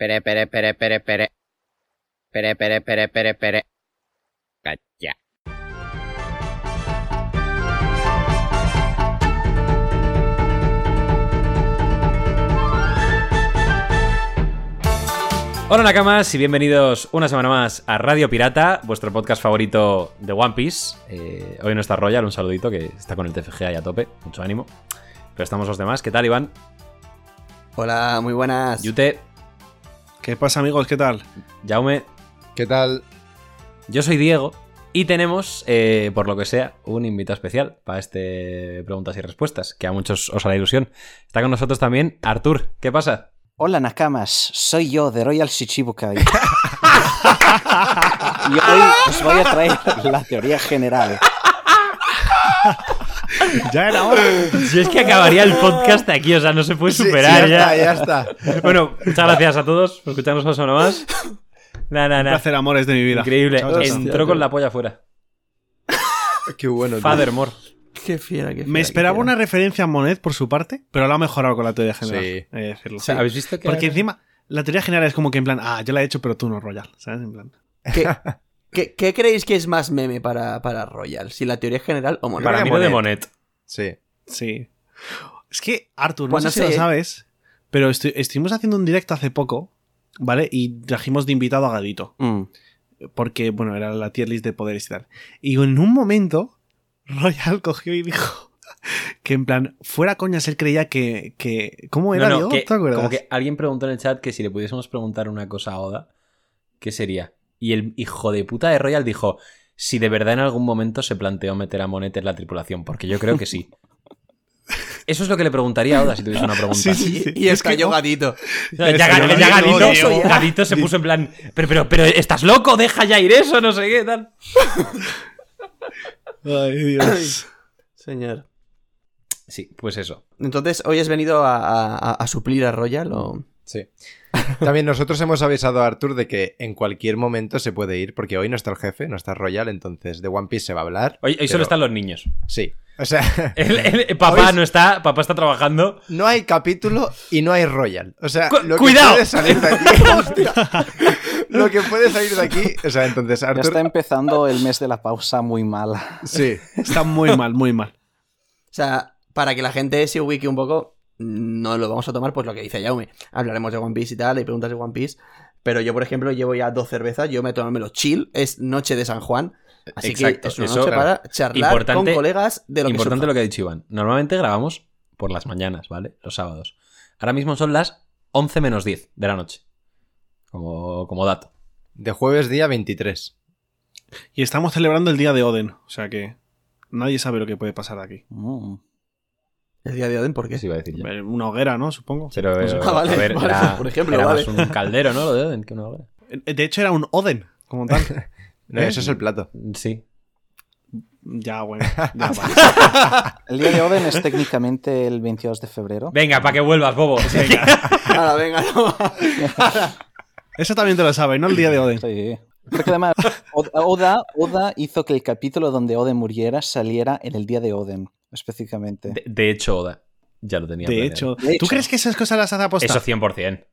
Pere, pere, pere, pere, pere. Pere, pere, pere, pere, pere. Cacha. Hola Nakamas y bienvenidos una semana más a Radio Pirata, vuestro podcast favorito de One Piece. Eh, hoy no está Royal, un saludito que está con el TFG ahí a tope, mucho ánimo. Pero estamos los demás. ¿Qué tal, Iván? Hola, muy buenas. Yute, ¿Qué pasa, amigos? ¿Qué tal? Jaume, ¿Qué tal? yo soy Diego y tenemos, eh, por lo que sea, un invitado especial para este preguntas y respuestas, que a muchos os hará ilusión. Está con nosotros también Artur. ¿Qué pasa? Hola Nakamas, soy yo de Royal Shichibukai. y hoy os voy a traer la teoría general. Ya era hora. Si es que acabaría el podcast aquí, o sea, no se puede superar sí, ya. ya está, ya está. Bueno, muchas gracias a todos por escucharnos una semana más. Nah, nah, Un nah. placer, amores de mi vida. Increíble. Entró con la polla afuera. Qué bueno. Fathermore. Qué fiera, qué fiera. Me esperaba qué una referencia a Monet por su parte, pero lo ha mejorado con la teoría general. Sí. decirlo. O sea, ¿habéis visto que Porque encima, la teoría general es como que en plan, ah, yo la he hecho, pero tú no, Royal. ¿Sabes? En plan. ¿Qué, qué, qué creéis que es más meme para, para Royal? ¿Si la teoría general o Monet? para mí lo de Monet. Sí. Sí. Es que, Arthur, no Pues no sé si lo sabes, pero estu- estuvimos haciendo un directo hace poco, ¿vale? Y trajimos de invitado a Gadito. Mm. Porque, bueno, era la tier list de poderes y tal. Y en un momento, Royal cogió y dijo que en plan, fuera coñas, él creía que... que ¿Cómo era, No, no, Diego? que, ¿Te acuerdas? como que alguien preguntó en el chat que si le pudiésemos preguntar una cosa a Oda, ¿qué sería? Y el hijo de puta de Royal dijo si de verdad en algún momento se planteó meter a Monet en la tripulación, porque yo creo que sí. Eso es lo que le preguntaría a Oda si tuviese una pregunta. Sí, sí, sí. Y, y Es que- estalló Gadito. Ya, ya, yo Gadito, se puso en plan, pero, pero, pero, ¿estás loco? Deja ya ir eso, no sé qué, tal. Ay, Dios. Señor. Sí, pues eso. Entonces, ¿hoy has venido a- a suplir a Royal o...? Sí. También nosotros hemos avisado a Arthur de que en cualquier momento se puede ir, porque hoy no está el jefe, no está Royal, entonces de One Piece se va a hablar. Hoy, hoy pero- solo están los niños. Sí. O sea, El- el- papá Hoy- no está, papá está trabajando. no hay capítulo y no hay Royal. O sea, Cu- lo que cuidado. puede salir de aquí. Hostia. lo que puede salir de aquí. O sea, entonces Ya Arthur. está empezando el mes de la pausa muy mal. Sí. Está muy mal, muy mal. O sea, para que la gente se ubique un poco, no lo vamos a tomar pues lo que dice Jaume. Hablaremos de One Piece y tal, y preguntas de One Piece. Pero yo, por ejemplo, llevo ya dos cervezas, yo me tomármelo chill, es noche de San Juan. Así Exacto, que es una eso, noche para charlar Importante- con colegas de lo que Importante surja. lo que ha dicho Iván. Normalmente grabamos por las mañanas, ¿vale? Los sábados. Ahora mismo son las 11 menos 10 de la noche. Como, como dato. De jueves día 23. Y estamos celebrando el día de Oden, o sea que nadie sabe lo que puede pasar aquí. Mm. El día de Oden, ¿por qué? Eso iba a decir yo. Eh, Una hoguera, ¿no? Supongo. Pero, No sé. eh, Ah, vale, a ver, vale, era, por ejemplo, era vale. más un caldero, ¿no? Lo de Oden, que una hoguera. Eh, De hecho, era un Oden, como tal. No, ¿Eh? eso es el plato. Sí. ya, bueno. Ya, vale. El día de Oden es técnicamente el 22 de febrero. Venga, para que vuelvas, bobo. Ahora, venga, no. Eso también te lo sabe, ¿no? El día de Oden. Sí. Porque además, Od- Oda, Oda hizo que el capítulo donde Oden muriera saliera en el día de Oden, específicamente. De, de hecho, Oda ya lo tenía De planeado. hecho, ¿tú hecho. crees que esas cosas las hace aposta? Eso 100%.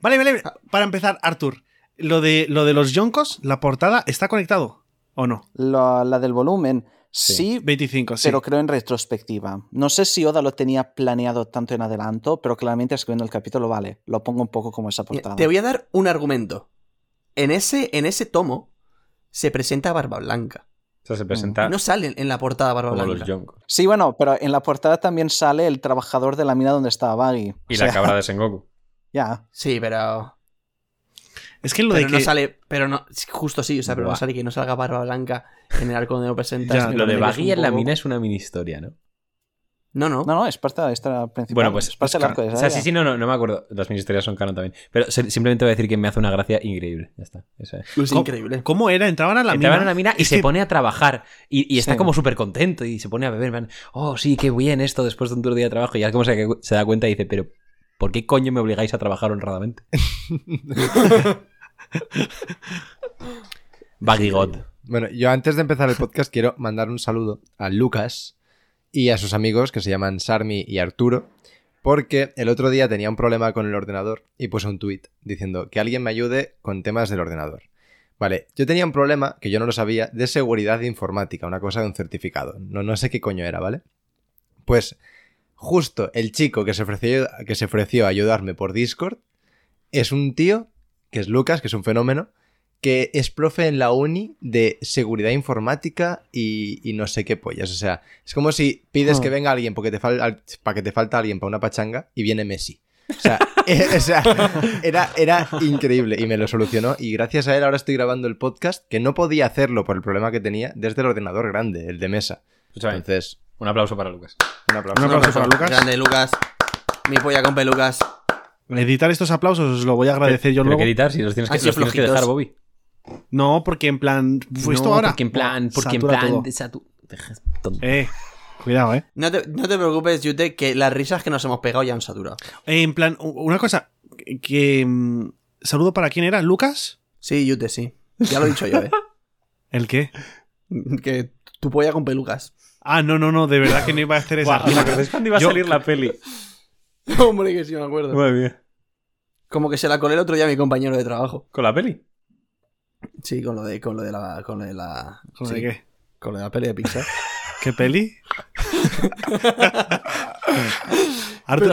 Vale, vale. Para empezar, Arthur, lo de, lo de los yonkos, la portada, ¿está conectado o no? La, la del volumen, sí, 25, sí. pero creo en retrospectiva. No sé si Oda lo tenía planeado tanto en adelanto, pero claramente escribiendo el capítulo, vale, lo pongo un poco como esa portada. Te voy a dar un argumento. En ese, en ese tomo se presenta Barba Blanca. O sea, se presenta No sale en la portada Barba como Blanca. los. Sí, bueno, pero en la portada también sale el trabajador de la mina donde estaba Baggy. Y O la cabra de Sengoku. Ya. Sí, pero. Es que lo Pero de no que... sale. Pero no. Justo sí, o sea, pero no sale que no salga Barba Blanca en el arco donde lo presentas. Ya, Lo de Baggy en la mina es una mini historia, ¿no? No, no. No, no, es parte de la historia principal. Bueno, pues, es parte pues del arco de O sea, sí, sí, no, no, no me acuerdo. Las ministerias son canon también. Pero simplemente voy a decir que me hace una gracia increíble. Ya está. Eso es. Es ¿Cómo- increíble. ¿Cómo era? Entraban a la Entraban mina. a la mina y Es se que- pone a trabajar. Y, y está Sí. como súper contento y se pone a beber. en plan, oh, sí, qué bien esto después de un duro día de trabajo. Y ya como se, se da cuenta y dice, pero ¿por qué coño me obligáis a trabajar honradamente? Baggy God. Bueno, yo antes de empezar el podcast quiero mandar un saludo a Lucas y a sus amigos que se llaman Sarmi y Arturo, Porque el otro día tenía un problema con el ordenador y puse un tweet diciendo que alguien me ayude con temas del ordenador. Vale, yo tenía un problema, que yo no lo sabía, de seguridad informática, una cosa de un certificado. No, no sé qué coño era, ¿vale? Pues justo el chico que se, ofreció, que se ofreció a ayudarme por Discord es un tío, que es Lucas, que es un fenómeno, que es profe en la uni de seguridad informática y, y no sé qué pollas. O sea, es como si pides Ah. que venga alguien porque te fal- para que te falta alguien para una pachanga y viene Messi. O sea, eh, o sea, era, era increíble y me lo solucionó. Y gracias a él ahora estoy grabando el podcast que no podía hacerlo por el problema que tenía desde el ordenador grande, el de mesa. Entonces, un aplauso para Lucas. un aplauso. Un aplauso para Lucas. Grande, Lucas. Mi polla con pelucas. Editar estos aplausos os lo voy a agradecer yo Pero luego. que editar, si los tienes que, los tienes que dejar, Bobby. No, porque en plan. ¿Fue esto No, ahora? Porque en plan, porque en plan. todo. de satu-. Eh, cuidado, eh. No te, no te preocupes, Yute, que las risas que nos hemos pegado ya han saturado. Eh, En plan, una cosa. Que. mm, Saludo para quién era, ¿Lucas? Sí, Yute, sí. Ya lo he dicho yo, eh. ¿El qué? que tu polla con pelucas. Ah, no, no, no, de verdad que no iba a hacer esa Guau, ¿os rima. acordáis cuando iba a Yo- salir la peli? Hombre, que sí me acuerdo. Madre mía. Como que se la colé el otro día a mi compañero de trabajo. ¿Con la peli? Sí, con lo de, con lo de la. Con lo de la. ¿Con lo de qué? Con lo de la peli de Pixar. ¿Qué peli? Arthur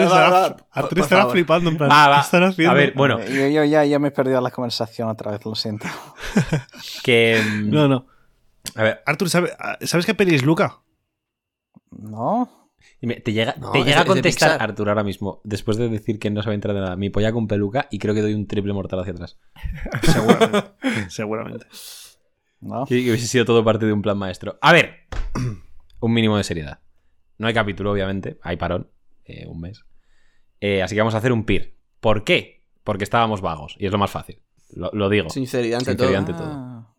estará, flipando en plan. Va, va. ¿Qué estará haciendo? A ver, bueno, Yo, yo ya, ya me he perdido la conversación otra vez, lo siento. que. mm, No, no. A ver, Arthur, ¿sabe- ¿sabes qué peli es Luca? ¿No? Te llega, No, te llega de- a contestar Pixar. Artur ahora mismo, después de decir que no sabe entrar de nada, mi polla con peluca y creo que doy un triple mortal hacia atrás. Seguramente. Seguramente. ¿No? Que que hubiese sido todo parte de un plan maestro. A ver, un mínimo de seriedad. No hay capítulo, obviamente, hay parón, eh, un mes. Eh, así que vamos a hacer un PIR. ¿Por qué? Porque estábamos vagos y es lo más fácil. Lo, lo digo. Sinceridad ante Sinceridad todo. ante todo. Ah.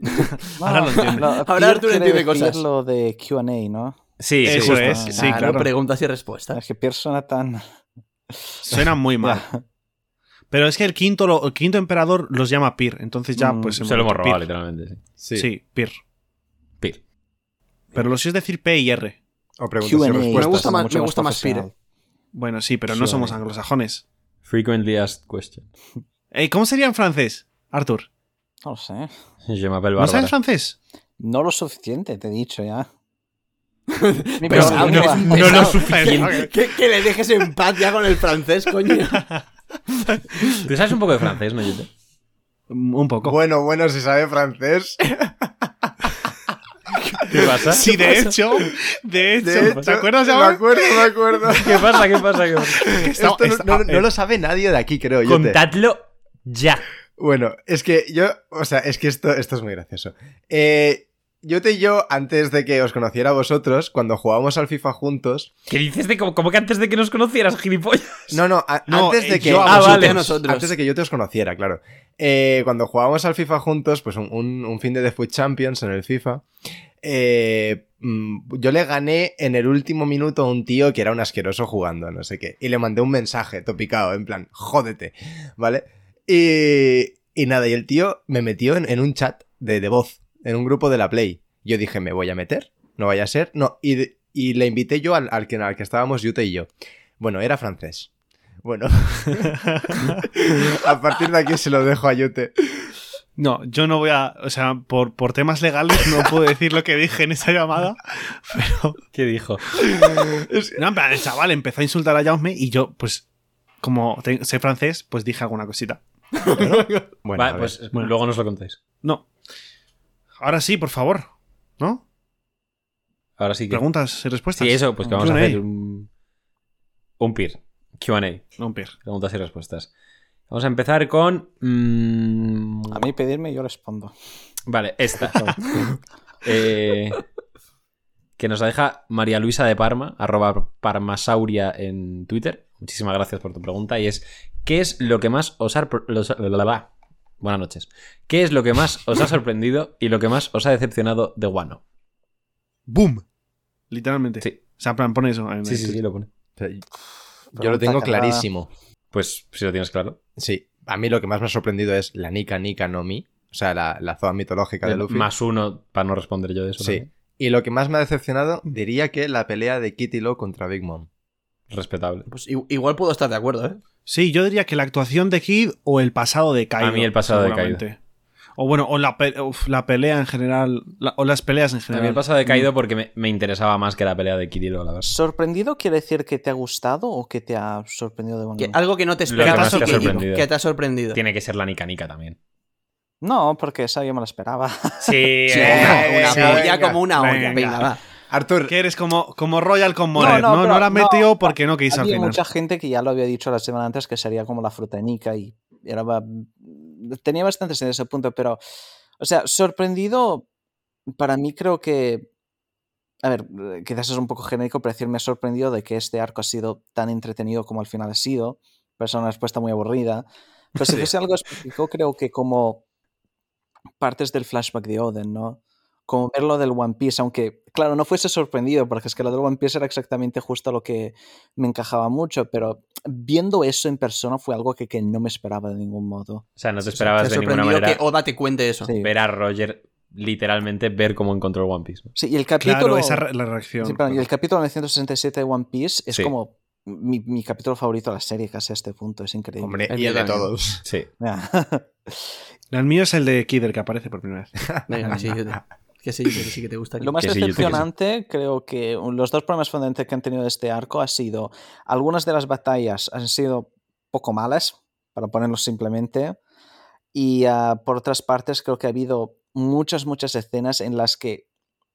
Ahora lo entiendo. no, Ahora Peer Arturo entiende cosas. lo de Q&A, ¿no? Sí, sí, Eso es, sí, Claro, claro. preguntas y respuestas. Es que Peer suena tan... Suena muy mal. Pero es que el quinto, lo- el quinto emperador los llama Pir, entonces ya Mm, pues Se lo hemos Pir. robado, literalmente. Sí. Sí. Sí, Pir. PIR. Pero lo sí es decir P y R. O preguntas y respuestas. Me gusta más- me gusta más Pir. Bueno, sí, pero no somos anglosajones. Frequently asked question. Ey, ¿Cómo sería en francés, Arthur? No lo sé. Je ¿No sabes francés? No lo suficiente, te he dicho ya. Pero, No lo Pesado. suficiente. que, que le dejes en paz ya con el francés, coño. ¿Tú sabes un poco de francés, no, Yute? Un poco. Bueno, bueno, si sabe francés. ¿Qué pasa? Sí, de hecho, de hecho, De hecho, ¿te acuerdas Me ahora? acuerdo, me acuerdo. ¿Qué pasa? ¿Qué pasa? ¿Qué pasa? Está- Esto no, está- no- no lo sabe nadie de aquí, creo yo. Contadlo ya. Bueno, es que yo, o sea, es que esto, esto es muy gracioso. Eh, yo te y yo, antes de que os conociera a vosotros, cuando jugábamos al FIFA juntos, ¿Qué dices de como, que antes de que nos conocieras, gilipollas? no, no, a- No, antes eh, de que, yo a Ah, vosotros, vale. a nosotros. antes de que yo te os conociera, claro. Eh, cuando jugábamos al FIFA juntos, pues un, un- un fin de The Foot Champions en el FIFA, eh, mm, yo le gané en el último minuto a un tío que era un asqueroso jugando, no sé qué, y le mandé un mensaje topicado, en plan, jódete, ¿vale? Y, y nada, y el tío me metió en, en un chat de, de voz, en un grupo de la Play. Yo dije, me voy a meter, no vaya a ser, no, y, y le invité yo al, al que, al que estábamos Yute y yo. Bueno, era francés. Bueno, a partir de aquí se lo dejo a Yute. No, yo no voy a. O sea, por, por temas legales no puedo decir lo que dije en esa llamada. Pero. ¿Qué dijo? No, en plan, el chaval empezó a insultar a Jaume y yo, pues. Como sé francés, pues dije alguna cosita. Bueno, Vale, pues Bueno. luego nos lo contáis. No. Ahora sí, por favor. ¿No? Ahora sí que. Preguntas y respuestas. Sí, eso, pues que vamos a hacer un. Un PIR. QA. No, un pir. Preguntas y respuestas. Vamos a empezar con. mm, A mí pedirme yo respondo. Vale, esta. Eh, que nos la deja María Luisa de Parma, arroba parmasauria en Twitter. Muchísimas gracias por tu pregunta. Y es: ¿Qué es lo que más os ha. los- la, la, la? Buenas noches. ¿Qué es lo que más os ha sorprendido y lo que más os ha decepcionado de Wano? ¡Boom! Literalmente. Sí. O sea, plan, pon eso. en Sí, el sí, sí, lo pone. Yo lo tengo cargada. clarísimo. Pues si lo tienes claro. Sí, a mí lo que más me ha sorprendido es la Nika Nika no Mi, o sea, la, la zona mitológica de Luffy. Más uno para no responder yo de eso. Sí. también. Y lo que más me ha decepcionado, diría que la pelea de Kitty Law contra Big Mom. respetable. Pues igual puedo estar de acuerdo, ¿eh? Sí, yo diría que la actuación de Kid o el pasado de Kaido. A mí el pasado de seguramente. O bueno, o la, pe- uf, la pelea en general. la- o las peleas en A general. mí el pasado de Kaido porque me, me interesaba más que la pelea de Kirilo, la verdad. ¿Sorprendido quiere decir que te ha gustado o que te ha sorprendido de Que manera? algo que no te Lo que esperabas más y te ha que, sorprendido. que te ha sorprendido. Tiene que ser la Nika Nika también. No, porque esa yo me la esperaba. Sí, Sí, Eh, una, una venga, como una olla. venga. Venga, va. Arthur, Que eres como, como Royal con Monet, no, ¿no? No, pero- la no, metió porque no quiso al Había final. mucha gente que ya lo había dicho la semana antes que sería como la fruta Nika y era tenía bastantes en ese punto, pero, o sea, sorprendido, para mí creo que, a ver, quizás es un poco genérico, pero decirme sorprendido de que este arco ha sido tan entretenido como al final ha sido, pero es una respuesta muy aburrida. Pero si fuese algo específico, creo que como partes del flashback de Oden, ¿no? Como ver lo del One Piece, aunque, claro, no fuese sorprendido, porque es que lo del One Piece era exactamente justo lo que me encajaba mucho, pero viendo eso en persona fue algo que, que no me esperaba de ningún modo. O sea, no te Te esperabas ha de ninguna manera que Oda te cuente eso. Sí. ver a Roger literalmente ver cómo encontró el One Piece. ¿no? Sí, y el capítulo... Claro, esa re- la reacción. Sí, perdón, y el capítulo 967 de One Piece es Sí. como mi, mi capítulo favorito de la serie casi a este punto, es increíble. hombre, El y el de todos. Sí. El mío es el de Kid, el que aparece por primera vez. Venga, sí, yo te- que sí, que sí que te gusta. Lo más Que sí, decepcionante, creo que los dos problemas fundamentales que han tenido este arco ha sido algunas de las batallas han sido poco malas, para ponerlo simplemente, y ah, por otras partes creo que ha habido muchas, muchas escenas en las que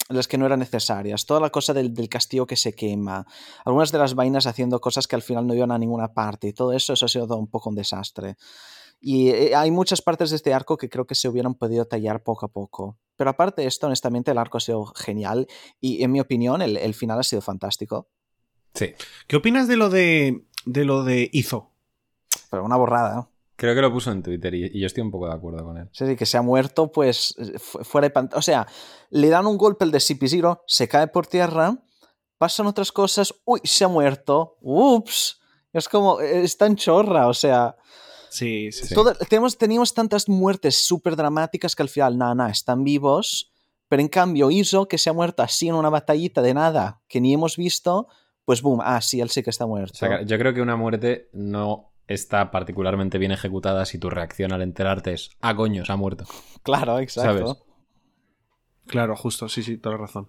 las que no eran necesarias. Toda la cosa del, del castillo que se quema, algunas de las vainas haciendo cosas que al final no iban a ninguna parte, y todo eso, eso ha sido todo un poco un desastre. Y eh, hay muchas partes de este arco que creo que se hubieran podido tallar poco a poco. Pero aparte de esto, honestamente, el arco ha sido genial y, en mi opinión, el, el final ha sido fantástico. Sí. ¿Qué opinas de lo de, de lo de Izo? Pero una borrada. ¿no? Creo que lo puso en Twitter y, y yo estoy un poco de acuerdo con él. Sí, sí, que se ha muerto, pues fu- fuera de pantalla. O sea, le dan un golpe el de CP0, se cae por tierra, pasan otras cosas, uy, se ha muerto, ups. Es como, es tan chorra, o sea, Sí, sí, sí. todo- tenemos, teníamos tantas muertes súper dramáticas que al final, nada, nada, están vivos, pero en cambio Iso, que se ha muerto así en una batallita de nada, que ni hemos visto, pues boom, ah, sí, él sí que está muerto. O sea, yo creo que una muerte no está particularmente bien ejecutada si tu reacción al enterarte es, ah, coño, se ha muerto. Claro, exacto. ¿Sabes? Claro, justo, sí, sí, toda la razón.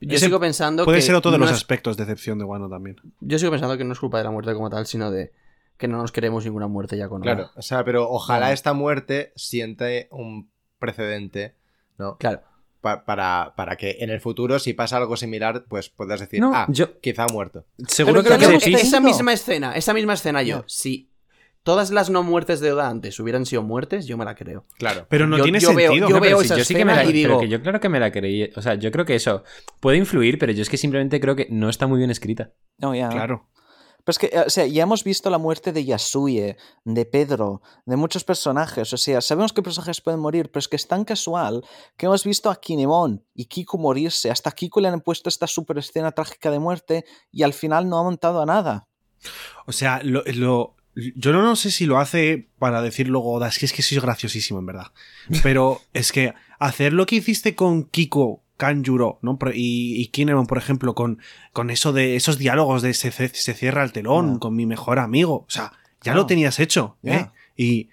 Yo Ese sigo pensando Puede que ser otro de no los es- aspectos de excepción de Wano también. Yo sigo pensando que no es culpa de la muerte como tal, sino de que no nos queremos ninguna muerte ya con Claro, o sea, pero ojalá esta muerte siente un precedente, ¿no? Claro. Pa- para, para que en el futuro, si pasa algo similar, pues puedas decir, No, ah, yo- quizá ha muerto. Seguro Pero que creo que esa misma escena, esa misma escena yo, No. si todas las no muertes de Oda antes hubieran sido muertes, yo me la creo. Claro. Pero no Yo- tiene yo veo- sentido. yo No, veo esa yo sí que me la escena y pero digo- que yo claro que me la creí. O sea, yo creo que eso puede influir, pero yo es que simplemente creo que no está muy bien escrita. No, ya. Claro. Pero es que, eh, o sea, ya hemos visto la muerte de Yasuye, de Pedro, de muchos personajes. O sea, sabemos que personajes pueden morir, pero es que es tan casual que hemos visto a Kinemon y Kiku morirse. Hasta a Kiku le han puesto esta super escena trágica de muerte y al final no ha montado a nada. O sea, lo, yo no, no sé si lo hace para decir luego, Oda, es que es que soy graciosísimo, en verdad. Pero es que hacer lo que hiciste con Kiko, Kanjuro, ¿no? Y, y Kinemon, por ejemplo, con, con eso de esos diálogos de se, se cierra el telón con mi mejor amigo. O sea, ya lo tenías hecho, ¿eh? Y.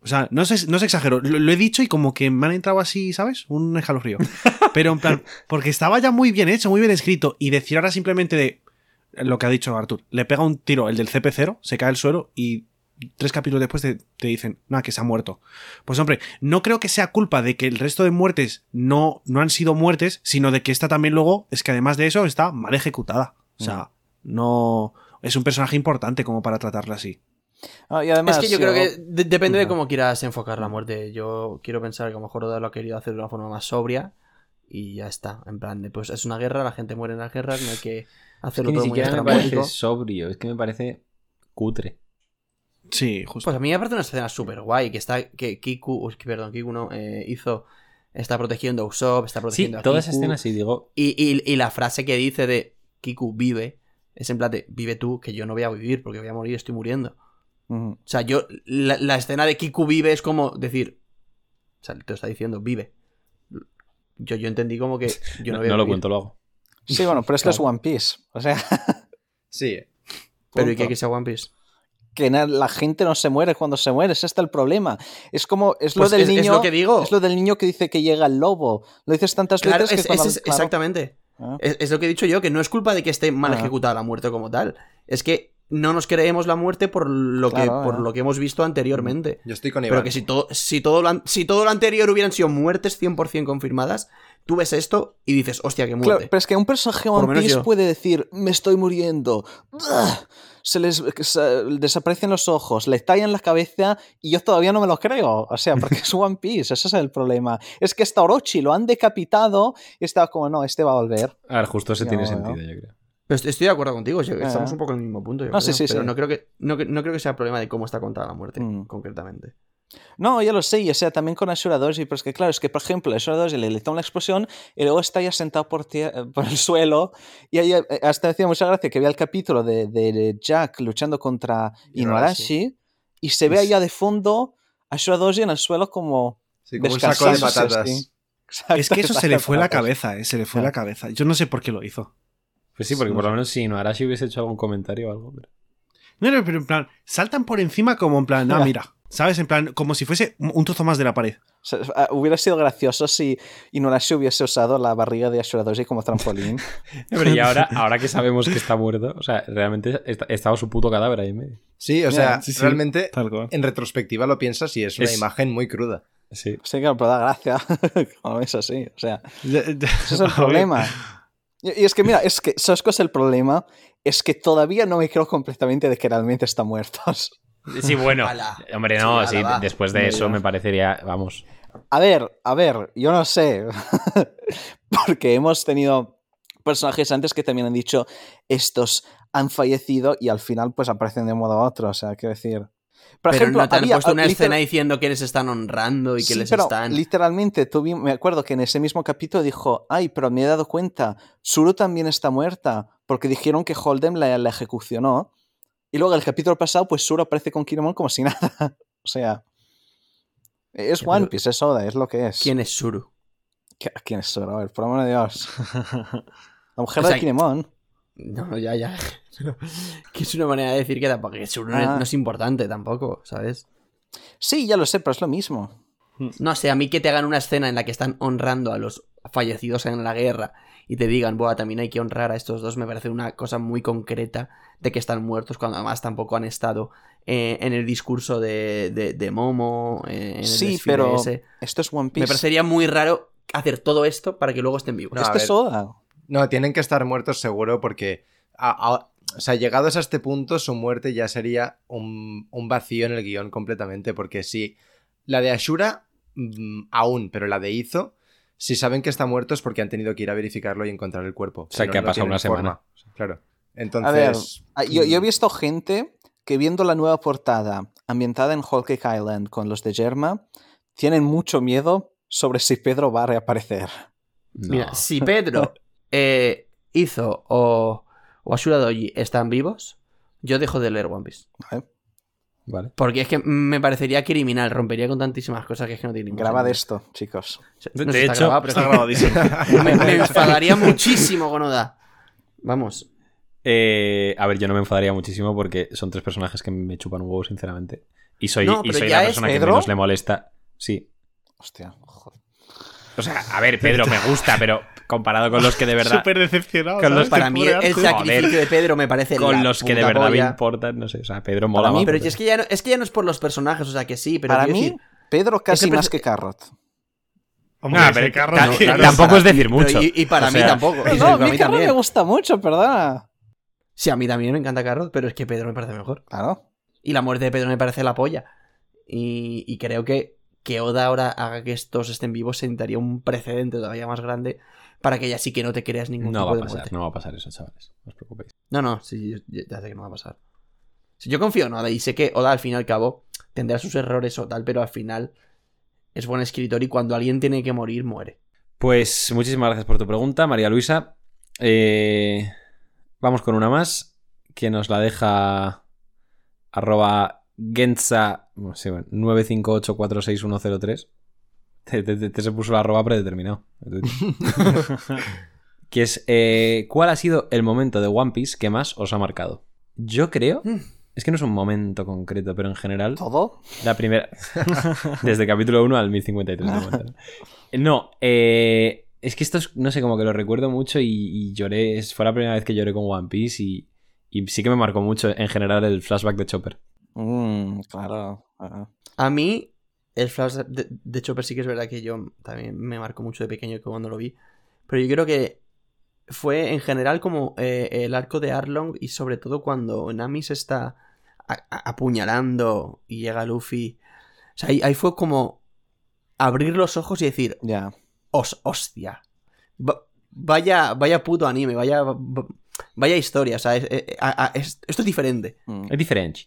O sea, no sé, no se exagero. Lo, lo he dicho y como que me han entrado así, ¿sabes? Un escalofrío. Pero en plan, porque estaba ya muy bien hecho, muy bien escrito. Y decir ahora simplemente de lo que ha dicho Artur. Le pega un tiro el del CP0, se cae al suelo y tres capítulos después te, te dicen, nada, que se ha muerto. Pues hombre, no creo que sea culpa de que el resto de muertes no, no han sido muertes, sino de que esta también luego, es que además de eso está mal ejecutada. O sea, no... Es un personaje importante como para tratarla así. Ah, y además, es que yo creo que de- depende de cómo quieras enfocar la muerte. Yo quiero pensar que a lo mejor Oda lo ha querido hacer de una forma más sobria y ya está. En plan, de, pues es una guerra, la gente muere en las guerras, no hay que Es hacerlo que ni muy siquiera me parece sobrio, es que me parece cutre. Sí, justo. Pues a mí me parece una escena súper guay, que está, que Kiku, que perdón, Kiku no, eh, hizo, está protegiendo a Usopp, está Sí, protegiendo a toda esa Kiku. escena sí, digo, Y, y- y la frase que dice de Kiku vive, es en plan de, vive tú, que yo no voy a vivir, porque voy a morir, estoy muriendo. O sea, yo, la, la escena de Kiku vive es como decir, o sea, te lo está diciendo, vive. Yo, yo entendí como que yo no, no, voy a no lo vivir. cuento, lo hago. Sí, bueno, pero esto es Claro. One Piece. O sea, Sí. Pero ¿y Punto. qué que sea One Piece? Que la gente no se muere cuando se muere, ese está el problema. Es como, es lo Pues del es- es niño. lo que digo. Es lo del niño que dice que llega el lobo. Lo dices tantas Claro, veces es, que cuando- es- es- claro. exactamente. Ah. Es, es lo que he dicho yo, que no es culpa de que esté mal Ah. ejecutada la muerte como tal. Es que no nos creemos la muerte por lo, Claro, que, por lo que hemos visto anteriormente. Yo estoy con Iván. Pero que si todo, si, todo lo, si todo lo anterior hubieran sido muertes 100% confirmadas, tú ves esto y dices, hostia, qué Claro, muerte. pero es que un personaje One Piece puede decir, me estoy muriendo. Se les se- desaparecen los ojos, le tallan la cabeza y yo todavía no me lo creo. O sea, porque es One Piece, ese es el problema. Es que hasta Orochi lo han decapitado y estaba como, no, este va a volver. A ver, justo ese tiene bueno. sentido, yo creo. Estoy de acuerdo contigo, yo- estamos Ah. un poco en el mismo punto. yo No, sí, creo, sí, pero sí. No, creo que, no, no creo que sea problema de cómo está contada la muerte, Mm. concretamente. No, ya lo sé, y o sea, también con Ashura Doji, pero es que claro, es que por ejemplo, Ashura Doji le, le toma la explosión y luego está ya sentado por, tie- por el suelo y ahí eh, hasta decía mucha gracia que había el capítulo de, de Jack luchando contra Inuarashi y se ve Pues- allá de fondo a Ashura Doji en el suelo como Sí, como un saco de patatas. sí. Es que eso se le fue la cabeza, eh, se le fue Ah. la cabeza. Yo no sé por qué lo hizo. Pues sí, porque No por lo menos si no Arashi hubiese hecho algún comentario o algo. Pero... No, no, pero en plan, saltan por encima como en plan, ah, mira, ¿sabes? En plan, como si fuese un trozo más de la pared. O sea, ah, hubiera sido gracioso si Inuarashi hubiese usado la barriga de Ashura Doji como trampolín. Pero y ahora, ahora que sabemos que está muerto, o sea, realmente está- estaba su puto cadáver ahí en medio. Sí, o sea, Sí, sí, realmente Tal cual. en retrospectiva lo piensas y es una Es- imagen muy cruda. Sí. Sí, claro, pero da gracia cuando es así. O sea, Ese es el problema. Y y es que, mira, es que, ¿sabes cuál es el problema? Es que todavía no me creo completamente de que realmente están muertos. Sí, bueno. Ala. Hombre, no, Sí, ala, después de eso me parecería, vamos. A ver, a ver, yo no sé. Porque hemos tenido personajes antes que también han dicho estos han fallecido y al final pues aparecen de un modo u otro. O sea, quiero decir. Por Pero ejemplo, no te han puesto una escena diciendo que les están honrando y que Sí, les pero están... literalmente, me acuerdo que en ese mismo capítulo dijo, ay, pero me he dado cuenta, Suru también está muerta, porque dijeron que Holdem la, la ejecucionó. Y luego el capítulo pasado, pues Suru aparece con Kinemon como si nada. o sea, es One Piece, es Oda, es lo que es. ¿Quién es Suru? ¿Qui- ¿Quién es Suru? A ver, por amor de Dios. La mujer O sea, de Kinemon. No, no, ya, ya. Pero que es una manera de decir que tampoco que es- Ah. no es importante tampoco, ¿sabes? Sí, ya lo sé, pero es lo mismo. No sé, a mí que te hagan una escena en la que están honrando a los fallecidos en la guerra y te digan, Buah, también hay que honrar a estos dos, me parece una cosa muy concreta de que están muertos, cuando además tampoco han estado eh, en el discurso de, de- de Momo, eh, en el Sí, pero ese. esto es One Me Piece. parecería muy raro hacer todo esto para que luego estén vivos. No, Esto es Oda. No, tienen que estar muertos seguro porque, a- a- o sea, llegados a este punto, su muerte ya sería un, un vacío en el guion completamente, porque si la de Ashura, mm, aún, pero la de Izo, si saben que está muerto es porque han tenido que ir a verificarlo y encontrar el cuerpo. sea, Si no, que ha no pasado una semana. forma. Claro. A ver, Entonces... ah, yo, yo he mm, visto gente que viendo la nueva portada ambientada en Whole Cake Island con los de Germa, tienen mucho miedo sobre si Pedro va a reaparecer. No. Mira, si Pedro eh, hizo o, o Ashura Doji están vivos, yo dejo de leer One Piece. ¿vale? Vale. Porque es que me parecería criminal, rompería con tantísimas cosas que es que no tiene ningún Graba de esto, chicos. De- No de hecho, grabado, pero Está es que grabadísimo. me, me enfadaría muchísimo con Oda. Vamos. Eh, a ver, yo no me enfadaría muchísimo porque son tres personajes que me chupan un huevo, sinceramente. Y soy, No, y soy la persona que Pedro. menos le molesta. Sí. Hostia, joder. O sea, a ver, Pedro me gusta, pero comparado con los que de verdad. Súper decepcionado. Con los. Para mí el sacrificio de Pedro me parece con la los que de verdad me importan, no sé. O sea, Pedro mola mí, más, Pero es que, ya no, es que ya no es por los personajes, o sea que sí, pero Para mí, decir- Pedro casi más que Carrot. Hombre, Ah, pero carro no- claro, tampoco es decir pero mucho. y, y para O mí sea, tampoco. y No, a mí mí Carrot me gusta mucho, perdona. Sí, a mí también me encanta Carrot, pero es que Pedro me parece mejor. Claro. Y la muerte de Pedro me parece la polla. Y, y creo que que Oda ahora haga que estos estén vivos sentaría un precedente todavía más grande para que ya sí que no te creas ningún No tipo va a de pasar, muerte. no va a pasar eso, chavales. No os preocupéis. No, no, sí, ya sé que no va a pasar. Si yo confío en Oda y sé que Oda al fin y al cabo tendrá sus errores o tal, pero al final es buen escritor y cuando alguien tiene que morir, muere. Pues muchísimas gracias por tu pregunta, María Luisa. Eh, vamos con una más que nos la deja arroba Genza no sé, bueno, 958466103. Te, te- te- te se puso la arroba predeterminado. Que es, eh, ¿cuál ha sido el momento de One Piece que más os ha marcado? Yo creo, Mm. es que no es un momento concreto, pero en general, ¿Todo? la primera, desde el capítulo 1 al 1053. de momento, ¿no? No, eh, es que esto es, no sé, como que lo recuerdo mucho y, y lloré, fue la primera vez que lloré con One Piece y, y sí que me marcó mucho en general el flashback de Chopper. Mm, claro. ajá. A mí, el flash de, de Chopper sí que es verdad que yo también me marcó mucho de pequeño que cuando lo vi. Pero yo creo que fue en general como eh, el arco de Arlong y sobre todo cuando Nami se está a- a- apuñalando y llega Luffy. O sea, ahí, ahí fue como abrir los ojos y decir, Ya. "Os- hostia. Va- vaya, vaya puto anime, vaya, vaya historia. O sea, es- es- a- a- es- esto es diferente. Mm. Es diferente.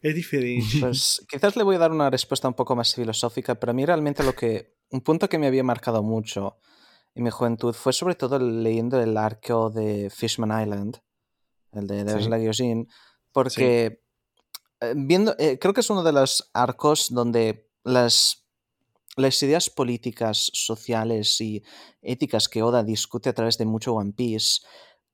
Es diferente. Pues quizás le voy a dar una respuesta un poco más filosófica, pero a mí realmente lo que. Un punto que me había marcado mucho en mi juventud fue sobre todo leyendo el arco de Fishman Island, el de Sí. Desla Gyojin, porque eh, viendo. eh, creo que es uno de los arcos donde las. Las ideas políticas, sociales y éticas que Oda discute a través de mucho One Piece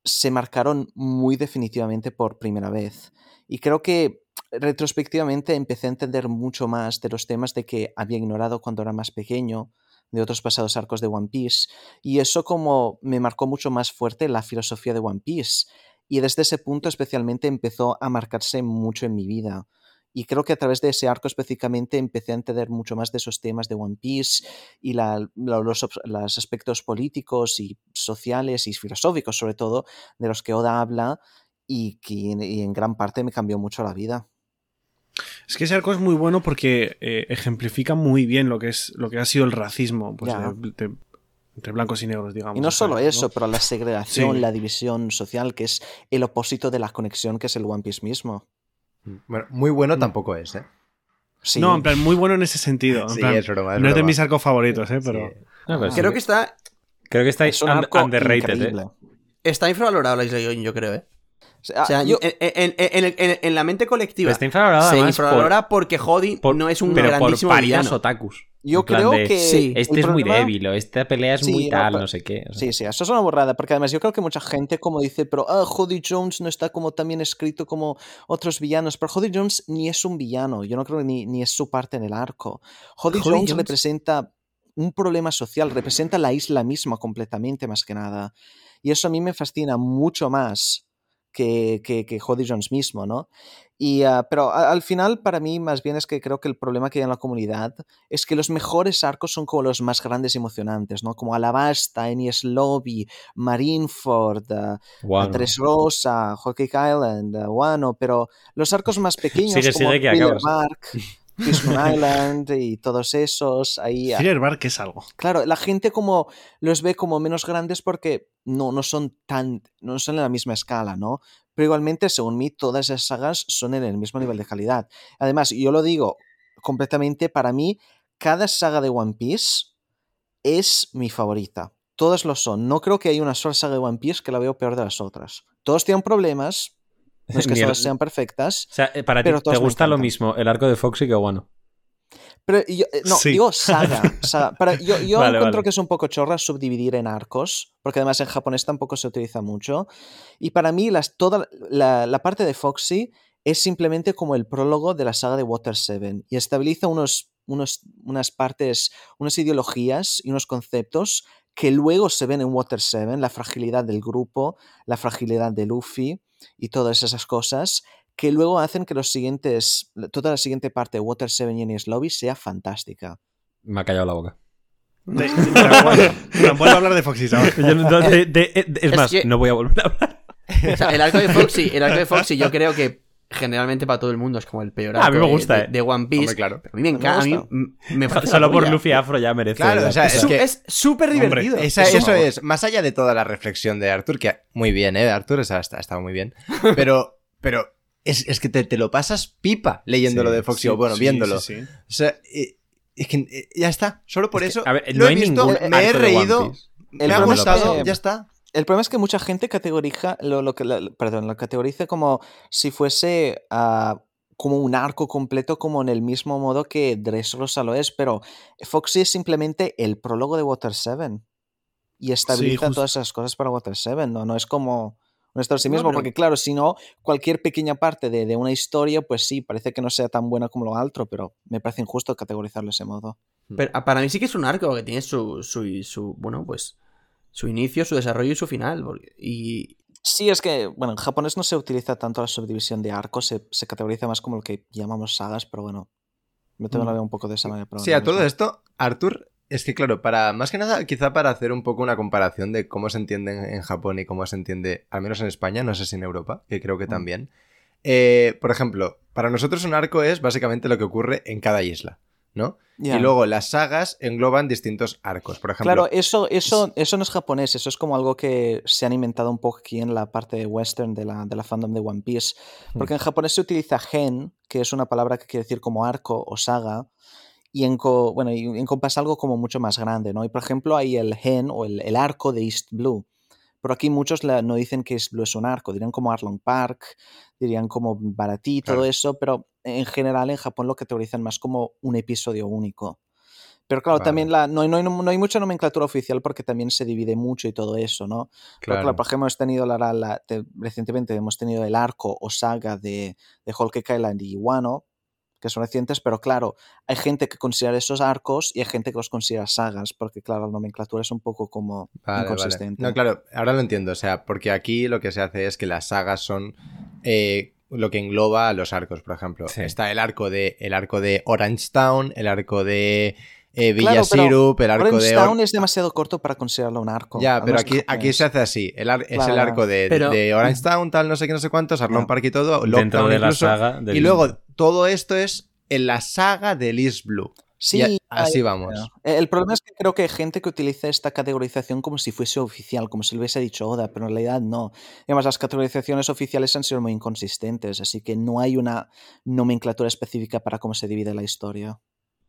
se marcaron muy definitivamente por primera vez. Y creo que retrospectivamente empecé a entender mucho más de los temas de que había ignorado cuando era más pequeño, de otros pasados arcos de One Piece, y eso como me marcó mucho más fuerte la filosofía de One Piece. Y desde ese punto especialmente empezó a marcarse mucho en mi vida. Y creo que a través de ese arco específicamente empecé a entender mucho más de esos temas de One Piece y los aspectos políticos y sociales y filosóficos sobre todo de los que Oda habla y que y en gran parte me cambió mucho la vida. Es que ese arco es muy bueno porque eh, ejemplifica muy bien lo que es lo que ha sido el racismo pues, Ya. de- de- entre blancos y negros, digamos. Y no solo ¿sabes? eso, ¿no? pero la segregación, Sí. la división social, que es el opósito de la conexión, que es el One Piece mismo. Bueno, muy bueno tampoco es, ¿eh? Sí. No, en plan, muy bueno en ese sentido. en Sí, plan, es broma, es no es de mis arcos favoritos, ¿eh? Pero. Sí. No, pero sí Creo que- que está, creo que está es un un- arco underrated, ¿eh? está infravalorado la Isla Yoin, yo creo, ¿eh? O sea, O sea, yo- en, en- en- en- en- en la mente colectiva Pero está infravalorado se además por- infravalora porque Jody por- no es un pero por grandísimo paridas villano. otakus. yo creo de, que. Sí. Este es muy débil, o esta pelea es Sí, muy no, tal, pero- no sé qué. o sea. Sí, sí, eso es una borrada, porque además yo creo que mucha gente como dice, pero ah, Jody Jones no está como tan bien escrito como otros villanos, pero Jody Jones ni es un villano, yo no creo ni, ni es su parte en el arco. Jody, Jody Jones, Jones- representa un problema social, representa la isla misma completamente más que nada. Y eso a mí me fascina mucho más que, que, que Jody Jones mismo, ¿no? Y, ah, pero a- al final, para mí, más bien es que creo que el problema que hay en la comunidad es que los mejores arcos son como los más grandes y emocionantes, ¿no? Como Alabasta, Enies Lobby, Marineford, ah, Guau, no. Tres Rosa, Cake Island, ah, Wano, pero los arcos más pequeños Sigue, como sigue, que Thriller. Bark, Fishman Island y todos esos, ahí... ah, Thriller Bark es algo. Claro, la gente como los ve como menos grandes porque no, no son tan, no son en la misma escala, ¿no? Pero igualmente, según mí, todas esas sagas son en el mismo nivel de calidad. Además, yo lo digo completamente, para mí, cada saga de One Piece es mi favorita. Todas lo son. No creo que haya una sola saga de One Piece que la veo peor de las otras. Todos tienen problemas. No es que todas sean perfectas. O sea, eh, para ti Pero te gusta lo mismo el arco de Foxy que Wano. Pero yo, no, Sí. digo saga. saga. Para- yo yo Vale, encuentro vale. que es un poco chorra subdividir en arcos, porque además en japonés tampoco se utiliza mucho. Y para mí, las, toda la, la parte de Foxy es simplemente como el prólogo de la saga de Water 7 y estabiliza unos, unos, unas partes, unas ideologías y unos conceptos que luego se ven en Water 7, la fragilidad del grupo, la fragilidad de Luffy y todas esas cosas que luego hacen que los siguientes, toda la siguiente parte de Water 7 y Enies Lobby sea fantástica. Me ha callado la boca. De- de- bueno, vuelvo a hablar de Foxy. Yo de- de- de- es Es más, que- no voy a volver a hablar. O sea, el arco de Foxy, el arco de Foxy, yo creo que generalmente para todo el mundo es como el peor Ah, a arco mí me de- gusta, de, eh. de One Piece. Hombre, claro. A mí me encanta. A mí me Solo por. Luffy Afro ya merece. Claro, la- o sea, Es que- súper Hombre, divertido. Esa- Es eso es, más allá de toda la reflexión de Arthur, que muy bien, ¿eh? Arthur esa está, ha estado muy bien. Pero, pero es, es que te, te lo pasas pipa leyendo lo Sí, de Foxy, Sí, o bueno, sí, viéndolo. sí, sí. O sea, eh, es que eh, ya está. Solo por Es que, eso a ver, lo no he hay visto, me he reído, me ha gustado, ya está. El problema es que mucha gente categoriza lo, lo que, la- perdón, lo categoriza como si fuese ah, como un arco completo, como en el mismo modo que Dressrosa lo es, pero Foxy es simplemente el prólogo de Water 7. y estabiliza todas esas cosas para Water 7, ¿no? No es como un esto en sí mismo, pero- porque claro, si no, cualquier pequeña parte de, de una historia, pues sí, parece que no sea tan buena como lo otro, pero me parece injusto categorizarlo de ese modo. Pero ah, para mí sí que es un arco que tiene su, su, su bueno, pues su inicio, su desarrollo y su final. porque- y Sí, es que, bueno, en japonés no se utiliza tanto la subdivisión de arcos, se, se categoriza más como lo que llamamos sagas, pero bueno, también lo veo un poco de esa manera. pero Sí, no a todo esto, Arthur, es que claro, para más que nada, quizá para hacer un poco una comparación de cómo se entiende en, en Japón y cómo se entiende, al menos en España, no sé si en Europa, que creo que Mm. también. Eh, por ejemplo, para nosotros un arco es básicamente lo que ocurre en cada isla, ¿no? Y luego las sagas engloban distintos arcos. Por ejemplo, Claro, eso, eso, eso no es japonés, eso es como algo que se han inventado un poco aquí en la parte western de la, de la fandom de One Piece. Porque en japonés se utiliza gen, que es una palabra que quiere decir como arco o saga, y, enco, bueno, y encompasa algo como mucho más grande, ¿no? Y por ejemplo hay el gen o el, el arco de East Blue. Pero aquí muchos la- no dicen que East Blue es un arco, dirían como Arlong Park, dirían como Baratí, todo eso, pero en general en Japón lo categorizan más como un episodio único. Pero claro, Vale. también la, no, no no hay mucha nomenclatura oficial porque también se divide mucho y todo eso, ¿no? Pero claro. claro, por ejemplo, hemos tenido la, la- la- te- recientemente hemos tenido el arco o saga de, de Cake Island y Wano, que son recientes, pero claro, hay gente que considera esos arcos y hay gente que los considera sagas, porque claro, la nomenclatura es un poco como Vale, vale. inconsistente. No, claro, ahora lo entiendo. O sea, porque aquí lo que se hace es que las sagas son eh, lo que engloba a los arcos, por ejemplo. Sí. Está el arco de el arco de Orange Town, el arco de eh, Villa Claro, Sirup, el arco Orange de. Town es demasiado corto para considerarlo un arco. Ya, pero aquí, aquí se hace así. El ar- es el arco de, Pero- de Orange Town, tal, no sé qué, no sé cuántos, Arlong Ya. Park y todo. Dentro Lockdown de la incluso, saga. del- Y luego todo esto es en la saga de East Blue. Sí, Y así vamos. Eh, El problema es que creo que hay gente que utiliza esta categorización como si fuese oficial, como si lo hubiese dicho Oda, pero en realidad no. Además, las categorizaciones oficiales han sido muy inconsistentes, así que no hay una nomenclatura específica para cómo se divide la historia.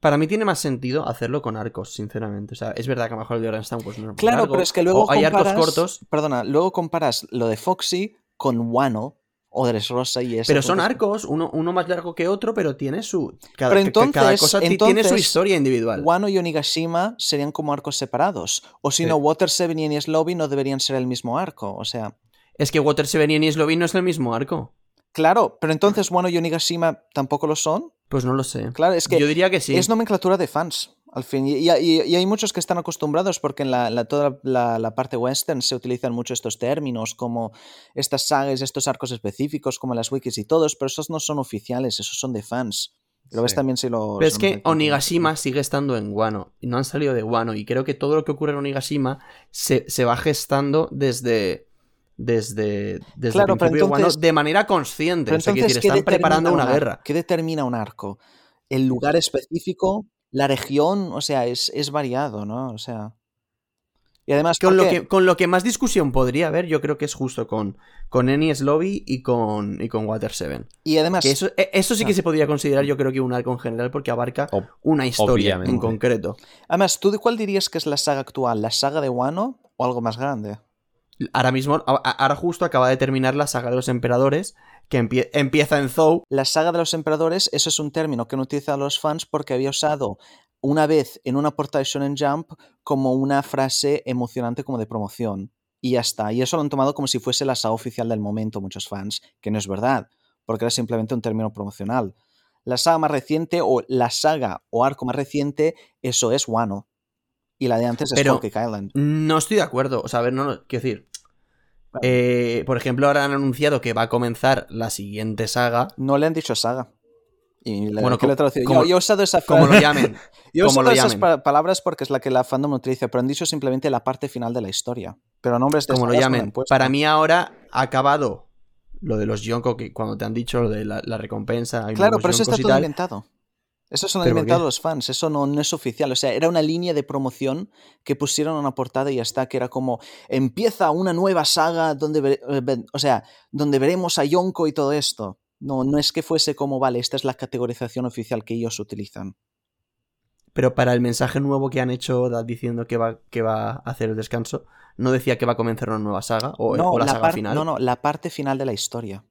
para mí tiene más sentido hacerlo con arcos, sinceramente. O sea, es verdad que a lo mejor el de Orange pues, no es Claro, largo, pero es que luego o hay arcos comparas- cortos, Perdona, luego comparas lo de Foxy con Wano o Dressrosa y eso. pero son arcos, uno, uno más largo que otro, pero tiene su. Cada, Pero ca- cada entonces- cosa ti- tiene su entonces, historia individual. Wano y Onigashima serían como arcos separados. O si Sí. no, Water 7 y Enies Lobby no deberían ser el mismo arco. O sea, Es que Water Seven y Enies Lobby no es el mismo arco. claro, pero entonces Wano y Onigashima tampoco lo son. Pues no lo sé. Claro, es que Yo diría que sí. es nomenclatura de fans. Al fin, y, y- y- hay muchos que están acostumbrados porque en la, la- toda la, la parte western se utilizan mucho estos términos como estas sagas, estos arcos específicos como las wikis y todos, pero esos no son oficiales, esos son de fans. Lo ves también si lo... Pero es que Onigashima sigue estando en Wano y no han salido de Wano y creo que todo lo que ocurre en Onigashima se, se va gestando desde desde, desde Claro, el principio de Wano entonces- de manera consciente. Pero o sea, quiero entonces, decir, ¿qué están preparando una guerra. ¿Qué determina un arco? El lugar específico, la región, o sea, es, es variado, ¿no? O sea... Y además, Con lo, que, con lo que más discusión podría haber, yo creo que es justo con, con Enies Lobby y con, y con Water 7. y además Que eso, eh, eso sí que Ah. se podría considerar, yo creo que un arco en general, porque abarca Ob- una historia en concreto. Además, ¿tú de cuál dirías que es la saga actual? ¿La saga de Wano o algo más grande? Ahora mismo, ahora justo acaba de terminar la saga de los emperadores, que empie- empieza en Zou. La saga de los emperadores, eso es un término que no utilizan los fans porque había usado una vez en una portada de Shonen Jump como una frase emocionante como de promoción. Y ya está. Y eso lo han tomado como si fuese la saga oficial del momento, muchos fans, que no es verdad, porque era simplemente un término promocional. La saga más reciente o la saga o arco más reciente, eso es Wano. Y la de antes es Pero- Cake Island. No estoy de acuerdo. O sea, a ver, no, no quiero decir. eh, por ejemplo, ahora han anunciado que va a comenzar la siguiente saga. No le han dicho saga. Y le, Bueno, que le he como- traducido. como- yo, yo he usado esa Como lo llamen. Yo he usado lo esas pa- palabras porque es la que la fandom utiliza, pero han dicho simplemente la parte final de la historia. Pero nombres de como lo no llamen. Para mí ahora ha acabado lo de los Yonko, que cuando te han dicho lo de la, la recompensa. hay Claro, pero eso está todo inventado. Eso se lo han ¿Pero por inventado los fans, eso no, no es oficial. O sea, era una línea de promoción que pusieron en una portada y ya está, que era como empieza una nueva saga donde, eh, ve- o sea, donde veremos a Yonko y todo esto. No, no es que fuese como, vale, esta es la categorización oficial que ellos utilizan. Pero para el mensaje nuevo que han hecho diciendo que va, que va a hacer el descanso, no decía que va a comenzar una nueva saga o, no, o la, saga final. no, no, la parte final de la historia.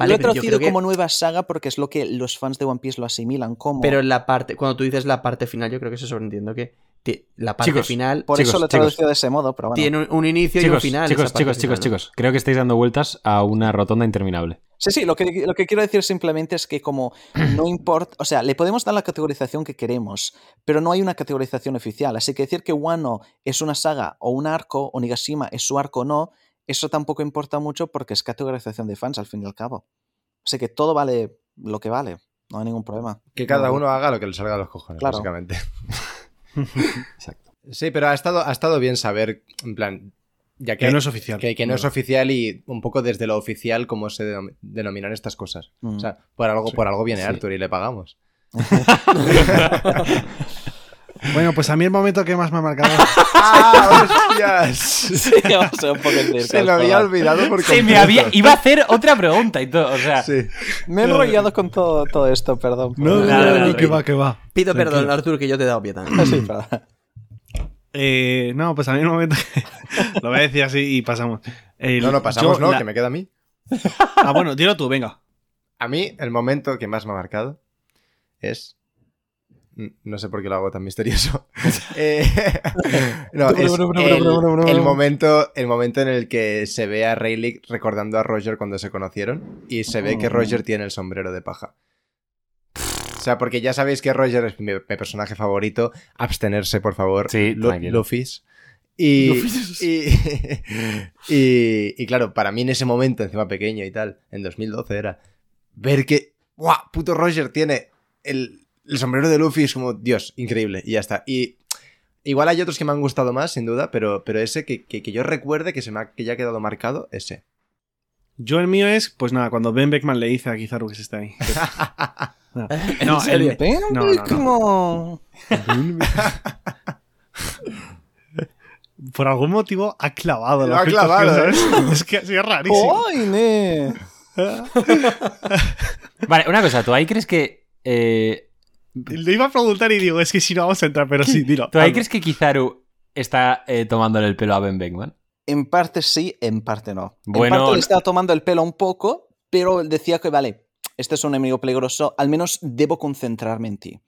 Vale, lo he traducido que- como nueva saga porque es lo que los fans de One Piece lo asimilan como. Pero en la parte, cuando tú dices la parte final, yo creo que se sobreentiende que, la parte Chicos, final Por Chicos, eso lo he chicos. traducido de ese modo, pero bueno. tiene un, un inicio y un Chicos, final. chicos, chicos, chicos, final. chicos. Creo que estáis dando vueltas a una rotonda interminable. Sí, sí, lo que, lo que quiero decir simplemente es que como no importa, o sea, le podemos dar la categorización que queremos, pero no hay una categorización oficial. Así que decir que Wano es una saga o un arco, o Nigashima es su arco o no, eso tampoco importa mucho porque es categorización de fans al fin y al cabo. Así que todo vale lo que vale, no hay ningún problema. Que cada No. uno haga lo que le salga a los cojones, Claro. básicamente. Exacto. Sí, pero ha estado, ha estado bien saber, en plan, ya que, Que no es oficial. que, que no es oficial y un poco desde lo oficial cómo se denom- denominan estas cosas. Mm. O sea, por algo, por algo viene Sí. Arthur y le pagamos. Bueno, pues a mí el momento que más me ha marcado. ¡Ah, hostias! Sí, vamos a un poco en circos, Se lo había olvidado por Se me había. Iba a hacer otra pregunta y todo. O sea, Sí. Me he enrollado con todo, todo esto, perdón. No, no, Nada, nada, que va, que va. Pido Tranquilo. perdón, Arthur, que yo te he dado pie también. Sí, perdón. Eh, no, pues a mí el momento que. Lo voy a decir así y pasamos. El- No, no, pasamos, yo ¿no? la- Que me queda a mí. Ah, bueno, dilo tú, venga. A mí, el momento que más me ha marcado es. No sé por qué lo hago tan misterioso. Eh, no, es el, el momento, el momento en el que se ve a Rayleigh recordando a Roger cuando se conocieron y se ve que Oh. Roger tiene el sombrero de paja. O sea, porque ya sabéis que Roger es mi, mi personaje favorito. Abstenerse, por favor. Sí. Luffy's. Y, y, y, y claro, para mí en ese momento, encima pequeño y tal, en 2012 era, ver que, ¡guau! Puto Roger tiene el, el sombrero de Luffy es como, Dios, increíble, y ya está. Y igual hay otros que me han gustado más, sin duda, pero, pero ese que, que, que yo recuerde que se me ha, que ya ha quedado marcado, ese. Yo el mío es, pues nada, cuando Ben Beckman le dice a Kizaru que se está ahí. No, ¿En no, serio? el- ¿Ven? no, no, no. Como- por algún motivo ha clavado Lo la ha clavado, ¿eh? Es que ha sido rarísimo. ¡Ay, ne! Vale, una cosa, ¿tú ahí crees que. eh, Le iba a preguntar y digo, es que si no vamos a entrar, pero sí, dilo. ¿Tú ahí crees que Kizaru está eh, tomándole el pelo a Ben Beckman? En parte sí, en parte no. Bueno, en parte le estaba tomando el pelo un poco, pero decía que, vale, este es un enemigo peligroso, al menos debo concentrarme en ti.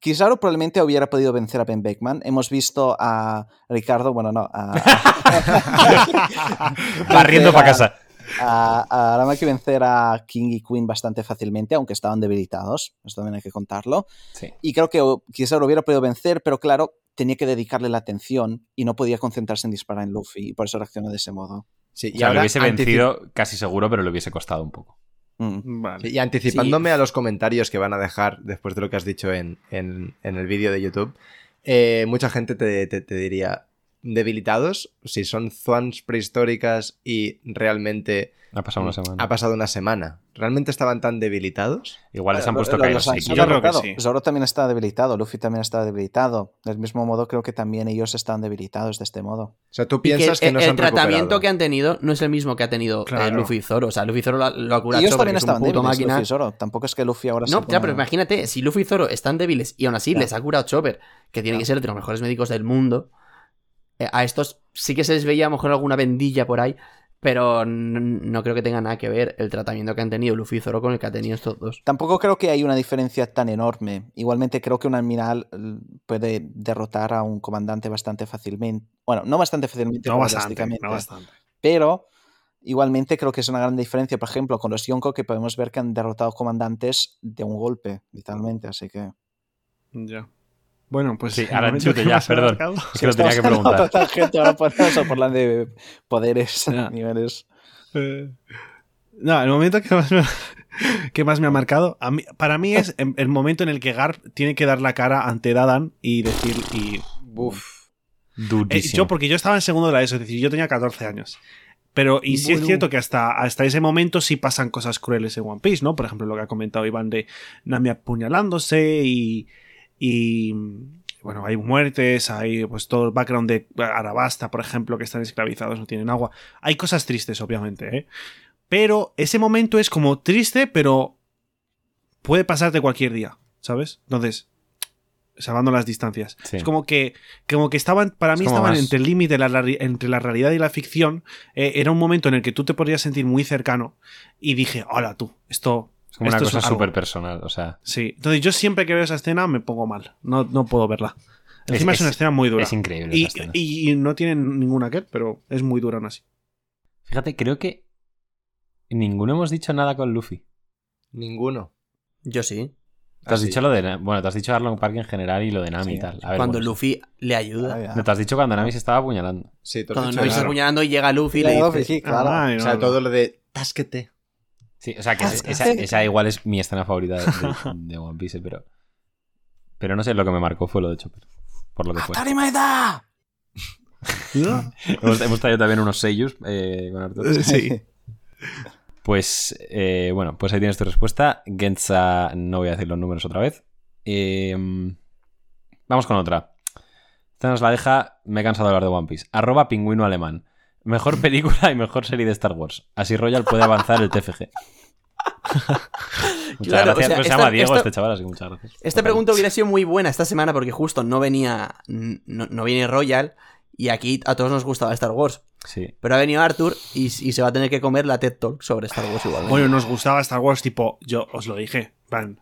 Kizaru probablemente hubiera podido vencer a Ben Beckman. Hemos visto a Ricardo, bueno, no, a, Barriendo para casa. A, a Aramaki vencer a King y Queen bastante fácilmente, aunque estaban debilitados. Esto también hay que contarlo. Sí. Y creo que Kizaru hubiera podido vencer, pero claro, tenía que dedicarle la atención y no podía concentrarse en disparar en Luffy, y por eso reaccionó de ese modo. Sí, O sea, lo ahora hubiese vencido casi seguro, pero le hubiese costado un poco. Mm. Vale. Sí, y anticipándome a los comentarios que van a dejar después de lo que has dicho en, en- en el vídeo de YouTube, eh, mucha gente te, te- te diría, debilitados, si son Zwans prehistóricas y realmente Ha pasado una semana. ha pasado una semana, ¿realmente estaban tan debilitados? Igual les han puesto caídos. Yo creo que sí. Zoro también está debilitado, Luffy también está debilitado. Del mismo modo, creo que también ellos están debilitados de este modo. O sea, tú Y que piensas que, el, no se el han tratamiento recuperado. que han tenido no es el mismo que ha tenido eh. Luffy y Zoro. O sea, Luffy y Zoro lo, lo ha curado ellos Chopper, también es estaban débiles, máquina. Luffy y Zoro. Tampoco es que Luffy ahora se No, ya, ponga- pero imagínate, si Luffy y Zoro están débiles y aún así les ha curado Chopper, que tiene que ser de los mejores médicos del mundo, a estos sí que se les veía a lo mejor alguna bendilla por ahí, pero no creo que tenga nada que ver el tratamiento que han tenido Luffy y Zoro con el que ha tenido estos dos. Tampoco creo que hay una diferencia tan enorme. Igualmente creo que un admiral eh, puede derrotar a un comandante bastante fácilmente. Bueno, no bastante fácilmente, No pero bastante, no bastante. Pero igualmente creo que es una gran diferencia, por ejemplo, con los Yonko, que podemos ver que han derrotado comandantes de un golpe, literalmente. Así que. Ya. Bueno, pues. Sí, el ahora momento chute que ya, perdón. Es que lo tenía que preguntar. otra tangente, ahora a hablar de poderes, Ya. niveles. Eh, No, el momento que más me, que más me ha marcado, a mí- para mí es el, el momento en el que Garp tiene que dar la cara ante Dadan y decir. Y, Uf. Eh, yo, porque yo estaba en segundo de la ESO, es decir, yo tenía 14 años. Pero, y sí es Bueno. cierto que hasta, hasta ese momento sí pasan cosas crueles en One Piece, ¿no? Por ejemplo, lo que ha comentado Iván de Nami apuñalándose y. y bueno, hay muertes, hay pues todo el background de Arabasta, por ejemplo, que están esclavizados, no tienen agua. Hay cosas tristes, obviamente, ¿eh? Pero ese momento es como triste, pero puede pasarte cualquier día, ¿sabes? Entonces, salvando las distancias. Sí. Es como que, como que estaban, para mí estaban más- entre el límite entre la realidad y la ficción. Eh, era un momento en el que tú te podrías sentir muy cercano y dije, hola tú, esto... es como una cosa algo". súper personal. O sea, Sí, entonces yo siempre que veo esa escena me pongo mal, no, no puedo verla. Encima es, una escena muy dura. Es increíble. Y, esa escena. y- y no tienen ninguna aquel, pero es muy dura aún así. Fíjate, creo que ninguno hemos dicho nada con Luffy. Ninguno. Yo sí. Te has Ah, dicho lo de. Bueno, te has dicho Arlong Park en general y lo de Nami Sí. y tal. A ver, Cuando bueno, Luffy le ayuda. Ah. No, te has dicho cuando Nami se estaba apuñalando. Sí, tú has Cuando Nami está claro. apuñalando y llega Luffy y le dice... sí, claro. Ay, O no, sea, no. todo lo de tásquete. Sí, o sea, que es- esa, esa igual es mi escena favorita de, One Piece, pero. Pero no sé, lo que me marcó fue lo de Chopper. Por lo que fue. Hemos, hemos traído también unos sellos eh, con Arturo. Sí. Pues, eh, bueno, pues ahí tienes tu respuesta. Genza, no voy a decir los números otra vez. Eh, vamos con otra. Esta nos la deja, me he cansado de hablar de One Piece. Arroba pingüino alemán. Mejor película y mejor serie de Star Wars. Así Royal puede avanzar el TFG. muchas Claro, gracias. o sea, Pues se esta- llama Diego esta- este chaval, así que muchas gracias. Esta pregunta hubiera sido muy buena esta semana porque justo no venía no, no viene Royal y aquí a todos nos gustaba Star Wars. Sí. Pero ha venido Arthur y, y se va a tener que comer la TED Talk sobre Star Wars igual. Bueno, nos gustaba Star Wars, tipo, yo os lo dije. Van.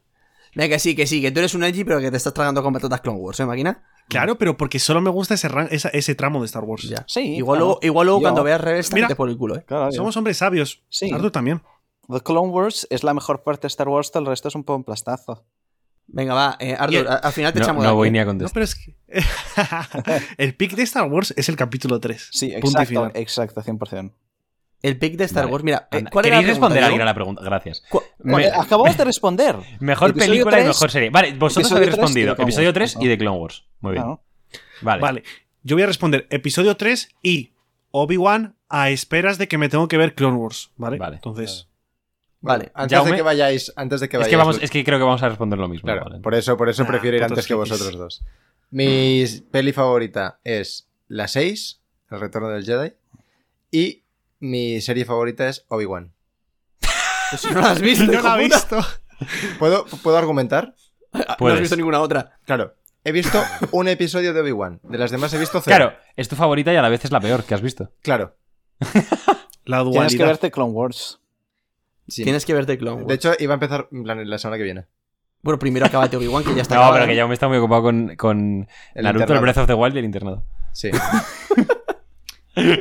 Venga, que sí, que sí, que tú eres un edgy pero que te estás tragando con patatas Clone Wars, ¿eh, máquina? Claro, pero porque solo me gusta ese, ran- esa- ese tramo de Star Wars. Ya. Sí, Igual claro. luego, igual luego Yo- cuando veas revés, Mira. te por el culo, ¿eh? Claro, Somos hombres sabios. Sí. Arthur también. The Clone Wars es la mejor parte de Star Wars, todo el resto es un poco un plastazo. Venga, va, eh, Arthur, el- al final te No, echamos no de voy aquí, ni a No, contestar. pero es que. el pick de Star Wars es el capítulo 3. Sí, Punto y exacto, final. exacto, 100%. El pick de Star Vale. Wars, mira, eh, Anda, ¿cuál era la ¿Queréis responder a alguien Diego? a la pregunta? Gracias. ¿Cu- Me- cuál- Eh, Acabamos de responder. Mejor Episodio película y mejor serie. Vale, vosotros episodio habéis respondido. Episodio Wars, 3 ¿no? y de Clone Wars. Muy bien. Claro. Vale. Vale. Yo voy a responder episodio 3 y Obi-Wan a esperas de que me tengo que ver Clone Wars. ¿Vale? Vale. Entonces. Vale. Antes Jaume. de que vayáis, antes de que Es vayáis. que, vamos, es que creo que vamos a responder lo mismo. Claro, vale. por eso, por eso Ah, prefiero ir antes que vosotros dos. Mi peli favorita es la 6, El Retorno del Jedi. Y mi serie favorita es Obi-Wan. Pues si no la has visto, no la he visto. ¿Puedo, ¿Puedo argumentar? No has visto ninguna otra. Claro. He visto un episodio de Obi-Wan. De las demás he visto cero. Claro, es tu favorita y a la vez es la peor que has visto. Claro. La Tienes dualidad. que verte Clone Wars. Sí. Tienes que verte Clone Wars. De hecho, iba a empezar en plan, la semana que viene. bueno, primero acabate Obi-Wan, que ya está No, acabada, pero que ya me está muy ocupado con, con El Naruto, el internado. Breath of the Wild y el internado. Sí.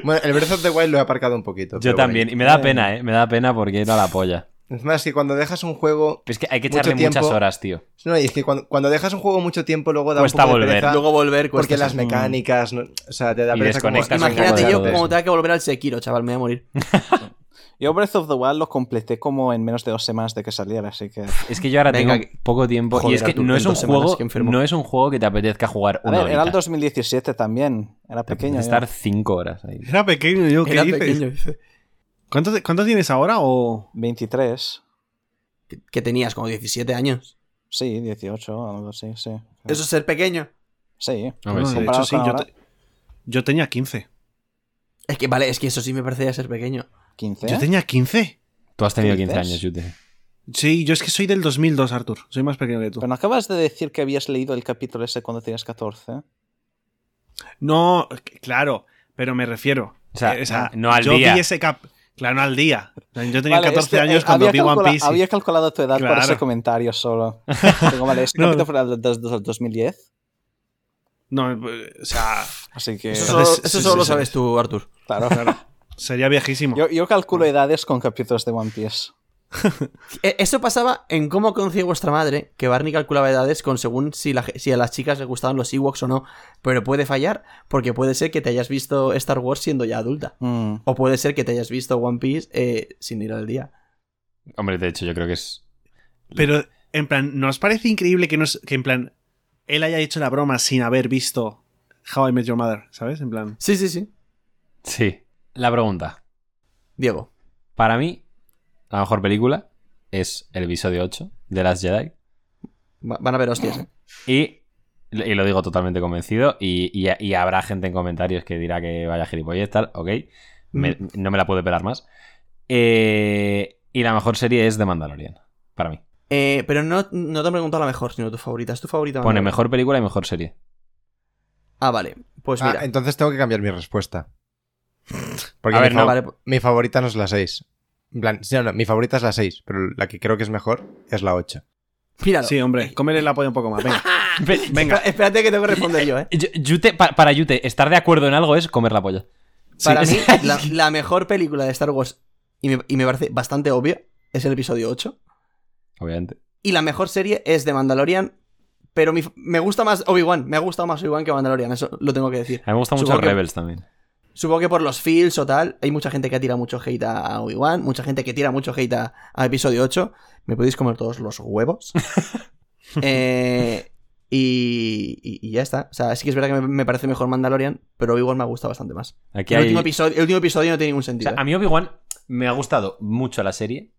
Bueno, el Breath of the Wild lo he aparcado un poquito. Yo también. bueno. Y me da pena, ¿eh? Me da pena porque era la polla. Es más, que cuando dejas un juego. Es que hay que echarle tiempo. muchas horas, tío. No, y es que cuando, cuando dejas un juego mucho tiempo, luego da Cuesta un poco de volver. pereza, Luego volver cuesta Porque las mecánicas. no- o sea, te da Y pereza como- Imagínate yo como tenga que volver al Sekiro, chaval, me voy a morir. Yo Breath of the Wild lo completé como en menos de dos semanas de que saliera, así que... Es que yo ahora Venga, tengo poco tiempo. joder, y es que Artur, no es un juego. qué enfermo. No es un juego que te apetezca jugar A una ver, era el horita. 2017 también. Era pequeño. estar cinco horas ahí. Era pequeño yo, ¿qué Era dices? pequeño. ¿Cuánto, te- cuánto tienes ahora? O... 23. Que- Que tenías como 17 años. Sí, 18, algo así, sí. Eso es ser pequeño. Sí. No, sí. de hecho, sí, yo, te- yo tenía 15. Es que, vale, es que eso sí me parecía ser pequeño. 15. Yo tenía 15. Tú has tenido ¿Qué 15 dices? años, Yute. Sí, yo es que soy del 2002, Arthur. Soy más pequeño que tú. Pero no acabas de decir que habías leído el capítulo ese cuando tenías 14. No, claro, pero me refiero. O sea, eh, no al yo día. vi ese cap. Claro, no al día. Yo tenía Vale, 14 es que, años eh, cuando vi One Piece. Había calculado tu edad por Claro. ese comentario solo. Digo, vale, este No. capítulo fue del del- del 2010. No, eh, o sea, Así que. Eso solo, eso solo sí, lo sí. sabes tú, Artur. Claro. Sería viejísimo. Yo, yo calculo edades con capítulos de One Piece. Eh, Eso pasaba en cómo conocía vuestra madre, que Barney calculaba edades con según si, la ge- si a las chicas les gustaban los Ewoks o no. Pero puede fallar, porque puede ser que te hayas visto Star Wars siendo ya adulta. Mm. O puede ser que te hayas visto One Piece eh, sin ir al día. Hombre, de hecho, yo creo que es. Pero, en plan, ¿nos parece increíble que, nos, que en plan, él haya hecho la broma sin haber visto How I Met Your Mother? ¿Sabes? En plan. Sí, sí, sí. Sí. La pregunta. Diego. Para mí, la mejor película es el episodio 8 de Last Jedi. Va- Van a ver hostias, ¿eh? Y, y lo digo totalmente convencido. Y, y- y habrá gente en comentarios que dirá que vaya gilipollez, tal. Ok. Me- no me la puedo pelar más. Eh, y la mejor serie es The Mandalorian. Para mí. Eh, pero no, no te han preguntado la mejor, sino tu favorita. ¿Es tu favorita? Pone mejor película y mejor serie. Ah, vale. Pues Ah, mira. entonces tengo que cambiar mi respuesta. Porque A mi, ver, no, vale. mi favorita no es la 6. En plan, sí, no, no, mi favorita es la 6, pero la que creo que es mejor es la 8. Míralo. Sí, hombre, cómele la polla un poco más. Venga. Espérate que tengo que responder yo, ¿eh? Yute- pa- para Yute, estar de acuerdo en algo es comer la polla. Para Sí, mí, la, la mejor película de Star Wars, y me, y me parece bastante obvia, es el episodio 8. Obviamente. Y la mejor serie es de Mandalorian, pero mi- me gusta más Obi-Wan. Me ha gustado más Obi-Wan que Mandalorian, eso lo tengo que decir. A mí me gusta mucho que- Rebels también. Supongo que por los feels o tal, hay mucha gente que ha tirado mucho hate a Obi-Wan, mucha gente que tira mucho hate a, a episodio 8. Me podéis comer todos los huevos. Eh, y, y- y ya está. O sea, sí que es verdad que me, me parece mejor Mandalorian, pero Obi-Wan me gusta bastante más. Aquí El, hay... último episodio, el último episodio no tiene ningún O sentido. sea, a ¿eh? mí Obi-Wan me ha gustado mucho la serie,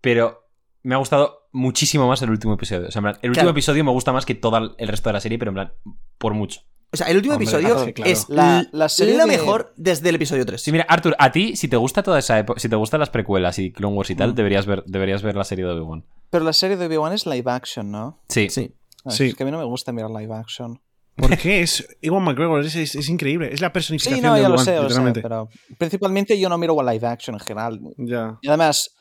pero me ha gustado muchísimo más el último episodio. O sea, en plan, el último Claro. episodio me gusta más que todo el resto de la serie, pero en plan, por mucho. O sea, el último Hombre, episodio claro. es La- la serie la de- mejor desde el episodio 3. Sí, mira, Arthur, a ti, si te gusta toda esa época, si te gustan las precuelas y Clone Wars y tal, Mm. deberías, ver, deberías ver la serie de Obi-Wan. Pero la serie de Obi-Wan es live action, ¿no? Sí. Sí. Ah, Sí. Es que a mí no me gusta mirar live action. ¿Por qué? Es Iwan McGregor, es, es- es increíble. Es la personificación Sí, no, de ya lo Obi-Wan, sé, lo sé, literalmente. pero principalmente yo no miro live action en general. Ya. Y además,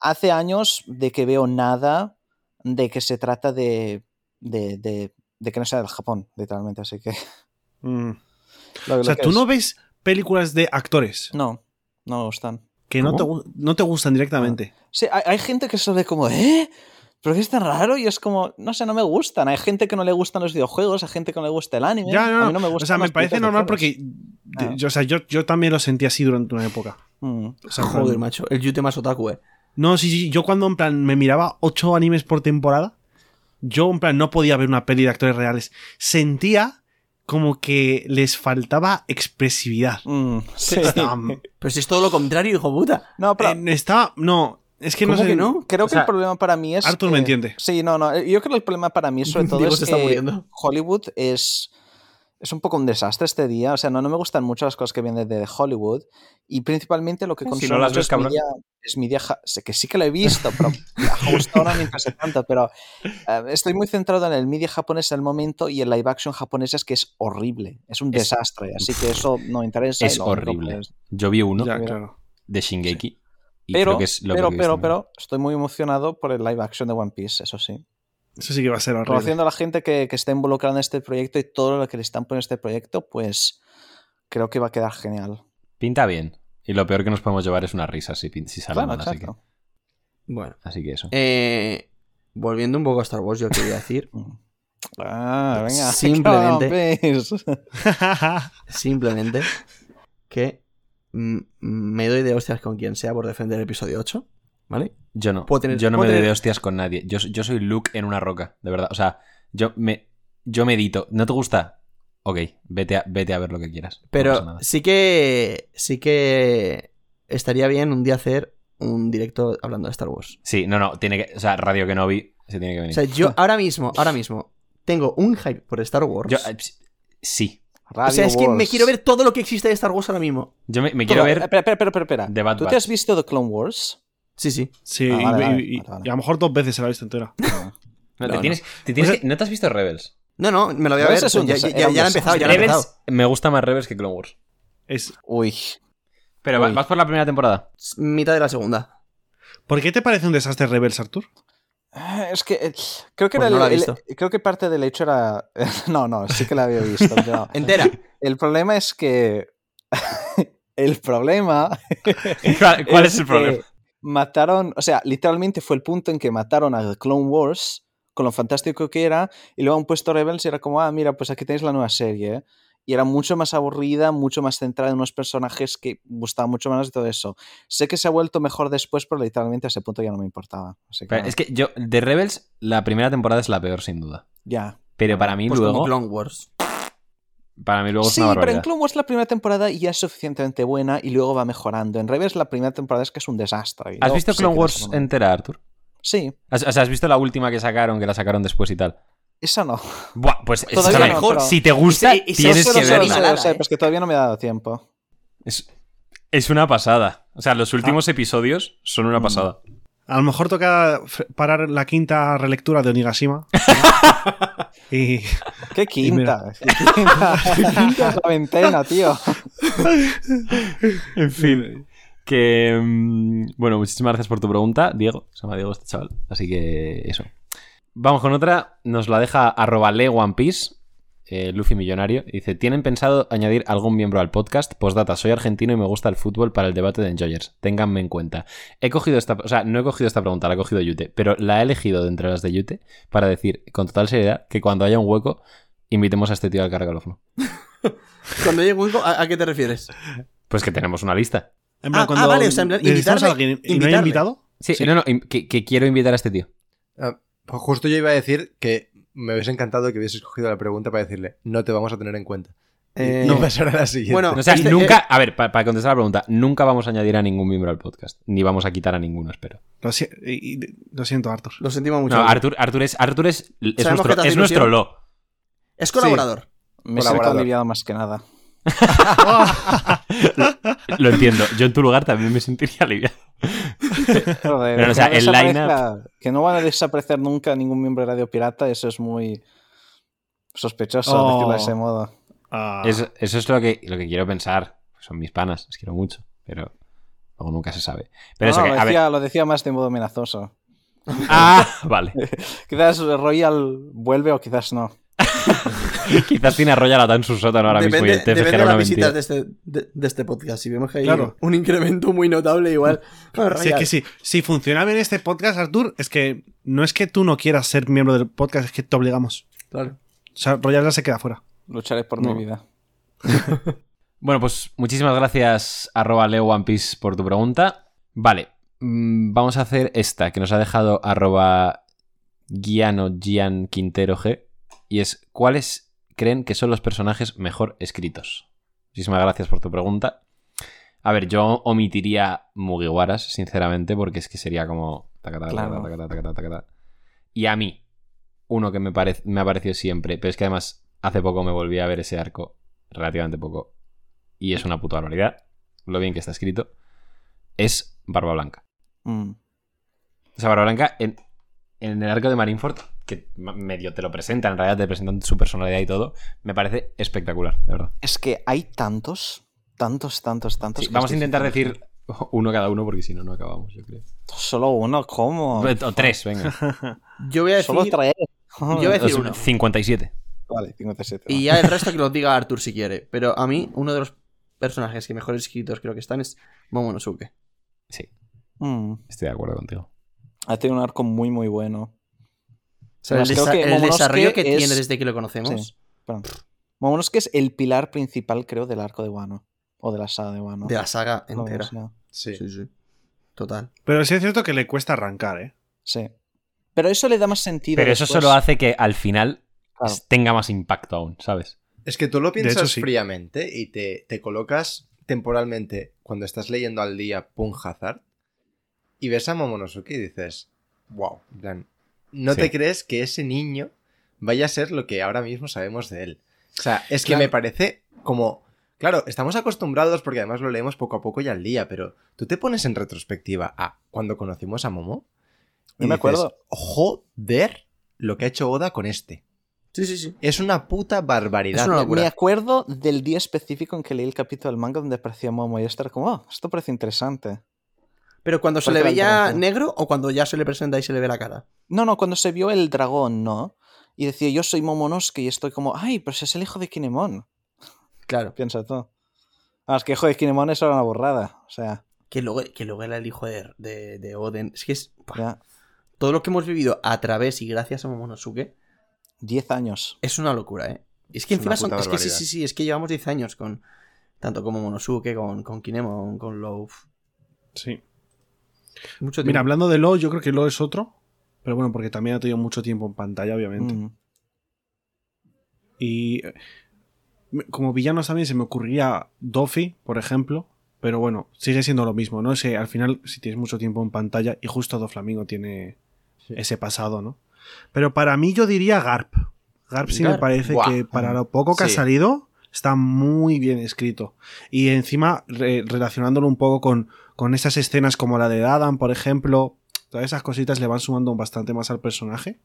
hace años de que veo nada de que se trata de, de, de, de que no sea del Japón, literalmente, así que... Mm. lo- O sea, lo que tú es. no ves películas de actores No, no me gustan. que no te, no te gustan directamente. Sí, hay, hay gente que se ve como, ¿eh? ¿Pero qué es tan raro? Y es como, no sé, no me gustan. Hay gente que no le gustan los videojuegos, hay gente que no le gusta el anime. Ya, no, a no. mí no me o gustan sea, me parece normal porque de- Ah. yo, o sea, yo, yo también lo sentí así durante una época. Mm. O sea, Joder, macho. El Yute más otaku, eh. No, sí, sí. Yo cuando en plan me miraba ocho animes por temporada, yo en plan no podía ver una peli de actores reales. Sentía como que les faltaba expresividad. Mm, sí. Estaban- Pero si es todo lo contrario, hijo puta. No, pero eh, estaba. No, es que no ¿Cómo sé. que no? creo o que sea, el problema para mí es. Arthur que- me entiende. Sí, no, no. Yo creo que el problema para mí, sobre todo, es se está que muriendo. Hollywood es. Es un poco un desastre este día. O sea, no, no me gustan mucho las cosas que vienen de Hollywood. Y principalmente lo que Si consumo no las ves, es media, es media sé que sí que lo he visto, pero justo ahora no me interesa tanto. Pero eh, estoy muy centrado en el media japonés en el momento y el live action japonés es que es horrible. Es un Es- desastre. Así que eso no interesa. Es horrible. que es- Yo vi uno Ya, claro. de Shingeki y Pero, creo que es lo pero, que pero, pero, estoy muy emocionado por el live action de One Piece, eso sí. Eso sí que va a ser horrible. Conociendo a la gente que, que está involucrada en este proyecto y todo lo que le están poniendo en este proyecto, pues creo que va a quedar genial. Pinta bien. Y lo peor que nos podemos llevar es una risa si, si sale Claro, mal, así que, exacto. Bueno. así que eso. Eh, volviendo un poco a Star Wars, yo quería decir Ah, venga. Simplemente- simplemente que me doy de hostias con quien sea por defender el episodio 8. ¿Vale? Yo no. puedo tener- yo no puedo me doy tener- de hostias con nadie. Yo, yo soy Luke en una roca, de verdad. O sea, yo me, yo medito. ¿No te gusta? Ok, vete a, vete a ver lo que quieras. Pero sí que. Sí que. Estaría bien un día hacer un directo hablando de Star Wars. Sí, no, no. Tiene que, o sea, Radio Kenobi se tiene que O venir. sea, yo ahora mismo, ahora mismo, tengo un hype por Star Wars. Yo, eh, sí. o sea, Radio es que me Wars. quiero ver todo lo que existe de Star Wars ahora mismo. Yo me, me quiero ver Espera, espera, espera, espera. Bad ¿Tú te has visto The Clone Wars? Sí, sí. Sí, Ah, y- vale, y, vale, y- vale, vale. y a lo mejor dos veces se la he visto entera. No, No, te no. tienes, te tienes O sea- que- ¿No te has visto Rebels? No, no, me lo voy a ver. Rebels es un ya, ya- he empezado, ya lo he empezado. Rebels me gusta más Rebels que Clone Wars. Es, Uy. Pero Uy. vas por la primera temporada. Mitad de la segunda. ¿Por qué te parece un desastre Rebels, Arthur? Ah, Es que eh, creo que Pues era no el- la he el- visto. creo que parte del hecho era no, no, sí que la había visto. Entera. el problema es que el problema ¿Cuál, cuál es el que problema? Mataron, o sea, literalmente fue el punto en que mataron a The Clone Wars con lo fantástico que era y luego han puesto Rebels y era como, ah, mira, pues aquí tenéis la nueva serie. ¿eh? Y era mucho más aburrida, mucho más centrada en unos personajes que gustaban mucho más de todo eso. Sé que se ha vuelto mejor después, pero literalmente a ese punto ya no me importaba. Así que, Pero Es que yo, de Rebels, la primera temporada es la peor, sin duda. ya. Pero para mí Pues como luego. Clone Wars. Para mí luego es Sí, una pero en. Clone Wars la primera temporada ya es suficientemente buena y luego va mejorando. En Rebels la primera temporada es que es un desastre. ¿Has visto Clone Wars entera, Arthur? Sí, ¿Has- O sea, ¿has visto la última que sacaron, que la sacaron después y tal? esa no. Buah, pues es Todavía la no, mejor. pero- Si te gusta, Y se- y tienes que verla. sé, nada, lo sé, ¿eh? pero es que todavía no me ha dado tiempo. Es, es una pasada. O sea, los últimos episodios son una Mm. A lo mejor toca parar la quinta relectura de Onigashima. y ¿Qué quinta? ¿Qué quinta? ¿Qué quinta es la veintena, tío? En fin. Que. mm, Bueno, muchísimas gracias por tu pregunta, Diego. Se llama Diego este chaval. Así que eso. Vamos con otra. Nos la deja arroba le One Piece. Eh, Luffy Millonario. Dice: ¿Tienen pensado añadir algún miembro al podcast? Postdata, soy argentino y me gusta el fútbol para el debate de Enjoyers. Ténganme en cuenta. He cogido esta. O sea, no he cogido esta pregunta, la he cogido Yute. Pero la he elegido de entre las de Yute para decir con total seriedad que cuando haya un hueco, invitemos a este tío al cargalofno. Cuando llegue un hueco, ¿a, a qué te refieres? Pues que tenemos una lista. En plan, Ah, cuando ah, vale, o sea, en plan, necesitamos a alguien y no hay invitarle. invitado. Sí, no, no, que quiero invitar a este tío. Ah, pues justo yo iba a decir que me hubiese encantado que hubieses cogido la pregunta para decirle, no te vamos a tener en cuenta. Y- Eh, y pasar a la siguiente. bueno, O sea, Este- nunca. A ver, pa- para contestar la pregunta, nunca vamos a añadir a ningún miembro al podcast. Ni vamos a quitar a ninguno, espero. Lo, si- y- y- lo siento, Arthur. Lo sentimos mucho. No, Artur, Artur es, Artur nuestro, es nuestro lo. Es colaborador. Me siento aliviado más que nada. Lo entiendo. Yo en tu lugar también me sentiría aliviado. Joder, Pero, o sea, que el no Que van a desaparecer nunca ningún miembro de Radio Pirata, eso es muy sospechoso Oh. decirlo de ese modo. Ah, Eso, eso es lo que, lo que quiero pensar. Son mis panas, los quiero mucho. Pero luego nunca se sabe. Pero No, eso que, lo, a ver. decía, lo decía más de modo amenazoso. Ah, vale. Quizás Royal vuelve o quizás no. Quizás tiene a Royal en su sótano ahora mismo y Depende, el TFG depende era de una las visitas de este, de, de este podcast. Si vemos que hay Claro. un incremento muy notable, igual. Bueno, Sí, es Royal, que sí. Si funciona bien este podcast, Artur, es que no es que tú no quieras ser miembro del podcast, es que te obligamos. claro. O sea, Royal ya se queda fuera. Lucharé por No. mi vida. Bueno, pues muchísimas gracias, arroba Leo One Piece, por tu pregunta. Vale, mm, vamos a hacer esta que nos ha dejado arroba Guiano Gian Quintero G. Y es, ¿cuáles creen que son los personajes mejor escritos? Muchísimas gracias por tu pregunta. A ver, yo omitiría Mugiwaras, sinceramente, porque es que sería como... Claro. Y a mí, uno que me, parece, me ha parecido siempre, pero es que además hace poco me volví a ver ese arco, relativamente poco, y es una puta barbaridad, lo bien que está escrito, es Barba Blanca. Mm. O sea, Barba Blanca en, en el arco de Marineford, que medio te lo presentan, en realidad te presentan su personalidad y todo, me parece espectacular, de verdad. Es que hay tantos, tantos, tantos, tantos. Sí, vamos a intentar decir uno cada uno porque si no, no acabamos, yo creo. Solo uno, ¿cómo? O tres, venga. Yo voy a decir. Solo tres. Yo voy a decir uno. 57. Vale, 57. Y ya el resto que lo diga Arthur si quiere. Pero a mí, uno de los personajes que mejor escritos creo que están es Momonosuke. Sí, Mm. estoy de acuerdo contigo. Ha tenido un arco muy, muy bueno. O sea, el, desa- desarrollo que es- tiene desde que lo conocemos. Sí. Momonosuke es el pilar principal, creo, del arco de Wano. O de la saga de Wano. De la saga No, entera. Sí. Sí, sí. Total. Pero sí es cierto que le cuesta arrancar, ¿eh? sí. Pero eso le da más sentido. Pero eso solo hace que al final Claro. tenga más impacto aún, ¿sabes? Es que tú lo hecho, piensas sí. fríamente y te, te colocas temporalmente cuando estás leyendo al día Pun Hazard y ves a Momonosuke y dices, wow, en plan, no Sí. te crees que ese niño vaya a ser lo que ahora mismo sabemos de él. O sea, es que Claro. me parece como... Claro, estamos acostumbrados porque además lo leemos poco a poco y al día, pero tú te pones en retrospectiva a cuando conocimos a Momo. y Yo me dices, acuerdo. Joder, lo que ha hecho Oda con este. Sí, sí, sí. Es una puta barbaridad. Es una. Me acuerdo del día específico en que leí el capítulo del manga donde aparecía Momo y esto era como, oh, esto parece interesante. Pero cuando se ¿Cuál le veía negro o cuando ya se le presenta y se le ve la cara. No, no, cuando se vio el dragón, ¿no? Y decía, yo soy Momonosuke y estoy como, ay, pero si es el hijo de Kinemon. Claro. Piensa tú. Ah, es que hijo de Kinemon eso era una borrada. O sea, Que luego, que luego era el hijo de, de, de Oden. Es que es. ya, Todo lo que hemos vivido a través y gracias a Momonosuke 10 años. es una locura, ¿eh? Es que Es encima son. Es que sí, sí, sí. Es que llevamos 10 años con. Tanto con Momonosuke, con, con Kinemon, con Love. Sí. Mucho tiempo. Mira, hablando de Lo, yo creo que Lo es otro. Pero bueno, porque también ha tenido mucho tiempo en pantalla, obviamente. Mm. Y eh, como villanos también se me ocurriría Doffy, por ejemplo. Pero bueno, sigue siendo lo mismo, ¿no? Ese, al final, si tienes mucho tiempo en pantalla, y justo Doflamingo tiene ese pasado, ¿no? Pero para mí yo diría Garp. Garp sí me parece buah. que para lo poco que ha salido, está muy bien escrito. Y encima, re- relacionándolo un poco con, con esas escenas como la de Adam, por ejemplo, todas esas cositas le van sumando bastante más al personaje.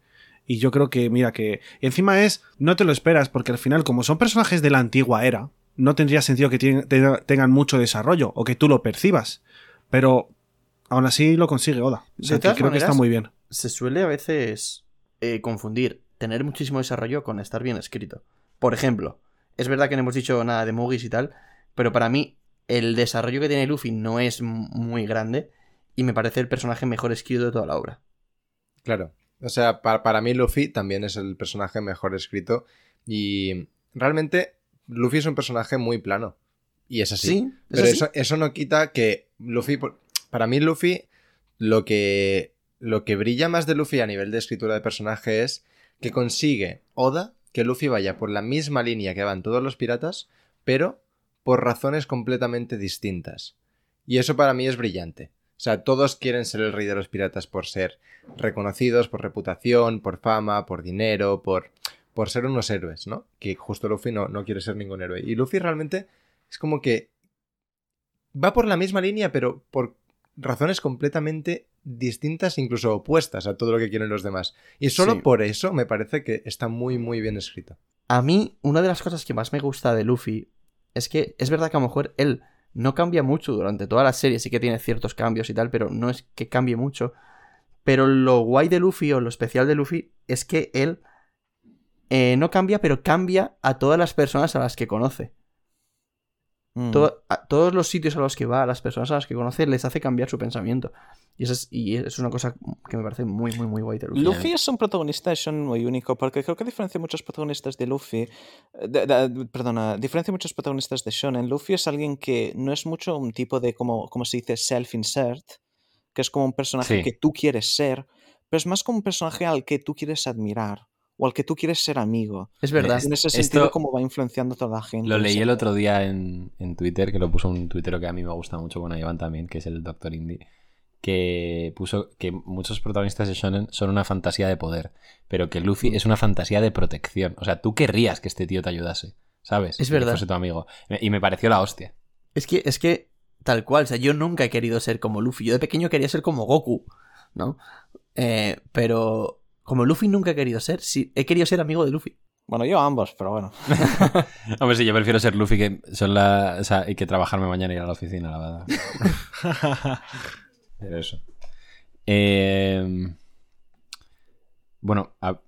Y yo creo que, mira, que y encima es, no te lo esperas, porque al final, como son personajes de la antigua era, no tendría sentido que tienen- tengan mucho desarrollo o que tú lo percibas. Pero aún así lo consigue Oda. O sea, De que todas creo que está muy bien. Se suele a veces eh, confundir tener muchísimo desarrollo con estar bien escrito. Por ejemplo, es verdad que no hemos dicho nada de Mugis y tal, pero para mí el desarrollo que tiene Luffy no es muy grande y me parece el personaje mejor escrito de toda la obra. Claro. O sea, pa- para, mí Luffy también es el personaje mejor escrito y realmente Luffy es un personaje muy plano. Y es así. Sí, ¿Es Pero así? eso, eso no quita que Luffy, para mí Luffy, lo que, lo que brilla más de Luffy a nivel de escritura de personaje es que consigue Oda que Luffy vaya por la misma línea que van todos los piratas, pero por razones completamente distintas. Y eso para mí es brillante. O sea, todos quieren ser el rey de los piratas por ser reconocidos, por reputación, por fama, por dinero, por, por ser unos héroes, ¿no? Que justo Luffy no, no quiere ser ningún héroe. Y Luffy realmente es como que va por la misma línea, pero por razones completamente distintas, incluso opuestas a todo lo que quieren los demás. Y solo Sí. por eso me parece que está muy, muy bien escrito. A mí, una de las cosas que más me gusta de Luffy es que es verdad que a lo mejor él no cambia mucho durante toda la serie, sí que tiene ciertos cambios y tal, pero no es que cambie mucho. Pero lo guay de Luffy o lo especial de Luffy es que él eh, no cambia, pero cambia a todas las personas a las que conoce. Mm. A todos los sitios a los que va, a las personas a las que conoce, les hace cambiar su pensamiento. Y eso es, y es una cosa que me parece muy, muy, muy guay de Luffy. Luffy es un protagonista de shonen muy único, porque creo que diferencia muchos protagonistas de Luffy, eh, de- de- perdona, a diferencia muchos protagonistas de shonen, Luffy es alguien que no es mucho un tipo de, como, como se dice, self-insert, que es como un personaje Sí. que tú quieres ser, pero es más como un personaje al que tú quieres admirar o al que tú quieres ser amigo. Es verdad. En ese sentido, como va influenciando a toda la gente. Lo leí el otro día en, en Twitter, que lo puso un tuitero que a mí me gusta mucho, bueno, Iván también, que es el Dr. Indie, que puso que muchos protagonistas de Shonen son una fantasía de poder, pero que Luffy es una fantasía de protección. O sea, tú querrías que este tío te ayudase, ¿sabes? Es Que verdad. fuese tu amigo. Y me pareció la hostia. Es que, es que, tal cual, o sea, yo nunca he querido ser como Luffy. Yo de pequeño quería ser como Goku, ¿no? Eh, pero como Luffy nunca he querido ser, sí, he querido ser amigo de Luffy. Bueno, yo ambos, pero bueno. Hombre, sí, yo prefiero ser Luffy que son la, o sea, y que trabajarme mañana y ir a la oficina, la verdad. Pero eso. Eh, bueno, a-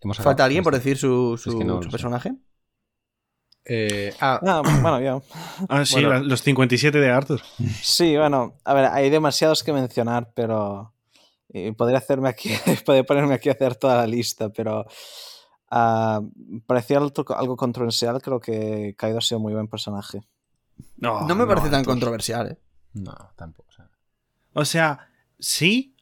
hemos acabado ¿Falta alguien por decir su, su, Es que no lo su sé. personaje? Eh, ah, Ah, bueno, ya. Ah, sí, Bueno. los 57 de Arthur. Sí, bueno, a ver, hay demasiados que mencionar, pero y podría hacerme aquí, podría ponerme aquí a hacer toda la lista, pero ah, parecía algo, algo controversial, creo que Kaido ha sido muy buen personaje. No, no me parece tan controversial, ¿eh? No, tampoco. o sea. O sea, sí,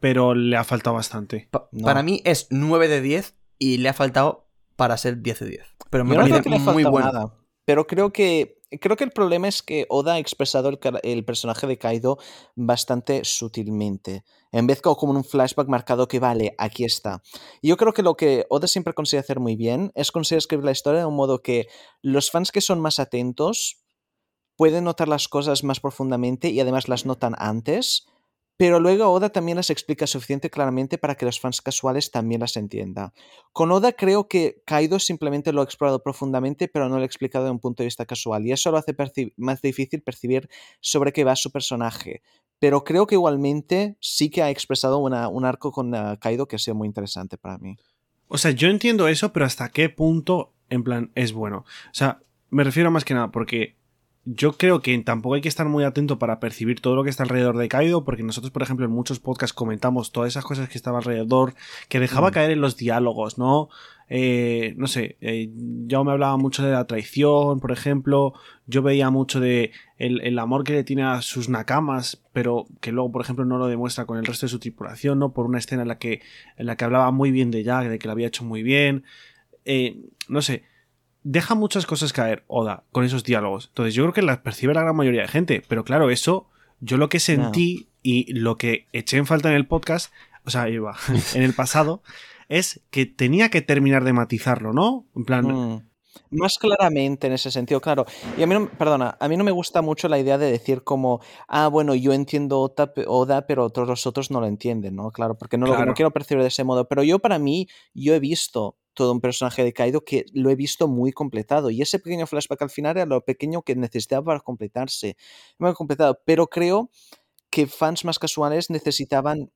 pero le ha faltado bastante. Pa- No. Para mí es 9 de 10 y le ha faltado para ser 10 de 10. Pero me Yo no creo parece que le ha muy faltado bueno. nada, pero creo que creo que el problema es que Oda ha expresado el, personaje de Kaido bastante sutilmente, en vez como como en un flashback marcado que vale, aquí está. Yo creo que lo que Oda siempre consigue hacer muy bien es conseguir escribir la historia de un modo que los fans que son más atentos pueden notar las cosas más profundamente y además las notan antes, pero luego Oda también las explica suficiente claramente para que los fans casuales también las entiendan. Con Oda creo que Kaido simplemente lo ha explorado profundamente, pero no lo ha explicado de un punto de vista casual, y eso lo hace más difícil percibir sobre qué va su personaje. Pero creo que igualmente sí que ha expresado un arco con ah, Kaido que ha sido muy interesante para mí. O sea, yo entiendo eso, pero hasta qué punto, en plan, es bueno. O sea, me refiero más que nada porque yo creo que tampoco hay que estar muy atento para percibir todo lo que está alrededor de Kaido, porque nosotros, por ejemplo, en muchos podcasts comentamos todas esas cosas que estaba alrededor, que dejaba Mm. caer en los diálogos, ¿no? Eh, no sé, eh, yo me hablaba mucho de la traición, por ejemplo, yo veía mucho de el, el amor que le tiene a sus nakamas, pero que luego, por ejemplo, no lo demuestra con el resto de su tripulación, ¿no? Por una escena en la que, en la que hablaba muy bien de Jack, de que lo había hecho muy bien. Eh, no sé, deja muchas cosas caer Oda con esos diálogos. Entonces yo creo que las percibe la gran mayoría de gente. Pero claro, eso, yo lo que sentí y lo que eché en falta en el podcast, o sea, iba, en el pasado, es que tenía que terminar de matizarlo, ¿no? En plan, Mm. Más claramente en ese sentido, claro. Y a mí no, perdona, a mí no me gusta mucho la idea de decir como, ah, bueno, yo entiendo Oda, pe- Oda, pero todos los otros no lo entienden, ¿no? Claro, porque no lo no quiero percibir de ese modo. Pero yo, para mí, yo he visto todo un personaje de Kaido que lo he visto muy completado. Y ese pequeño flashback al final era lo pequeño que necesitaba para completarse. Muy completado. Pero creo que fans más casuales necesitaban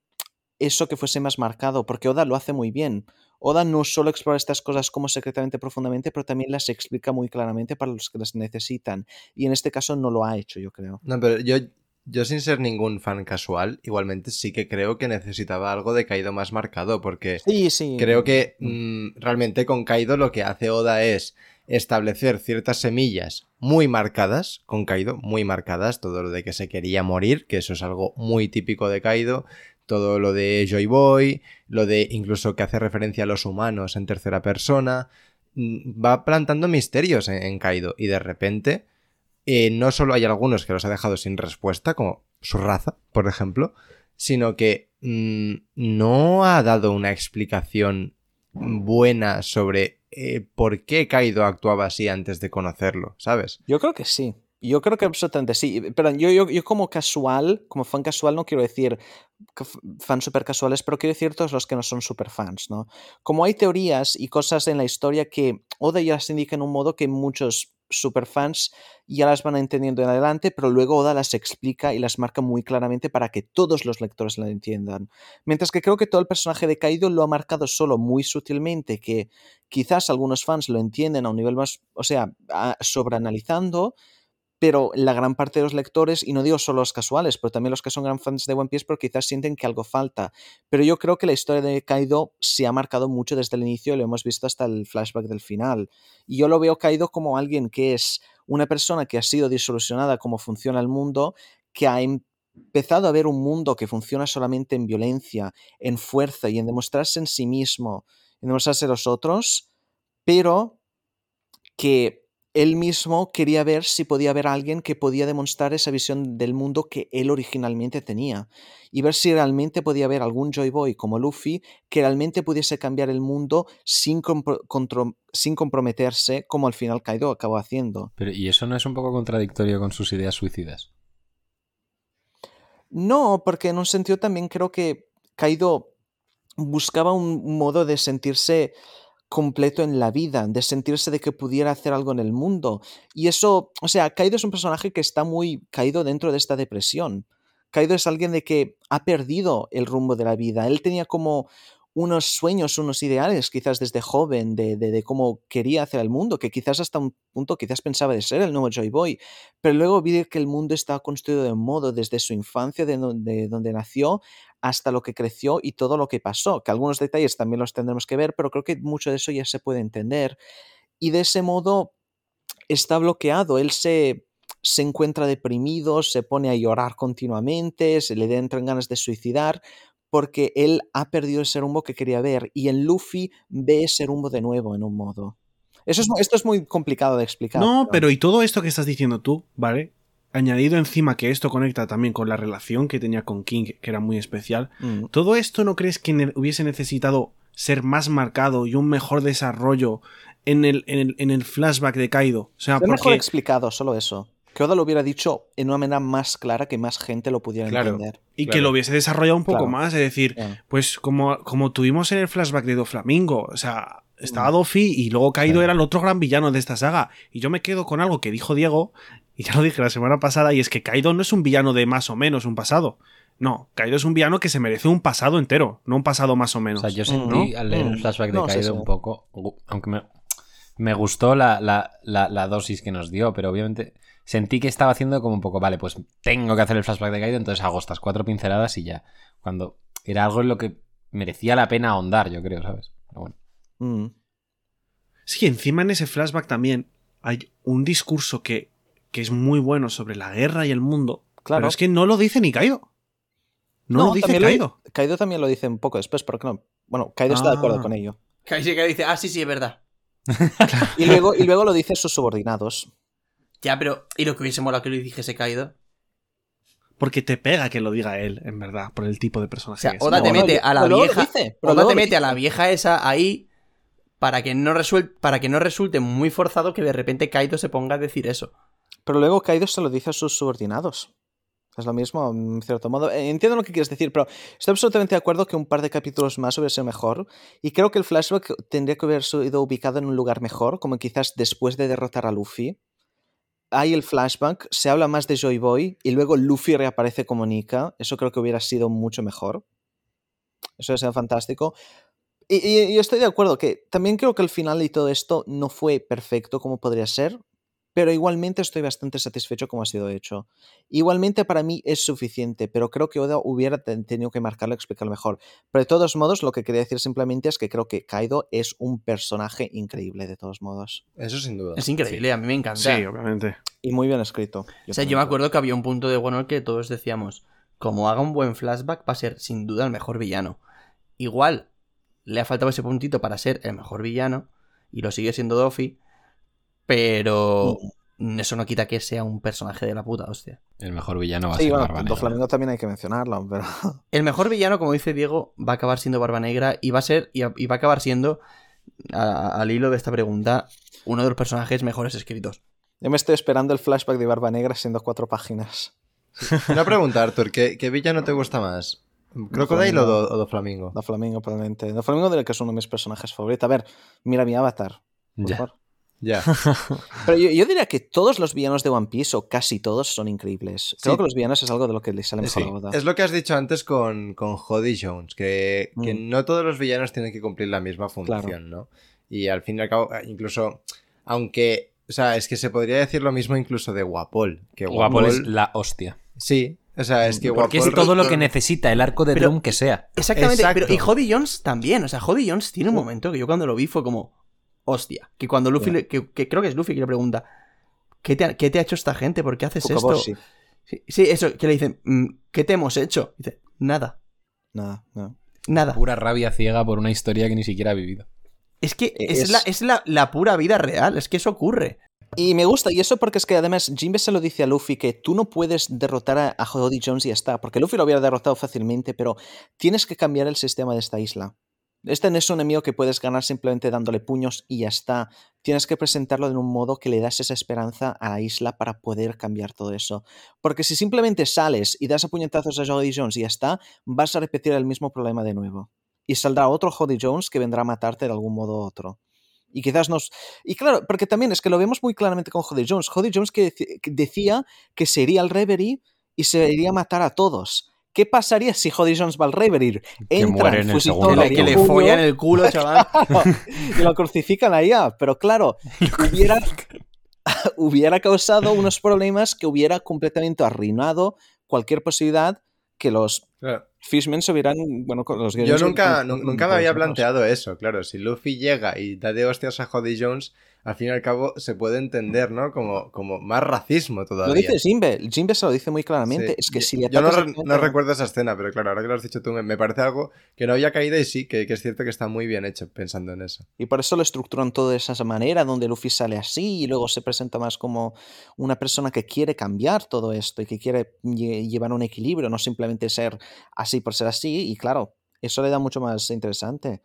eso que fuese más marcado, porque Oda lo hace muy bien. Oda no solo explora estas cosas como secretamente profundamente, pero también las explica muy claramente para los que las necesitan. Y en este caso no lo ha hecho, yo creo. No, pero yo, yo sin ser ningún fan casual, igualmente sí que creo que necesitaba algo de Kaido más marcado, porque Sí, sí. creo que mm, realmente con Kaido lo que hace Oda es establecer ciertas semillas muy marcadas, con Kaido, muy marcadas, todo lo de que se quería morir, que eso es algo muy típico de Kaido, todo lo de Joy Boy, lo de incluso que hace referencia a los humanos en tercera persona, mm, va plantando misterios en, en Kaido y de repente eh, no solo hay algunos que los ha dejado sin respuesta, como su raza, por ejemplo, sino que mm, no ha dado una explicación buena sobre eh, por qué Kaido actuaba así antes de conocerlo, ¿sabes? Yo creo que sí. Yo creo que absolutamente sí. Pero yo, yo, yo como casual, como fan casual, no quiero decir fans super casuales, pero quiero decir todos los que no son super fans, ¿no? Como hay teorías y cosas en la historia que Oda ya las indica en un modo que muchos superfans ya las van entendiendo en adelante, pero luego Oda las explica y las marca muy claramente para que todos los lectores la entiendan. Mientras que creo que todo el personaje de Kaido lo ha marcado solo muy sutilmente, que quizás algunos fans lo entienden a un nivel más, o sea, sobreanalizando, pero la gran parte de los lectores, y no digo solo los casuales, pero también los que son gran fans de One Piece, pero quizás sienten que algo falta. Pero yo creo que la historia de Kaido se ha marcado mucho desde el inicio y lo hemos visto hasta el flashback del final. Y yo lo veo Kaido como alguien que es una persona que ha sido disolucionada como funciona el mundo, que ha empezado a ver un mundo que funciona solamente en violencia, en fuerza y en demostrarse en sí mismo, en demostrarse a los otros, pero que él mismo quería ver si podía haber alguien que podía demostrar esa visión del mundo que él originalmente tenía y ver si realmente podía haber algún Joy Boy como Luffy que realmente pudiese cambiar el mundo sin, compro- sin comprometerse como al final Kaido acabó haciendo. Pero, ¿y eso no es un poco contradictorio con sus ideas suicidas? No, porque en un sentido también creo que Kaido buscaba un modo de sentirse completo en la vida, de sentirse de que pudiera hacer algo en el mundo. Y eso, o sea, Kaido es un personaje que está muy caído dentro de esta depresión. Kaido es alguien de que ha perdido el rumbo de la vida. Él tenía como unos sueños, unos ideales, quizás desde joven, de, de, de cómo quería hacer el mundo, que quizás hasta un punto quizás pensaba de ser el nuevo Joy Boy, pero luego vi que el mundo estaba construido de un modo desde su infancia, de donde, donde nació, hasta lo que creció y todo lo que pasó, que algunos detalles también los tendremos que ver, pero creo que mucho de eso ya se puede entender. Y de ese modo está bloqueado, él se, se encuentra deprimido, se pone a llorar continuamente, se le entran ganas de suicidar, porque él ha perdido ese rumbo que quería ver y en Luffy ve ese rumbo de nuevo en un modo. Eso es, esto es muy complicado de explicar. No, pero y todo esto que estás diciendo tú, ¿vale? Añadido encima que esto conecta también con la relación que tenía con King, que era muy especial. Mm. ¿Todo esto no crees que ne- hubiese necesitado ser más marcado y un mejor desarrollo en el, en el, en el flashback de Kaido? O sea, mejor explicado, solo eso. Que Oda lo hubiera dicho en una manera más clara que más gente lo pudiera Claro. entender. Y que lo hubiese desarrollado un poco Claro. más, es decir, pues como, como tuvimos en el flashback de Doflamingo, o sea, estaba Mm. Dofi y luego Kaido era el otro gran villano de esta saga. Y yo me quedo con algo que dijo Diego, y ya lo dije la semana pasada, y es que Kaido no es un villano de más o menos un pasado. No, Kaido es un villano que se merece un pasado entero, no un pasado más o O menos. sea, yo Mm, sentí ¿no? al leer el Mm. flashback de No, sí, Kaido sí. un poco, aunque me, me gustó la, la- la- la dosis que nos dio, pero obviamente sentí que estaba haciendo como un poco, vale, pues tengo que hacer el flashback de Kaido, entonces hago estas cuatro pinceladas y ya. Cuando era algo en lo que merecía la pena ahondar, yo creo, ¿sabes? Pero bueno. Mm. Sí, encima en ese flashback también hay un discurso que, que es muy bueno sobre la guerra y el mundo. Claro. Pero es que no lo dice ni Kaido. No, lo dice Kaido. Kaido también lo dice un poco después, pero que no. Bueno, Kaido está de acuerdo Ah. con ello. Que dice, ah, sí, sí, es verdad. Y luego, y luego lo dice sus subordinados. Ya, pero. ¿Y lo que hubiese molado que lo dijese Kaido? Porque te pega que lo diga él, en verdad, por el tipo de O personaje sea, que es. Oda te No, mete a la pero vieja. dice, pero Oda te mete a la vieja esa ahí para que no resuel- para que no resulte muy forzado que de repente Kaido se ponga a decir eso. Pero luego Kaido se lo dice a sus subordinados. Es lo mismo, en cierto modo. Eh, Entiendo lo que quieres decir, pero estoy absolutamente de acuerdo que un par de capítulos más hubiera sido mejor. Y creo que el flashback tendría que haber sido ubicado en un lugar mejor, como quizás después de derrotar a Luffy. Hay el flashback, se habla más de Joy Boy y luego Luffy reaparece como Nika. Eso creo que hubiera sido mucho mejor. Eso ha sido fantástico. Y- y estoy de acuerdo que también creo que el final y todo esto no fue perfecto como podría ser, pero igualmente estoy bastante satisfecho como ha sido hecho. Igualmente para mí es suficiente, pero creo que Oda hubiera ten- tenido que marcarlo y explicarlo mejor. Pero de todos modos, lo que quería decir simplemente es que creo que Kaido es un personaje increíble, de todos modos. Eso sin duda. Es increíble, a mí me encanta. Sí, obviamente. Y muy bien escrito. O sea, yo me acuerdo que había un punto de el que todos decíamos, como haga un buen flashback va a ser sin duda el mejor villano. Igual le ha faltado ese puntito para ser el mejor villano y lo sigue siendo Doffy, pero eso no quita que sea un personaje de la puta hostia. El mejor villano va a Sí, ser bueno, Barba Negra. Flamingo también hay que mencionarlo, pero... El mejor villano, como dice Diego, va a acabar siendo Barba Negra y va a ser y, a- y va a acabar siendo a- al hilo de esta pregunta uno de los personajes mejores escritos. Yo me estoy esperando el flashback de Barba Negra siendo cuatro páginas. Una pregunta, Arthur, ¿qué, qué villano te gusta más? ¿Crocodile o Do, o Do Flamingo? Do Flamingo, probablemente. Do Flamingo diré que es uno de mis personajes favoritos. A ver, mira mi avatar. por Ya. favor. Ya. Pero yo, yo diría que todos los villanos de One Piece, o casi todos, son increíbles. Creo Sí. que los villanos es algo de lo que le sale mejor Sí. a Oda. Es lo que has dicho antes con, con Jody Jones, que, que Mm. no todos los villanos tienen que cumplir la misma función, ¿no? Y al fin y al cabo, eh, incluso, aunque, o sea, es que se podría decir lo mismo incluso de Guapol, que Guapol Guapol, es la hostia. sí, o sea, es que Porque es todo lo que necesita el arco de Pero- Drum que sea. Exactamente, Exacto. pero y Jody Jones también, o sea, Jody Jones tiene un momento que yo cuando lo vi fue como, hostia, que cuando Luffy, le- que, que creo que es Luffy que le pregunta, ¿qué te, ha, qué te ha hecho esta gente? ¿Por qué haces esto? Sí, sí, eso, que le dicen, "Mm, ¿qué te hemos hecho? Dice, nada, Nada, no. nada. Pura rabia ciega por una historia que ni siquiera ha vivido. Es que Es- es, la, es la, la pura vida real, es que eso ocurre. Y me gusta, y eso porque es que además Jinbe se lo dice a Luffy que tú no puedes derrotar a, a Jody Jones y ya está, porque Luffy lo hubiera derrotado fácilmente, pero tienes que cambiar el sistema de esta isla. Este no es un enemigo que puedes ganar simplemente dándole puños y ya está. Tienes que presentarlo de un modo que le das esa esperanza a la isla para poder cambiar todo eso. Porque si simplemente sales y das a puñetazos a Jody Jones y ya está, vas a repetir el mismo problema de nuevo. Y saldrá otro Jody Jones que vendrá a matarte de algún modo u otro. Y quizás nos... Y claro, porque también es que lo vemos muy claramente con Jody Jones. Jody Jones que, que decía que se iría al Reverie y se iría a matar a todos. ¿Qué pasaría si Jody Jones va al Reverie? Entra, en el fusil segundo Que que le follan el culo, chaval. y lo crucifican allá. Pero claro, hubiera, hubiera causado unos problemas que hubiera completamente arruinado cualquier posibilidad que los Claro. Fishmen se hubieran... Bueno, con los Yo nunca, nunca me había planteado eso, claro. Si Luffy llega y da de hostias a Jody Jones, al fin y al cabo se puede entender, ¿no? Como, como más racismo todavía. Lo dice Jimbe, Jimbe se lo dice muy claramente. Sí. Es que Yo- si le Yo no, re- recuerdo esa escena, pero claro, ahora que lo has dicho tú, me, me parece algo que no había caído y sí, que, que es cierto que está muy bien hecho pensando en eso. Y por eso lo estructuran todo de esa manera, donde Luffy sale así y luego se presenta más como una persona que quiere cambiar todo esto y que quiere lle- llevar un equilibrio, no simplemente ser así por ser así. Y claro, eso le da mucho más interesante.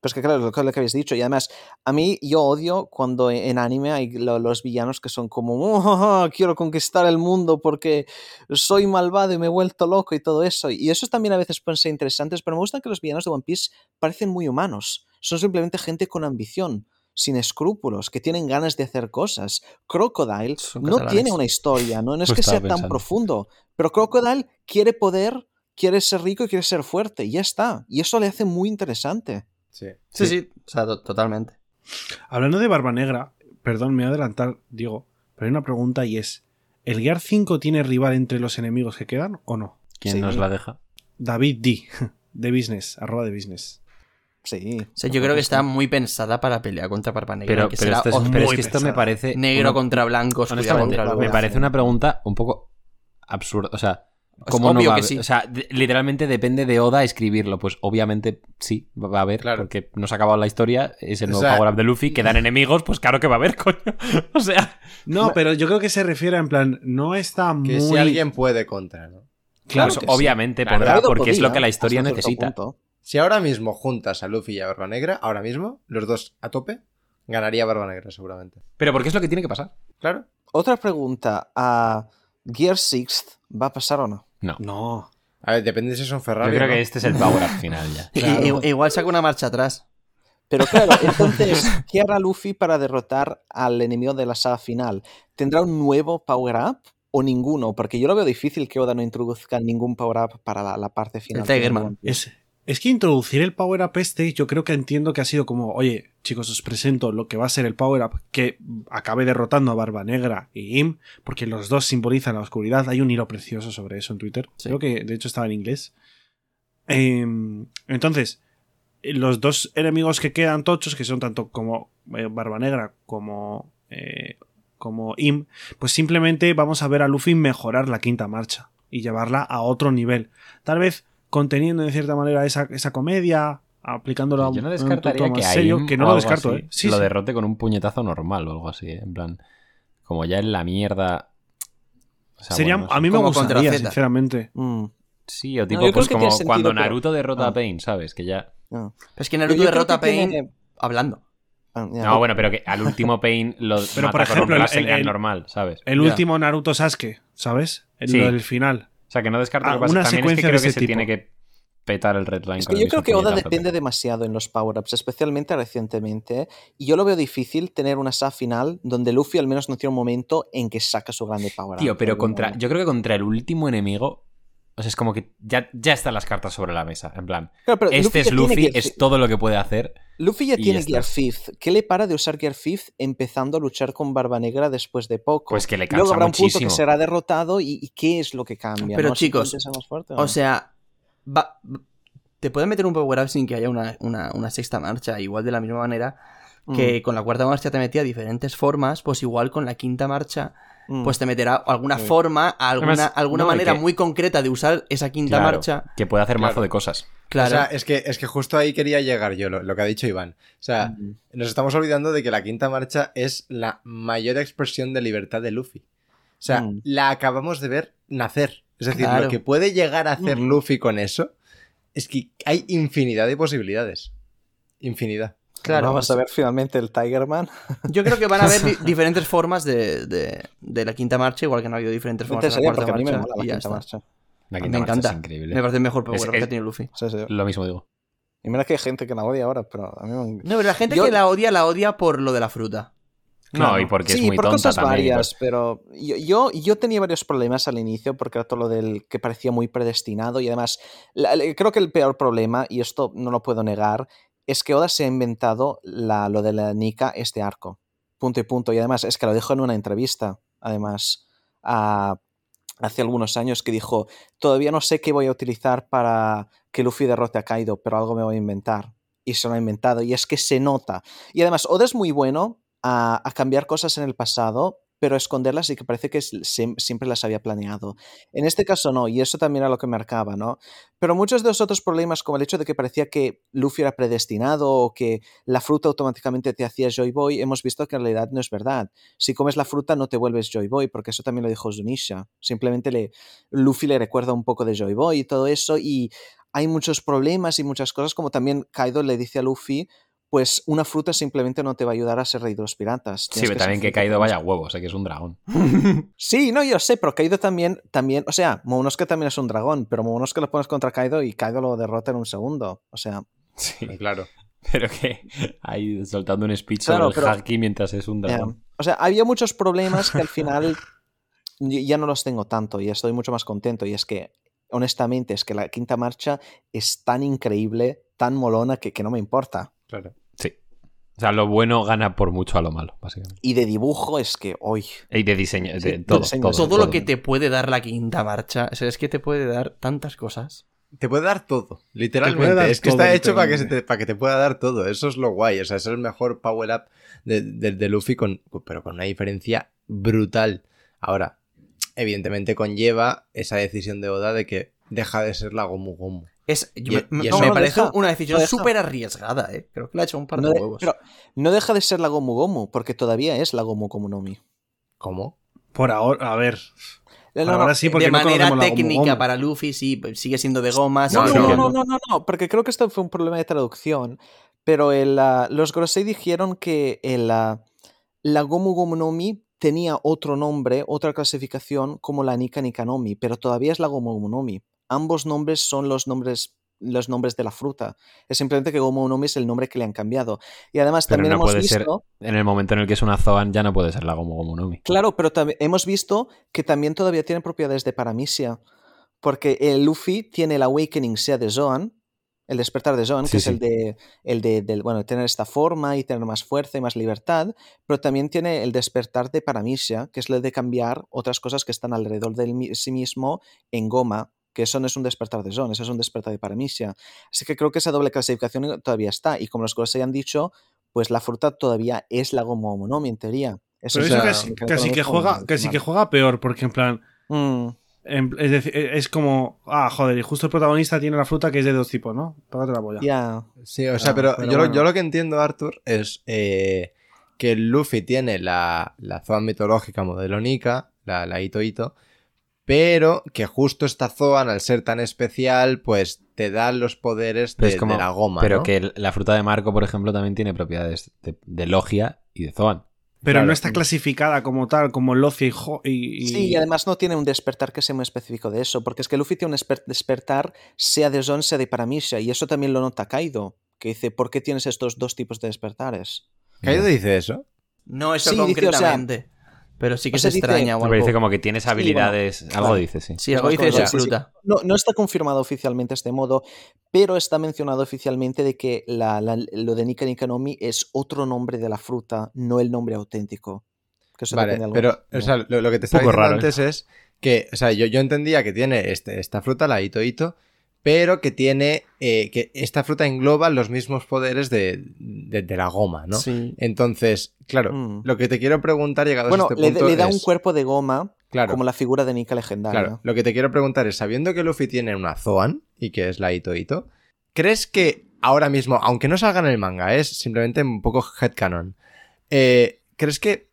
Pero es que claro, lo que lo que habéis dicho. Y además, a mí yo odio cuando en anime hay lo- los villanos que son como, "Oh, quiero conquistar el mundo porque soy malvado y me he vuelto loco y todo eso. Y eso también a veces pueden ser interesantes, pero me gustan que los villanos de One Piece parecen muy humanos. Son simplemente gente con ambición, sin escrúpulos, que tienen ganas de hacer cosas. Crocodile no tiene una historia, no, no es que sea tan profundo, pero Crocodile quiere poder, quiere ser rico y quiere ser fuerte, y ya está. Y eso le hace muy interesante. Sí. Sí, sí, o sea, to- totalmente. Hablando de Barba Negra, perdón, me voy a adelantar, Diego, pero hay una pregunta y es: ¿el Gear 5 tiene rival entre los enemigos que quedan o no? ¿Quién Sí. nos la deja? David D, de Business, arroba de Business. Sí. O sea, yo creo que está muy pensada para pelear contra Barba Negra. Pero, que pero, será esto es, pero que esto me parece. negro una- contra blanco, oscuridad Honestamente, contra me parece una pregunta un poco absurda. O sea, Es ¿cómo no obvio va a que sí. O sea, de- literalmente depende de Oda escribirlo. Pues obviamente sí, va a haber, Claro. porque no se ha acabado la historia. Es el O nuevo sea- Power Up de Luffy, quedan enemigos, pues claro que va a haber, coño. O sea, No, pero yo creo que se refiere en plan, no está muy. Que si alguien puede contra, ¿no? Claro, pues que sí. obviamente Claro. podrá, porque es lo que la historia necesita. Si ahora mismo juntas a Luffy y a Barba Negra, ahora mismo, los dos a tope, ganaría Barba Negra seguramente. Pero porque es lo que tiene que pasar. Claro. Otra pregunta. ¿A Gear 6 va a pasar o no? No. No. A ver, depende si es un Ferrari. Yo creo o no. que este es el Power Up final ya. Claro. igual saca una marcha atrás. Pero claro, entonces, ¿qué hará Luffy para derrotar al enemigo de la saga final? ¿Tendrá un nuevo power-up o ninguno? Porque yo lo veo difícil que Oda no introduzca ningún power-up para la, la parte final. El Tigerman. Piece. Es, que introducir el Power Up este, yo creo que entiendo que ha sido como, oye, chicos, os presento lo que va a ser el Power Up que acabe derrotando a Barba Negra y Im, porque los dos simbolizan la oscuridad. Hay un hilo precioso sobre eso en Twitter. Sí. Creo que de hecho estaba en inglés. Em, entonces, los dos enemigos que quedan tochos, que son tanto como eh, Barba Negra como, eh, como Im, pues simplemente vamos a ver a Luffy mejorar la quinta marcha y llevarla a otro nivel. Tal vez conteniendo de cierta manera esa, esa comedia, aplicándola Yo no a un descartaría que, serio, no lo algo descarto, así ¿eh? Sí, lo sí. derrote con un puñetazo normal o algo así, ¿eh? en plan, como ya en la mierda. O sea, Sería, bueno, no a mí me Como gustaría, sinceramente. Mm, Sí, o tipo, pues como sentido, cuando pero- Naruto derrota Ah. a Pain, ¿sabes? Que ya. Pero es que Naruto derrota a Pain tiene- hablando. Ah. No, bueno, pero que al último Pain lo Pero, mata por ejemplo, con un el- normal, ¿sabes? El último Naruto Sasuke, ¿sabes? El Sí. lo del final. O sea, que no descarto Ah, que pasa. una También es que secuencia creo de que ese se tiene tipo. que petar el red line Es con que el yo creo que Oda depende demasiado en los power-ups, especialmente recientemente. Y yo lo veo difícil tener una SA final donde Luffy al menos no tiene un momento en que saca su grande power-up. Tío, pero contra. Yo creo que contra el último enemigo. O sea, es como que ya, ya están las cartas sobre la mesa. En plan, Claro, pero este es tiene Luffy, es todo lo que puede hacer. Luffy ya tiene ya Gear. Fifth. ¿Qué le para de usar Gear Fifth empezando a luchar con Barba Negra después de poco? Pues que le Luego cansa habrá un punto que será derrotado y, y ¿qué es lo que cambia? Pero ¿no? chicos, ¿Simplemente ser más fuerte o no? sea, va- te pueden meter un power up sin que haya una, una- una sexta marcha, igual de la misma manera que con la cuarta marcha te metía diferentes formas, pues igual con la quinta marcha, Mm. pues te meterá alguna Sí. forma, alguna, Además, alguna no, manera que- muy concreta de usar esa quinta Claro, marcha. Que puede hacer mazo de cosas. Claro. O sea, es que, es que justo ahí quería llegar yo, lo, lo que ha dicho Iván. O sea, Mm. nos estamos olvidando de que la quinta marcha es la mayor expresión de libertad de Luffy. O sea, Mm. la acabamos de ver nacer. Es decir, Claro. lo que puede llegar a hacer Mm. Luffy con eso es que hay infinidad de posibilidades. Infinidad. Claro. Vamos a ver finalmente el Tigerman. Yo creo que van a haber di- diferentes formas de, de- de la quinta marcha, igual que no ha habido diferentes formas de la cuarta porque a mí me marcha. mola la quinta marcha. La Me quinta marcha encanta. Es increíble. Me parece el mejor power Es- que es- tenido Luffy. Sí, sí. Lo mismo digo. Y mira que hay gente que la odia ahora, pero a mí me... No, pero la gente Yo- que la odia, la odia por lo de la fruta. No, Claro. y porque sí, es muy por tonta cosas también. varias, todo. pero yo, yo, yo tenía varios problemas al inicio porque era todo lo del que parecía muy predestinado y además la- la- creo que el peor problema, y esto no lo puedo negar, es que Oda se ha inventado la, lo de la Nika este arco. Punto y punto. Y además es que lo dijo en una entrevista, además, hace algunos años, que dijo, todavía no sé qué voy a utilizar para que Luffy derrote a Kaido, pero algo me voy a inventar. Y se lo ha inventado. Y es que se nota. Y además, Oda es muy bueno a cambiar cosas en el pasado, pero esconderlas y que parece que siempre las había planeado. En este caso no, y eso también era lo que marcaba, ¿no? Pero muchos de los otros problemas, como el hecho de que parecía que Luffy era predestinado o que la fruta automáticamente te hacía Joy Boy, hemos visto que en realidad no es verdad. Si comes la fruta no te vuelves Joy Boy, porque eso también lo dijo Zunisha. Simplemente le, Luffy le recuerda un poco de Joy Boy y todo eso, y hay muchos problemas y muchas cosas, como también Kaido le dice a Luffy, pues una fruta simplemente no te va a ayudar a ser rey de los piratas. Sí, pero también que Kaido vaya huevo, o sea que es un dragón. Sí, no, yo sé, pero Kaido también, también, o sea, Momonosuke también es un dragón, pero Momonosuke lo pones contra Kaido y Kaido lo derrota en un segundo. O sea, Sí, Claro. pero que ahí soltando un speech Claro, sobre el pero- haki mientras es un dragón. o sea, había muchos problemas que al final ya no los tengo tanto y estoy mucho más contento. Y es que, honestamente, es que la quinta marcha es tan increíble, tan molona que, que no me importa. Claro. O sea, lo bueno gana por mucho a lo malo, básicamente. Y de dibujo es que hoy. Y de diseño, de Sí, de todo, diseño, todo, Todo lo que te puede dar la quinta marcha. O sea, es que te puede dar tantas cosas. Te puede dar todo, literalmente. dar es que todo, está hecho para que, se te, para que te pueda dar todo. Eso es lo guay. O sea, es el mejor power up de, de- de Luffy, con, pero con una diferencia brutal. Ahora, evidentemente conlleva esa decisión de Oda de que deja de ser la Gomu Gomu. Es, yo Y- me y me eso- parece deja, una decisión deja. súper arriesgada, ¿eh? Creo que le ha hecho un par de No, de- huevos. pero no deja de ser la Gomu Gomu, porque todavía es la Gomu Gomu no Mi. ¿Cómo? Por ahora, a ver. No, no, ahora sí, porque de no manera la Gomu técnica Gomu. para Luffy, sí, sigue siendo de goma. No, no, no, no, no, no, porque creo que esto fue un problema de traducción. Pero el, ah, los Grosei dijeron que el, ah, la Gomu Gomu no Mi tenía otro nombre, otra clasificación como la Nika Nikanomi, pero todavía es la Gomu Gomu no Mi. Ambos nombres son los nombres los nombres de la fruta. Es simplemente que Gomu no Mi es el nombre que le han cambiado. Y además Pero también no hemos puede visto... ser- En el momento en el que es una Zoan ya no puede ser la Gomu Gomu no Mi. Claro, pero hemos visto que también todavía tiene propiedades de Paramisia. Porque el Luffy tiene el Awakening sea de Zoan, El despertar de Sí, que es el de, el de del, bueno, tener esta forma y tener más fuerza y más libertad, pero también tiene el despertar de Paramisia, que es el de cambiar otras cosas que están alrededor de sí mismo en goma, que eso no es un despertar de Zon, eso es un despertar de Paramisia. Así que creo que esa doble clasificación todavía está, y como los cosas se hayan dicho, pues la fruta todavía es la goma monomi, en teoría. Eso Pero es eso casi, que juega, casi que juega peor, porque en plan. Mm, en- es decir, es como. Ah, joder, y justo el protagonista tiene la fruta que es de dos tipos, ¿no? Tócate la polla. ya. Sí, o sea, Ah, pero, pero yo, lo- yo lo que entiendo, Arthur, es eh, que Luffy tiene la, la Zoan mitológica modelo Nika, la, la Ito Ito, pero que justo esta Zoan, al ser tan especial, pues te da los poderes de, es como- de la goma. Pero ¿no? que la fruta de Marco, por ejemplo, también tiene propiedades de, de Logia y de Zoan. Pero Claro. no está clasificada como tal, como Locia y, Sí, y además no tiene un despertar que sea muy específico de eso, porque es que Luffy tiene un esper- despertar sea de Zon, sea de Paramisha, y eso también lo nota Kaido, que dice, ¿por qué tienes estos dos tipos de despertares? Kaido dice eso. No eso Sí, dice, o sea- concretamente. Pero sí que o sea, se dice- extraña o Me parece algo. como que tienes bueno, habilidades. algo claro. dice, sí. Sí, algo dice esa sí. No, no está confirmado oficialmente este modo, pero está mencionado oficialmente de que la- la- lo de Nika Nikanomi es otro nombre de la fruta, no el nombre auténtico. Que eso Vale, pero algo- o sea, lo, lo que te estaba diciendo raro, ¿eh? antes es que, o sea, yo, yo entendía que tiene este- esta fruta, la Ito Ito, pero que tiene, eh, que esta fruta engloba los mismos poderes de, de- de la goma, ¿no? Sí. Entonces, claro, Mm. lo que te quiero preguntar llegados bueno, a este le, punto le da un cuerpo de goma claro, como la figura de Nika legendaria. claro, lo que te quiero preguntar es, sabiendo que Luffy tiene una Zoan y que es la Ito Ito, ¿crees que ahora mismo, aunque no salga en el manga, es simplemente un poco headcanon, eh, ¿crees que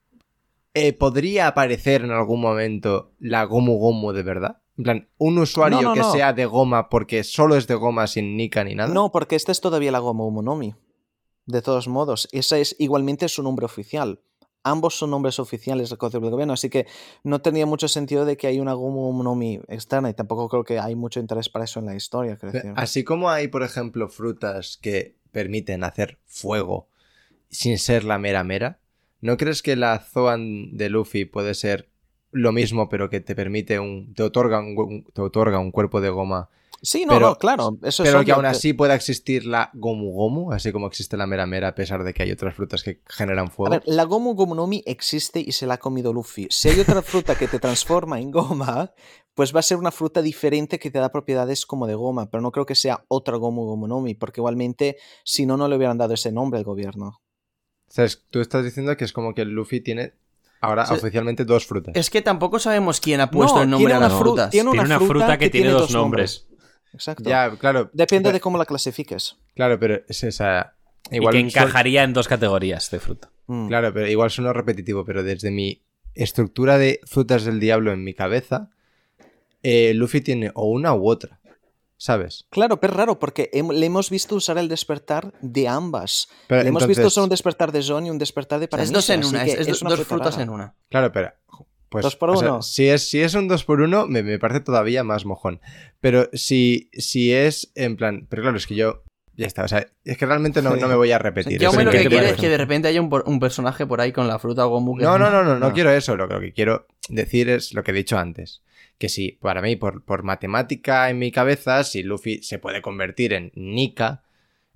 eh, podría aparecer en algún momento la Gomu Gomu de verdad? En plan, un usuario No, no, que no. sea de goma porque solo es de goma sin Nika ni nada. No, porque esta es todavía la Goma Umonomi. De todos modos, esa es igualmente su nombre oficial. Ambos son nombres oficiales del Código del Gobierno, así que no tenía mucho sentido de que hay una Goma Umonomi externa y tampoco creo que hay mucho interés para eso en la historia. Así como hay, por ejemplo, frutas que permiten hacer fuego sin ser la mera mera, ¿no crees que la Zoan de Luffy puede ser lo mismo, pero que te permite un. te otorga un, te otorga un cuerpo de goma, Sí, no, pero- no, claro. Eso es pero que aún así pueda existir la Gomu Gomu, así como existe la mera mera, a pesar de que hay otras frutas que generan A fuego? ver, la Gomu Gomunomi existe y se la ha comido Luffy. Si hay otra fruta que te transforma en goma, pues va a ser una fruta diferente que te da propiedades como de goma, pero no creo que sea otra Gomu Gomunomi, porque igualmente, si no, no le hubieran dado ese nombre al gobierno. O sea, tú estás diciendo que es como que Luffy tiene ahora oficialmente dos frutas. Es que tampoco sabemos quién ha puesto No, el nombre tiene a una las fru- frutas. tiene Tiene una fruta que tiene dos nombres. Exacto. Ya, claro. Depende Pero- de cómo la clasifiques. Claro, pero es esa. y Igual que suel- encajaría en dos categorías de fruta. Mm. Claro, pero igual suena repetitivo, pero desde mi estructura de frutas del diablo en mi cabeza, eh, Luffy tiene o una u otra, ¿sabes? Claro, pero es raro porque hem- le hemos visto usar el despertar de ambas. Pero le hemos visto usar un despertar de Zon y un despertar de O Paramecia. es dos en una, es, es do- una dos fruta frutas rara. en una. Claro, pero... Pues, ¿Dos por o sea, uno? si, es, si es un 2 por 1 me, me parece todavía más mojón. Pero si, si es en plan... Pero claro, es que yo... Ya está, o sea, es que realmente no, no me voy a O sea, repetir. yo me lo que parece. es que de repente haya un, personaje por ahí con la fruta Gomu que- No, no, no, no, no No. quiero eso. Lo, lo que quiero decir es lo que he dicho antes. Que si, para mí, por, por matemática en mi cabeza, si Luffy se puede convertir en Nika,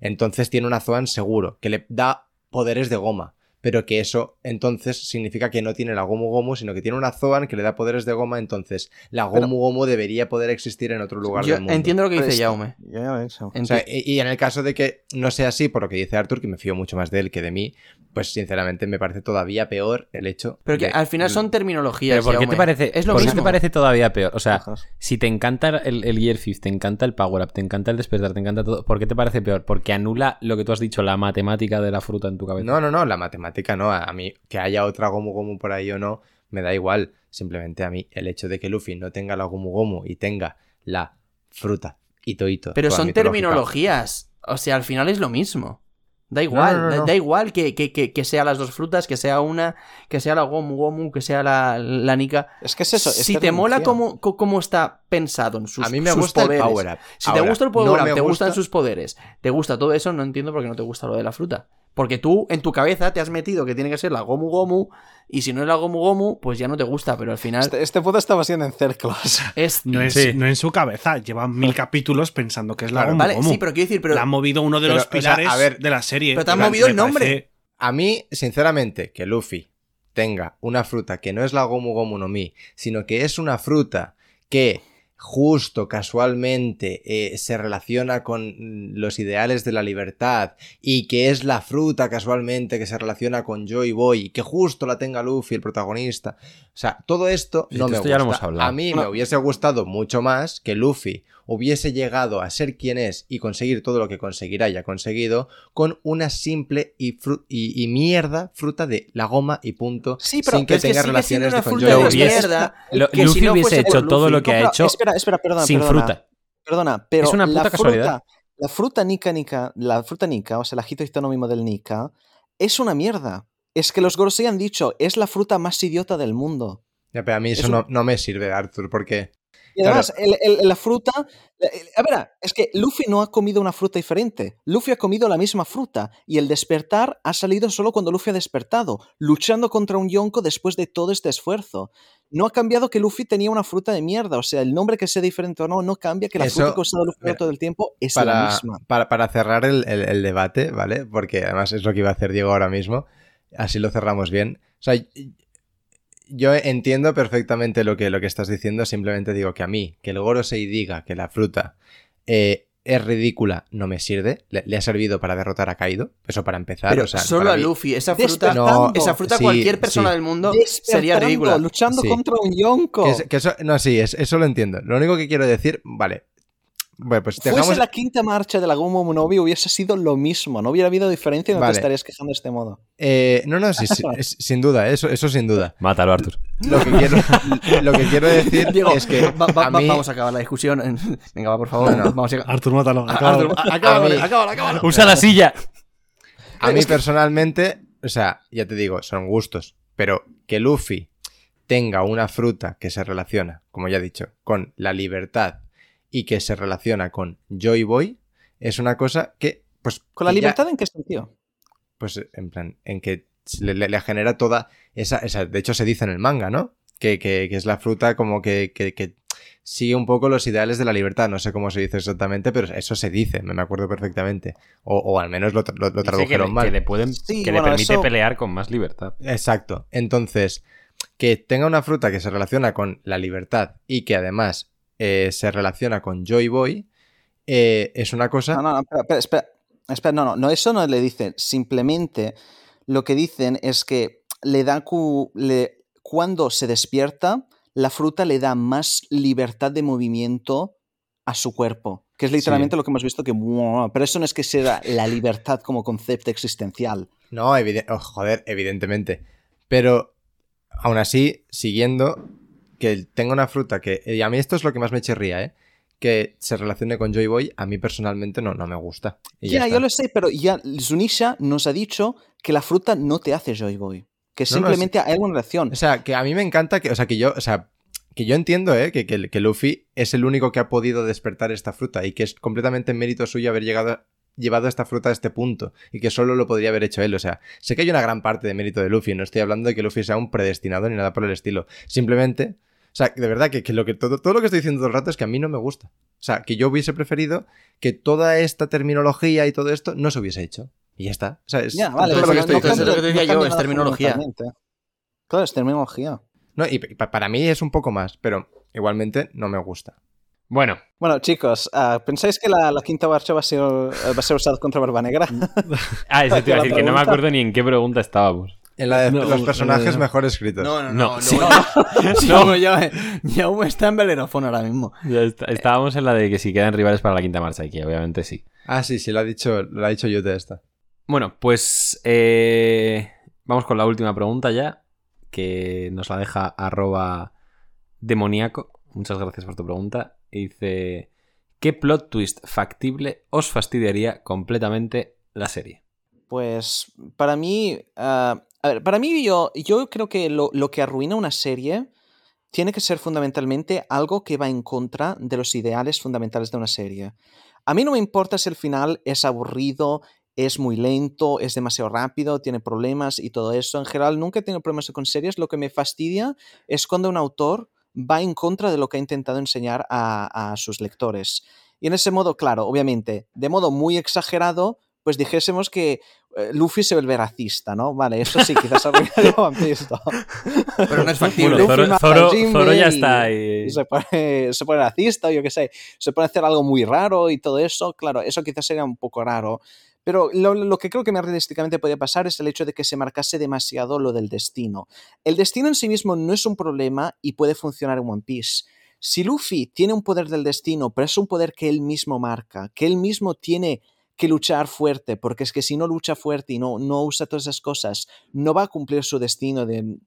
entonces tiene una Zoan seguro, que le da poderes de goma. Pero que eso entonces significa que no tiene la Gomu Gomu, sino que tiene una Zoan que le da poderes de goma, entonces la Gomu Pero- Gomu debería poder existir en otro lugar Yo del mundo. entiendo lo que dice Jaume. Ya, ya ves. O sea, y, y en el caso de que no sea así, por lo que dice Arthur, que me fío mucho más de él que de mí, pues sinceramente me parece todavía peor el hecho. Pero que de- al final son terminologías. Pero ¿por qué te parece, Es lo por qué mismo. te parece todavía peor? O sea, Ajá. si te encanta el, el Year Fifth, te encanta el Power Up, te encanta el despertar, te encanta todo, ¿por qué te parece peor? Porque anula lo que tú has dicho, la matemática de la fruta en tu cabeza. No, no, no, la matemática no. A a mí, que haya otra Gomu Gomu por ahí o no, me da igual. Simplemente a mí, el hecho de que Luffy no tenga la Gomu Gomu y tenga la fruta Ito Ito. Pero son terminologías. O sea, al final es lo mismo. Da igual, No, no, no, da- igual que, que, que, que sea las dos frutas, que sea una, que sea la Gomu Gomu, que sea la, la Nika. Es que es eso. es si te mola cómo, cómo está pensado en sus A mí me sus gusta poderes. el Power Up. Si te gusta el Power no Up, te gusta- gustan sus poderes, te gusta todo eso, no entiendo por qué no te gusta lo de la fruta. Porque tú, en tu cabeza, te has metido que tiene que ser la Gomu Gomu, y si no es la Gomu Gomu, pues ya no te gusta, pero al final Este, este estaba siendo en círculos. es... No es, Sí. no en su cabeza. Lleva mil capítulos pensando que es la Claro, Gomu Vale, Gomu. sí, pero quiero decir, pero... Le han movido uno de Pero, los o sea, a pilares ver, de la serie. pero te han movido el parece- nombre. A mí, sinceramente, que Luffy tenga una fruta que no es la Gomu Gomu no Mi, sino que es una fruta que justo casualmente eh, se relaciona con los ideales de la libertad y que es la fruta casualmente que se relaciona con Joy Boy y que justo la tenga Luffy, el protagonista. O sea, todo esto Sí, no me esto gusta. ya lo hemos hablado. A mí No. me hubiese gustado mucho más que Luffy hubiese llegado a ser quien es y conseguir todo lo que conseguirá y ha conseguido con una simple y, fru- y, y mierda fruta de la goma y punto Sí, pero sin que que tenga siendo relaciones de con. Lo- que si Luffy no hubiese hecho todo Luffy- lo que ha No, hecho Espera, espera, perdona. sin perdona, fruta. Perdona, pero Es una puta la casualidad. Fruta, la fruta Nika Nika, la fruta Nika, o sea, el agito histónimo del Nika, es una mierda. Es que los Gorosei han dicho, es la fruta más idiota del mundo. Ya, pero a mí Es eso un- no, no me sirve, Arthur, porque Y además, el- el- la fruta. A ver, es que Luffy no ha comido una fruta diferente. Luffy ha comido la misma fruta. Y el despertar ha salido solo cuando Luffy ha despertado, luchando contra un Yonko después de todo este esfuerzo. No ha cambiado que Luffy tenía una fruta de mierda. O sea, el nombre que sea diferente o no, no cambia que la Eso- fruta que ha usado Luffy mira, todo el tiempo es la misma. para, para cerrar el, el- el debate, ¿vale? Porque además es lo que iba a hacer Diego ahora mismo, así lo cerramos bien. O sea, yo entiendo perfectamente lo que, lo que estás diciendo, simplemente digo que a mí, que el Gorosei diga que la fruta eh, es ridícula, no me sirve. Le, le ha servido para derrotar a Kaido, eso para empezar. Pero o sea, solo para a mí- Luffy, esa fruta, esa fruta Sí, cualquier persona sí. del mundo sería ridícula. Luchando Sí. contra un Yonko. Que, es- que eso, no, sí, es- eso lo entiendo. Lo único que quiero decir, vale. Bueno, pues Fuese la quinta marcha de la Gomu Monobi hubiese sido lo mismo. No hubiera habido diferencia y no Vale. te estarías quejando de este modo. eh, no, no, sí, sí, es- sin duda, eso, eso sin duda. Mátalo, Arthur. Lo que quiero, lo que quiero decir Diego, es que va- va- a mí, vamos a acabar la discusión. Venga, va, por favor. No, no. Vamos a Arthur, mátalo. Acábalo, acábalo. Usa la silla. a mí personalmente, o sea, ya te digo, son gustos, pero que Luffy tenga una fruta que se relaciona, como ya he dicho, con la libertad y que se relaciona con Joy Boy, es una cosa que, pues... ¿Con la que ya- libertad en qué sentido? pues en plan, en que le, le- le genera toda esa, esa- De hecho, se dice en el manga, ¿no? Que, que- que es la fruta como que, que- que sigue un poco los ideales de la libertad. No sé cómo se dice exactamente, pero eso se dice, me me acuerdo perfectamente. O, o al menos lo, tra- lo- lo Dice que, tradujeron le, mal. que le pueden, Sí, que bueno, le permite eso- pelear con más libertad. Exacto. Entonces, que tenga una fruta que se relaciona con la libertad y que además eh, se relaciona con Joy Boy, eh, es una cosa... No, no, no, espera, espera, espera, espera, no, no, no, eso no le dicen. Simplemente lo que dicen es que le da cu- le- cuando se despierta, la fruta le da más libertad de movimiento a su cuerpo. Que es literalmente lo que hemos visto que. Pero eso no es que sea la libertad como concepto existencial. No, evide- oh, joder, evidentemente. Pero aún así, siguiendo, que tenga una fruta que. Y a mí esto es lo que más me chirría, ¿eh? Que se relacione con Joy Boy, a mí personalmente no, no me gusta. Y ya yo lo sé, pero ya Zunisha nos ha dicho que la fruta no te hace Joy Boy. Que No, no, simplemente hay una reacción. O sea, que a mí me encanta que. O sea, que yo. O sea, que yo entiendo, ¿eh? Que, que, que Luffy es el único que ha podido despertar esta fruta y que es completamente mérito suyo haber llegado. Llevado esta fruta a este punto y que solo lo podría haber hecho él. O sea, sé que hay una gran parte de mérito de Luffy. No estoy hablando de que Luffy sea un predestinado ni nada por el estilo. Simplemente. O sea, de verdad que, que lo que todo, todo lo que estoy diciendo todo el rato es que a mí no me gusta. O sea, que yo hubiese preferido que toda esta terminología y todo esto no se hubiese hecho. Y ya está. O sea, es Ya, vale, todo lo que estoy diciendo. lo que te decía yo, es terminología. Claro, es terminología. No, y pa- para mí es un poco más, pero igualmente no me gusta. Bueno, Bueno, chicos, ah, ¿pensáis que la, la quinta marcha va a ser, va a ser usada contra Barba Negra? ah, eso te iba a decir que no me acuerdo ni en qué pregunta estábamos. En la de No, los personajes mejor escritos. No, no, No, no. sí. Sí, ya, ya aún está en Belerofón ahora mismo. Ya está- estábamos en la de que si quedan rivales para la quinta marcha, y que obviamente sí. Ah, sí, sí, lo ha dicho, lo ha dicho Yute esta. Bueno, pues eh, vamos con la última pregunta ya, que nos la deja arroba demoníaco. Muchas gracias por tu pregunta. Dice, ¿qué plot twist factible os fastidiaría completamente la serie? Pues para mí, ah, para mí yo, yo creo que lo, lo que arruina una serie tiene que ser fundamentalmente algo que va en contra de los ideales fundamentales de una serie. A mí no me importa si el final es aburrido es muy lento, es demasiado rápido, tiene problemas y todo eso. En general, nunca he tenido problemas con series. Lo que me fastidia es cuando un autor va en contra de lo que ha intentado enseñar a, a sus lectores. Y en ese modo, claro, obviamente, de modo muy exagerado, pues dijésemos que eh, Luffy se vuelve racista, ¿no? Vale, eso sí, quizás arruinaría ¿no? Pero no es factible. Bueno, Zoro, ya está ahí. se pone, se pone racista o yo qué sé, se pone a hacer algo muy raro y todo eso, claro, eso quizás sería un poco raro. Pero lo, lo que creo que más realísticamente podría pasar es el hecho de que se marcase demasiado lo del destino. El destino en sí mismo no es un problema y puede funcionar en One Piece. Si Luffy tiene un poder del destino, pero es un poder que él mismo marca, que él mismo tiene que luchar fuerte, porque es que si no lucha fuerte y no, no usa todas esas cosas, no va a cumplir su destino de,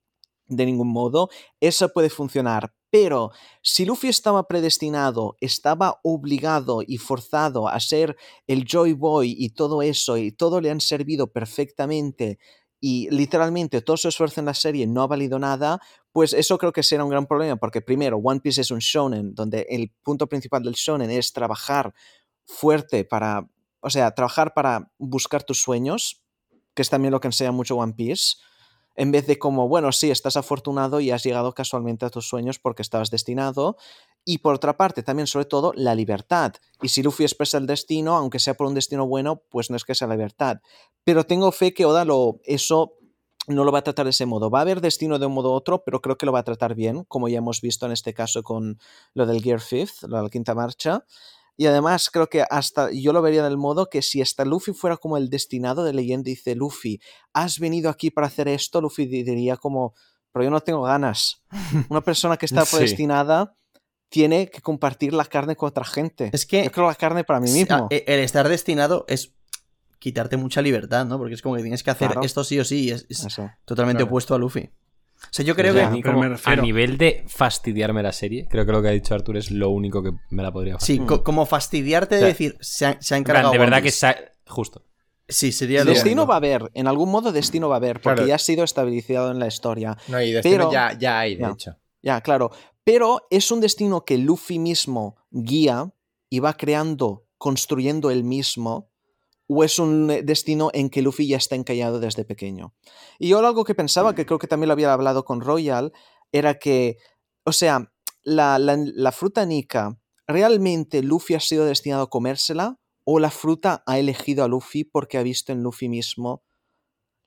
de ningún modo, eso puede funcionar. Pero si Luffy estaba predestinado, estaba obligado y forzado a ser el Joy Boy y todo eso, y todo le han servido perfectamente, y literalmente todo su esfuerzo en la serie no ha valido nada, pues eso creo que será un gran problema, porque primero, One Piece es un shonen, donde el punto principal del shonen es trabajar fuerte para, o sea, trabajar para buscar tus sueños, que es también lo que enseña mucho One Piece en vez de como, bueno, sí, estás afortunado y has llegado casualmente a tus sueños porque estabas destinado. Y por otra parte, también sobre todo, la libertad. Y si Luffy expresa el destino, aunque sea por un destino bueno, pues no es que sea la libertad. Pero tengo fe que Oda lo, eso no lo va a tratar de ese modo. Va a haber destino de un modo u otro, pero creo que lo va a tratar bien, como ya hemos visto en este caso con lo del Gear Fifth, lo la quinta marcha. Y además creo que hasta yo lo vería del modo que si hasta Luffy fuera como el destinado de leyenda dice, Luffy, has venido aquí para hacer esto, Luffy di- diría como, pero yo no tengo ganas. Una persona que está Sí. predestinada tiene que compartir la carne con otra gente. Es que Yo creo la carne para mí mismo. ah, e- El estar destinado es quitarte mucha libertad, ¿no? Porque es como que tienes que hacer Claro. esto sí o sí. y Es, totalmente Claro. opuesto a Luffy. O sea, yo creo que. a mí pero como- me refiero- A nivel de fastidiarme la serie, creo que lo que ha dicho Artur es lo único que me la podría Sí, fastidiar. co- como fastidiarte de O sea, decir, se ha, se ha encargado. de verdad One que sa- justo. Sí, sería lo Destino único. va a haber, en algún modo destino va a haber, porque Claro. ya ha sido estabilizado en la historia. No, y destino Pero- ya, ya hay, de Ya. hecho. Ya, claro. Pero es un destino que Luffy mismo guía y va creando, construyendo él mismo, o es un eh, destino en que Luffy ya está encallado desde pequeño. Y yo algo que pensaba, que creo que también lo había hablado con Royal, era que, o sea, la, la- la fruta Nika, ¿realmente Luffy ha sido destinado a comérsela? ¿O la fruta ha elegido a Luffy porque ha visto en Luffy mismo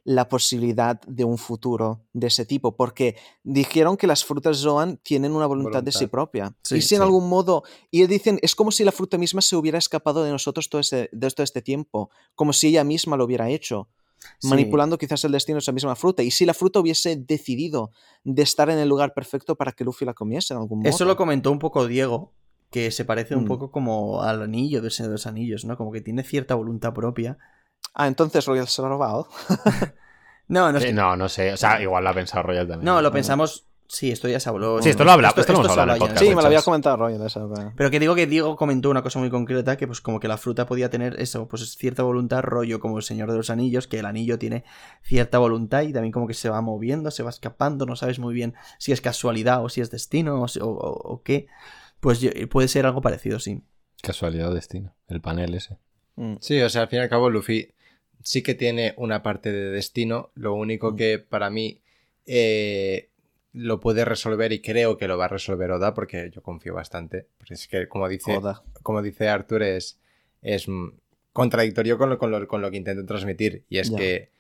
la posibilidad de un futuro de ese tipo? Porque dijeron que las frutas Zoan tienen una voluntad, de sí propia. Sí, y si en algún modo, y dicen, es como si la fruta misma se hubiera escapado de nosotros todo, ese, de todo este tiempo, como si ella misma lo hubiera hecho Sí. manipulando quizás el destino de esa misma fruta. Y si la fruta hubiese decidido de estar en el lugar perfecto para que Luffy la comiese en algún modo. Eso lo comentó un poco Diego, que se parece un Mm. poco como al anillo de los Anillos, ¿no? Como que tiene cierta voluntad propia. Ah, entonces Royal se lo ha robado. No, no, es Eh, que- no, no sé. O sea, igual lo ha pensado Royal también. no, lo pensamos. Sí, esto ya se habló. Sí, esto lo habla- esto lo hemos se hablado en el podcast. Sí, me lo había es- comentado Royal. Eso, pero- Pero que digo que Diego comentó una cosa muy concreta, que pues como que la fruta podía tener eso, pues cierta voluntad, rollo como el Señor de los Anillos, que el anillo tiene cierta voluntad y también como que se va moviendo, se va escapando, no sabes muy bien si es casualidad o si es destino o, qué. Pues yo- puede ser algo parecido, sí. Casualidad o destino. El panel ese. Mm. Sí, o sea, al fin y al cabo, Luffy sí que tiene una parte de destino. Lo único Mm. que para mí eh, lo puede resolver y creo que lo va a resolver Oda, porque yo confío bastante. Porque es que, como dice, Oda. como dice Arthur, es, es mm, contradictorio con lo, con, lo, con lo que intento transmitir. Y es Ya. que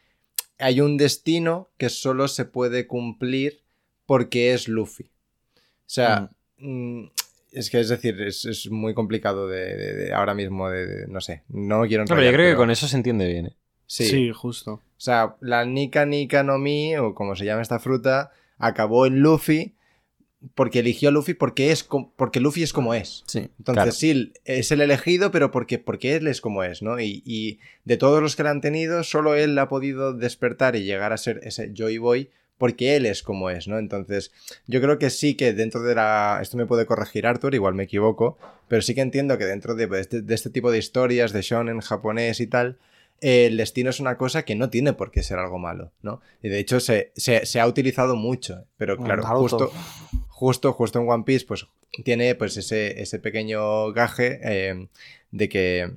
hay un destino que solo se puede cumplir porque es Luffy. O sea, mm, es que es decir, es, es muy complicado de, de- de ahora mismo, de, de- no sé, no quiero No, pero yo creo que con eso se entiende bien. ¿eh? Sí. Sí, justo. O sea, la Nika Nika no Mi, o como se llama esta fruta, acabó en Luffy porque eligió a Luffy porque, es porque Luffy es como es. Sí. Entonces, Claro. sí, es el elegido, pero porque, porque él es como es, ¿no? Y, y de todos los que la han tenido, solo él ha podido despertar y llegar a ser ese Joy Boy porque él es como es, ¿no? Entonces, yo creo que sí que dentro de la... Esto me puede corregir Arthur, igual me equivoco, pero sí que entiendo que dentro de este, de este tipo de historias, de shonen japonés y tal, el destino es una cosa que no tiene por qué ser algo malo, ¿no? Y de hecho se, se- se ha utilizado mucho, pero claro, justo, justo, justo en One Piece, pues tiene pues ese, ese pequeño gaje eh, de que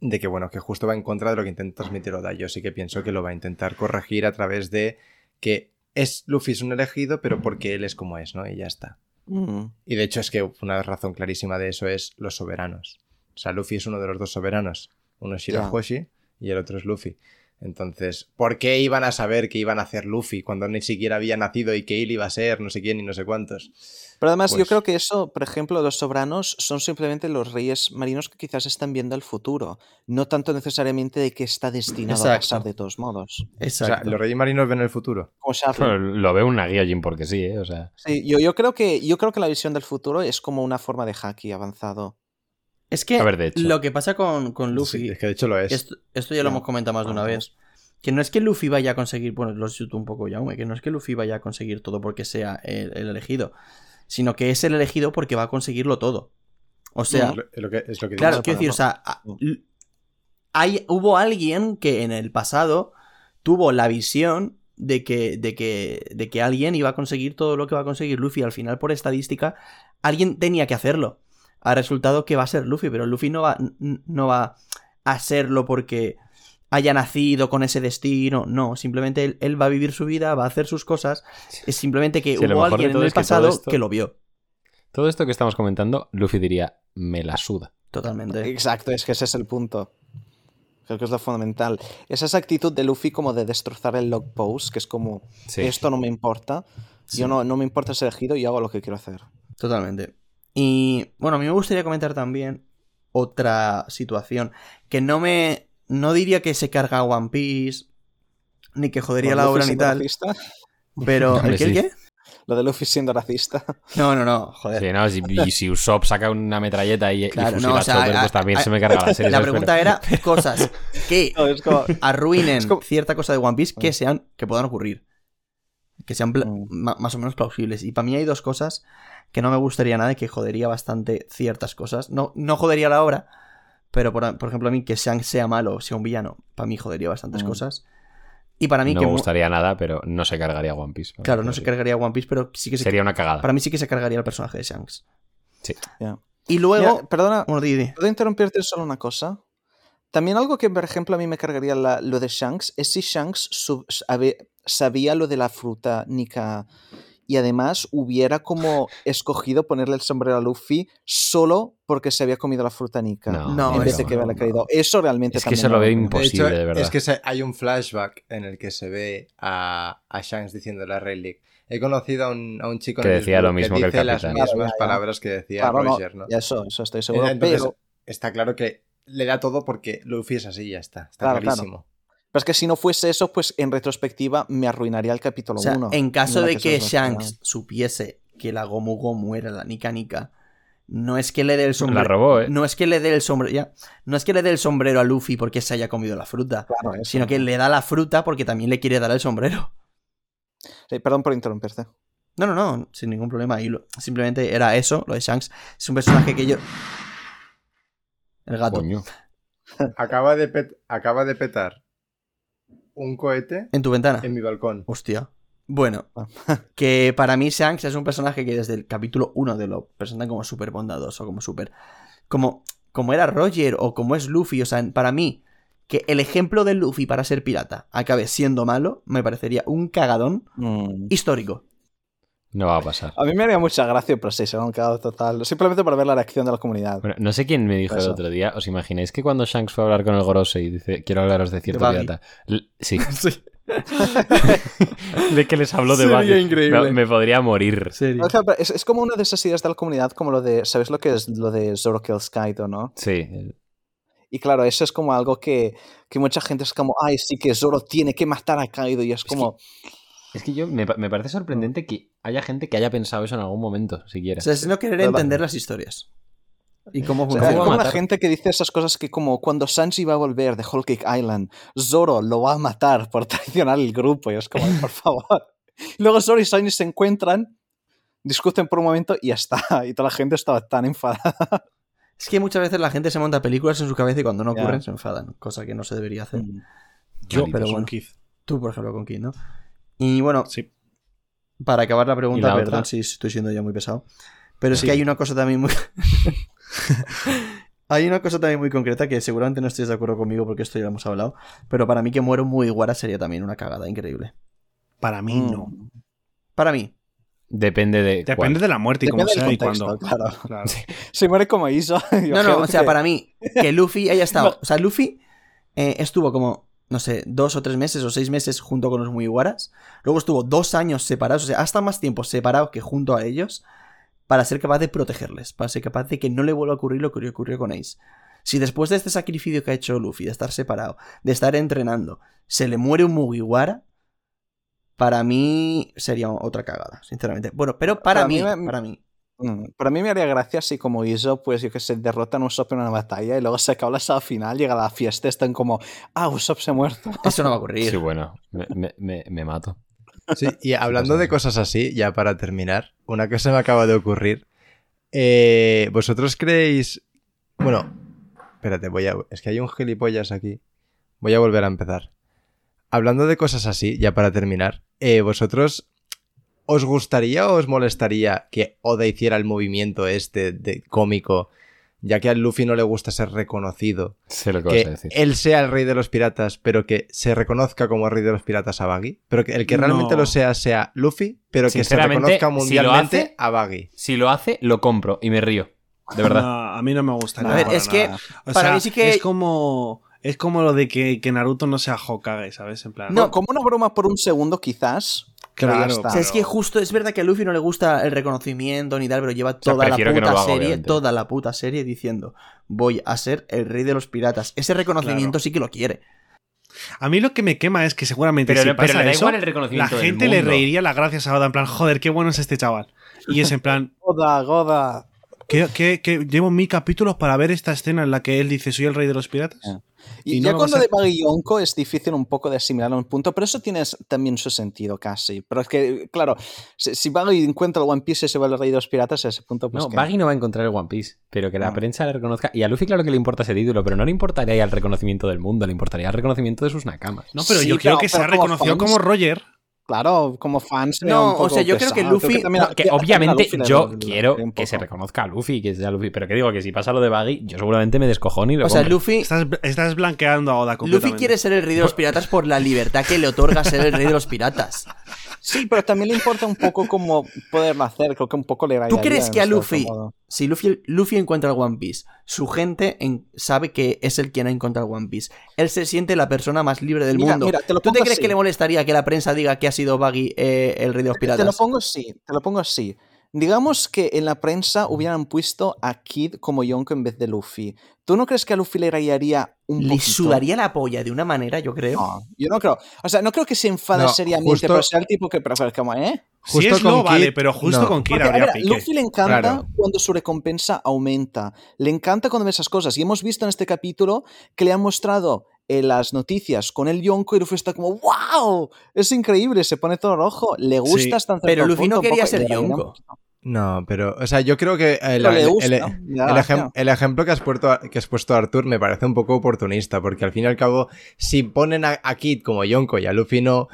de que, bueno, que justo va en contra de lo que intenta transmitir Oda. Yo sí que pienso que lo va a intentar corregir a través de que es Luffy es un elegido, pero porque él es como es, ¿no? Y ya está. Mm. Y de hecho es que una razón clarísima de eso es los soberanos. O sea, Luffy es uno de los dos soberanos. Uno es Shirahoshi y el otro es Luffy. Entonces, ¿por qué iban a saber que iban a hacer Luffy cuando ni siquiera había nacido y que él iba a ser no sé quién y no sé cuántos? Pero además, yo Pues- creo que eso, por ejemplo, los soberanos son simplemente los reyes marinos que quizás están viendo el futuro, no tanto necesariamente de que está destinado a Exacto. pasar de todos modos. O sea, Exacto. los reyes marinos ven el futuro. Lo veo una Gyojin porque sí, ¿eh? O sea. Sí, yo, yo, creo que, yo creo que la visión del futuro es como una forma de haki avanzado. Es que A ver, de hecho. lo que pasa con, con Luffy, Sí, es que de hecho lo es. esto, esto ya lo hemos comentado más de una vez, que no es que Luffy vaya a conseguir, bueno, lo siento un poco Jaume, que no es que Luffy vaya a conseguir todo porque sea el, el elegido, sino que es el elegido porque va a conseguirlo todo. O sea, Es lo- es lo que, es lo que Claro, quiero decir, o sea, l- hay, hubo alguien que en el pasado tuvo la visión de que, de, que, de que alguien iba a conseguir todo lo que va a conseguir Luffy. Al final, por estadística, alguien tenía que hacerlo. Ha resultado que va a ser Luffy, pero Luffy no va, no va a serlo porque haya nacido con ese destino. No, simplemente él, él va a vivir su vida, va a hacer sus cosas. Es simplemente que Sí, hubo alguien en el es que todo pasado esto- que lo vio. Todo esto que estamos comentando, Luffy diría, me la suda. Totalmente. Exacto, es que ese es el punto. Creo que es lo fundamental. Es esa actitud de Luffy como de destrozar el log post, que es como, Sí. esto no me importa, yo no, no me importa ser elegido y hago lo que quiero hacer. Totalmente. Y bueno, a mí me gustaría comentar también otra situación que no me. No diría que se carga One Piece, ni que jodería la obra ni tal, racista, pero. Hombre, ¿El qué? el sí. qué? Lo de Luffy siendo racista. No, no, no, joder. Sí, no, si, y si Usopp saca una metralleta y, y Claro, fusila no, a o sea, Chopper, a- pues también a- se me carga la serie. La pregunta era cosas que No, es como- arruinen como- cierta cosa de One Piece que sean. que puedan ocurrir. Que sean Mm. más o menos plausibles. Y para mí hay dos cosas que no me gustaría nada y que jodería bastante ciertas cosas. No, no jodería la obra, pero por, por ejemplo a mí que Shanks sea malo, sea un villano, para mí jodería bastantes Mm. cosas. Y para mí no que... me gustaría nada, pero no se cargaría One Piece. Claro, Pero no se sí. cargaría One Piece, pero sí que se... Sería una cagada. Para mí sí que se cargaría el personaje de Shanks. Sí. Ya. Y luego... Mira, perdona, Bueno, di, di. ¿puedo interrumpirte solo una cosa? También algo que, por ejemplo, a mí me cargaría la- lo de Shanks es si Shanks sub- sabía lo de la fruta Nika y además hubiera como escogido ponerle el sombrero a Luffy solo porque se había comido la fruta Nika. No, No, en vez de que no, no. creído. Eso realmente Es que también eso lo veo De imposible, hecho, de verdad. Es que se- hay un flashback en el que se ve a, a Shanks diciéndole a Rayleigh. He conocido a un, a un chico en Que el decía lo mismo que el dice las capitán. mismas Claro, ya, ya. palabras que decía Claro, Roger, ¿no? ya eso, eso estoy seguro. Entonces, pero, está claro que le da todo porque Luffy es así y ya está. Está Claro, claro. clarísimo. Pero es que si no fuese eso, pues en retrospectiva me arruinaría el capítulo O sea, 1. en caso de que Shanks supiese que la Gomu Gomu era la Nika Nika, no es que le dé el sombrero. La robó, ¿eh? No es que le dé el sombrero. Ya, no es que le dé el sombrero a Luffy porque se haya comido la fruta. Claro, eso. Sino que le da la fruta porque también le quiere dar el sombrero. Sí, perdón por interrumpirte. No, no, no, sin ningún problema. Y lo- simplemente era eso, lo de Shanks. Es un personaje que yo. El gato. Coño. Acaba de, pet- acaba de petar un cohete En tu ventana. en mi balcón. Hostia. Bueno, que para mí Shanks es un personaje que desde el capítulo 1 de lo presentan como súper bondadoso, como súper... Como, como era Roger o como es Luffy, o sea, para mí, que el ejemplo de Luffy para ser pirata acabe siendo malo, me parecería un cagadón Mm. histórico. No va a pasar. A mí me haría mucha gracia, pero sí, se me han quedado total. Simplemente para ver la reacción de la comunidad. Bueno, no sé quién me dijo el otro día. ¿Os imagináis que cuando Shanks fue a hablar con el Gorose y dice, quiero hablaros de cierto pirata? Sí, Sí, de que les habló de Sería increíble. Me, me podría morir. Es, es como una de esas ideas de la comunidad, como lo de, ¿sabes lo que es lo de Zoro Kills Kaido, no? Sí. Y claro, eso es como algo que, que mucha gente es como, ay, sí que Zoro tiene que matar a Kaido. Y es como, Es que yo me, me parece sorprendente que haya gente que haya pensado eso en algún momento, siquiera. O sea, es no querer entender las historias. Y cómo o sea, funciona. es va a como la gente que dice esas cosas que como cuando Sanji va a volver de Whole Cake Island, Zoro lo va a matar por traicionar el grupo. Y es como, por favor. Luego Zoro y Sanji se encuentran, discuten por un momento y ya está. Y toda la gente estaba tan enfadada. Es que muchas veces la gente se monta películas en su cabeza y cuando no ocurren se enfadan, cosa que no se debería hacer. Yo, Pero pero bueno. Keith. Tú, por ejemplo, con Kid, ¿no? Y bueno, Sí. para acabar la ¿Y pregunta, la perdón otra? si estoy siendo ya muy pesado. Pero es Sí. que hay una cosa también muy. Hay una cosa también muy concreta que seguramente no estéis de acuerdo conmigo porque esto ya lo hemos hablado, pero para mí que muero muy Mugiwara sería también una cagada increíble. Para mí no. Mm. Para mí. Depende de. Depende cuál. de la muerte y cómo sea y cuándo. claro. Claro. Si muere como Iso. No, no, o sea, para mí, que Luffy haya estado. O sea, Luffy eh, estuvo como, no sé, dos o tres meses o seis meses junto con los Mugiwaras. Luego estuvo dos años separados, o sea, hasta más tiempo separado que junto a ellos, para ser capaz de protegerles, para ser capaz de que no le vuelva a ocurrir lo que ocurrió con Ace. Si después de este sacrificio que ha hecho Luffy, de estar separado, de estar entrenando, se le muere un Mugiwara, para mí sería otra cagada, sinceramente. Bueno, pero para, Para mí, para mí. Mm, Para mí me haría gracia si como Iso, pues yo que sé, derrotan a Usopp en una batalla y luego se acaba la final, llega la fiesta, están como, ah, Usopp se ha muerto. Eso no va a ocurrir. Sí, bueno, me, me- me- me mato. Sí, y hablando de cosas así, ya para terminar, una cosa me acaba de ocurrir. Eh, ¿Vosotros creéis... Bueno, espérate, voy a... Es que hay un gilipollas aquí. Voy a volver a empezar. Hablando de cosas así, ya para terminar, eh, ¿vosotros os gustaría o os molestaría que Oda hiciera el movimiento este de cómico, ya que a Luffy no le gusta ser reconocido? Sé lo que vas a que decir. él sea el rey de los piratas, pero que se reconozca como rey de los piratas a Baggy. Pero que el que realmente No. lo sea sea Luffy, pero que se reconozca si mundialmente hace- a Baggy. Si lo hace, lo compro y me río. De verdad. No, a mí no me gustaría. A ver, es que. O para sea, mí sí que- Es como. Es como lo de que, que Naruto no sea Hokage, ¿sabes? En plan. No, como una broma por un segundo quizás. Claro. O sea, es que justo es verdad que a Luffy no le gusta el reconocimiento ni tal, pero lleva toda la puta haga, serie, obviamente. toda la puta serie diciendo, voy a ser el rey de los piratas. Ese reconocimiento Claro. sí que lo quiere. A mí lo que me quema es que seguramente Pero, si no- pero pasa le da eso, igual el la gente le reiría las gracias a Oda en plan, joder, qué bueno es este chaval. Y es en plan, Goda, Goda. que, que- que llevo mil capítulos para ver esta escena en la que él dice soy el rey de los piratas. Y, Y no ya con lo a- de Yonko es difícil un poco de asimilar a un punto, pero eso tiene también su sentido casi. Pero es que, claro, si, si Baggy encuentra el One Piece y se va al rey de los piratas, a ese punto, pues No, que- Baggy no va a encontrar el One Piece, pero que la prensa le reconozca. Y a Luffy, claro que le importa ese título, pero no le importaría ya el reconocimiento del mundo, le importaría el reconocimiento de sus nakamas. No, pero Sí, yo pero- que pero como reconocido fans- como Roger. Claro, como fans. No, un o sea, yo creo que. Luffy- Que también obviamente yo quiero que se reconozca a Luffy, que sea Luffy, pero que digo que si pasa lo de Baggy, yo seguramente me descojono y lo O sea. Luffy, Estás, estás blanqueando a Oda. Luffy quiere ser el rey de los piratas por la libertad que le otorga ser el rey de los piratas. Sí, pero también le importa un poco cómo poderlo hacer. Creo que un poco le ¿Tú rayaría, crees que a Luffy, modo. si Luffy, Luffy encuentra el One Piece, su gente en- sabe que es el quien ha encontrado el One Piece? Él se siente la persona más libre del Mira, mundo. mira, te lo ¿Tú te crees así. que le molestaría que la prensa diga que ha sido Baggy eh, el rey de los Te lo piratas? pongo así, te lo pongo así. Digamos que en la prensa hubieran puesto a Kid como Yonko en vez de Luffy. ¿Tú no crees que a Luffy le rayaría un Le poquito? sudaría la polla de una manera, yo creo. No, yo no creo. O sea, no creo que se enfade No, seriamente, justo- pero sea el tipo que prefiere como, ¿eh? Si Justo es con lo vale, Kid, pero justo no. con Kid Porque, a habría ver, pique. Luffy le encanta Claro. cuando su recompensa aumenta. Le encanta cuando ve esas cosas. Y hemos visto en este capítulo que le han mostrado eh, las noticias con el Yonko y Luffy está como ¡Wow! Es increíble, se pone todo rojo. Le gusta Sí, hasta pero Luffy no punto, quería poco- ser Yonko. No, pero, o sea, yo creo que el, ejemplo que has, puesto, que has puesto Arthur me parece un poco oportunista, porque al fin y al cabo, si ponen a, a Kid como Yonko y a Luffy no,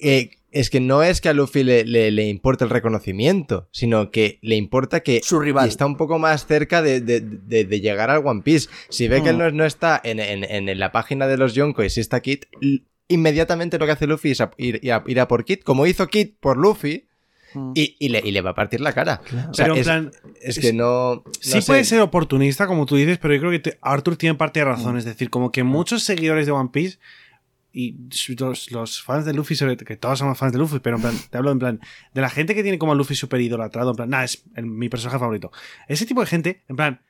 eh, es que no es que a Luffy le, le, le importe el reconocimiento, sino que le importa que Su rival. está un poco más cerca de, de- de- de llegar al One Piece. Si ve que él Mm. no, no está en, en- en la página de los Yonko y si está Kid, l- inmediatamente lo que hace Luffy es a- ir, ir a, ir a por Kid, como hizo Kid por Luffy, Mm. y, y le, y le va a partir la cara. O sea, Pero en es, plan, es es- que no. no sí sé. puede ser oportunista, como tú dices, pero yo creo que te- Arthur tiene parte de razón. Es decir, como que muchos seguidores de One Piece y los, los fans de Luffy, sobre, que todos somos fans de Luffy, pero en plan, te hablo en plan de la gente que tiene como a Luffy super idolatrado, en plan, nada, es el- mi personaje favorito. Ese tipo de gente, en plan,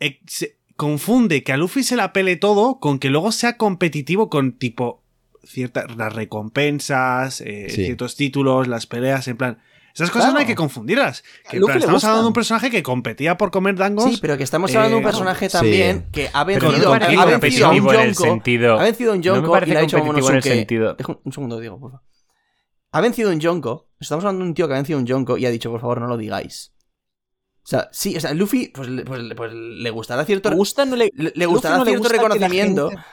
eh, se confunde que a Luffy se la pele todo con que luego sea competitivo con tipo ciertas las recompensas, eh, Sí. ciertos títulos, las peleas, en plan. Esas cosas no hay que confundirlas. Que, plan, estamos hablando de un personaje que competía por comer dangos. Sí, pero que estamos eh, hablando de un personaje sí. también que ha vencido, no parece ha vencido a un competitivo en el Yonko. sentido. Ha vencido a un No me Yonko y le ha dicho a un- un segundo, digo, por favor. Ha vencido a un Yonko. Estamos hablando de un tío que ha vencido a un Yonko y ha dicho, por favor, no lo digáis. O sea, sí, o sea, Luffy, pues, le- pues, pues le gustará cierto. Le gusta, no le, le, gustará no le cierto gusta reconocimiento. gente-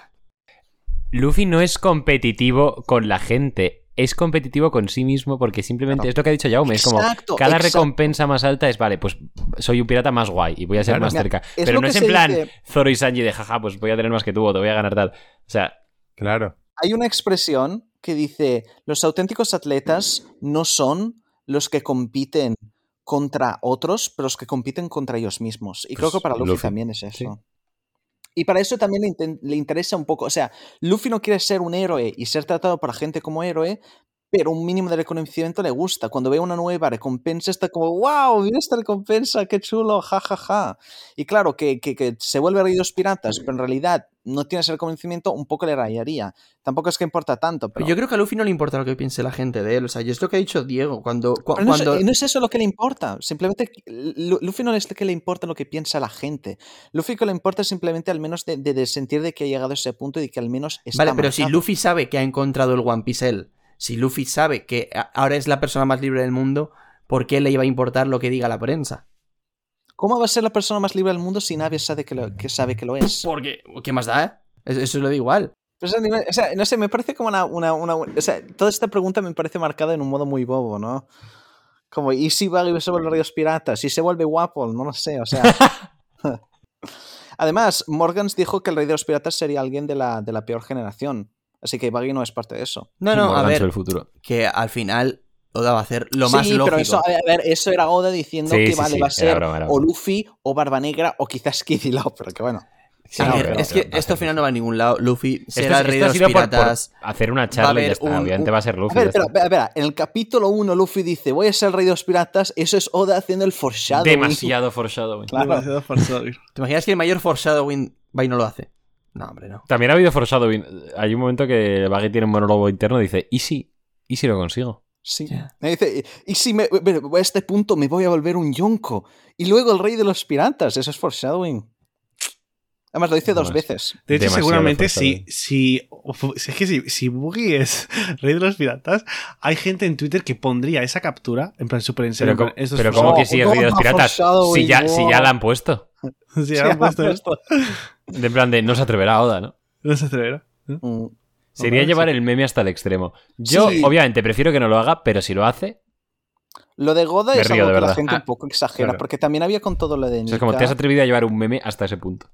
Luffy no es competitivo con la gente. Es competitivo con sí mismo porque simplemente Claro. es lo que ha dicho Jaume. Es como Exacto, cada exacto. recompensa más alta es, vale, pues soy un pirata más guay y voy a ser Claro. más Mira, cerca. Pero no es en plan dice- Zoro y Sanji de jaja, pues voy a tener más que tú o te voy a ganar tal. O sea, Claro. Hay una expresión que dice, los auténticos atletas no son los que compiten contra otros, pero los que compiten contra ellos mismos. Y creo Pues que para Luffy, Luffy, también es eso. sí. Y para eso también le, interesa un poco, o sea, Luffy no quiere ser un héroe y ser tratado por la gente como héroe, pero un mínimo de reconocimiento le gusta. Cuando ve una nueva recompensa está como, wow, mira esta recompensa, qué chulo, ja, ja, ja. Y claro, que, que, que se vuelve rey de los piratas, pero en realidad no tiene ese reconocimiento, un poco le rayaría. Tampoco es que importa tanto, pero... Yo creo que a Luffy no le importa lo que piense la gente de él. O sea, yo es lo que ha dicho Diego. Cuando. cu- Pero no, es- cuando... no es eso lo que le importa. Simplemente, Lu- Luffy no es que le importa lo que piensa la gente. Luffy que le importa es simplemente al menos de, de- de sentir de que ha llegado a ese punto y de que al menos está Vale, pero si. Luffy sabe que ha encontrado el One Piece él, si Luffy sabe que ahora es la persona más libre del mundo, ¿por qué le iba a importar lo que diga la prensa? ¿Cómo va a ser la persona más libre del mundo si nadie sabe que lo, que sabe que lo es? Porque, ¿qué más da? eh? Eso, eso lo da igual. Pues, o sea, no sé, me parece como una, una, una- O sea, toda esta pregunta me parece marcada en un modo muy bobo, ¿no? Como, ¿y si Baggy se vuelve Ríos Piratas? ¿Y se vuelve guapo? No lo sé, o sea... Además, Morgans dijo que el Rey de los Piratas sería alguien de la, de la peor generación. Así que Baggy no es parte de eso. No, no, a ver, del futuro. que al final Oda va a hacer lo más sí, lógico. pero eso, a ver, a ver, eso era Oda diciendo Sí, que sí, vale, sí, va a ser broma, o. Luffy o Barba Negra o quizás Kid Law, pero que bueno. Sí, a ver, es que esto al final no va a ningún lado. Luffy será Esto, el rey de ha los sido por- por piratas. hacer una Va charla y ya está. un- Obviamente un- va a ser A Luffy. ver, espera, espera. En el capítulo 1 Luffy dice, voy a ser el rey de los piratas. Eso es Oda haciendo el foreshadowing. Demasiado foreshadowing. Claro. Demasiado forzado. ¿Te imaginas que el mayor foreshadowing va y no lo hace? No, hombre, no. También ha habido foreshadowing. Hay un momento que Baggy tiene un monólogo interno y dice, ¿y si? ¿Y si lo consigo? Sí. Ya. Me dice, y si me, pero a este punto me voy a volver un yonko. Y luego el rey de los piratas. Eso es foreshadowing. Además lo dice dos veces. De hecho, Demasiado seguramente si, forzado. si, Es que si, si Boogie es rey de los piratas, hay gente en Twitter que pondría esa captura, en plan súper en serio. Pero, en plan, esto es pero forzado. ¿cómo que si es Rey de los Piratas? Si ya, no. si ya la han puesto. Han puesto. De en plan de, no se atreverá Oda, ¿no? No se atreverá. ¿no? Mm. Sería llevar el meme hasta el extremo. Yo, Sí. obviamente, prefiero que no lo haga, pero si lo hace, Lo de Goda es río, algo que la gente Ah, un poco exagera, claro. porque también había con todo lo de o Nika. sea, es como te has atrevido a llevar un meme hasta ese punto.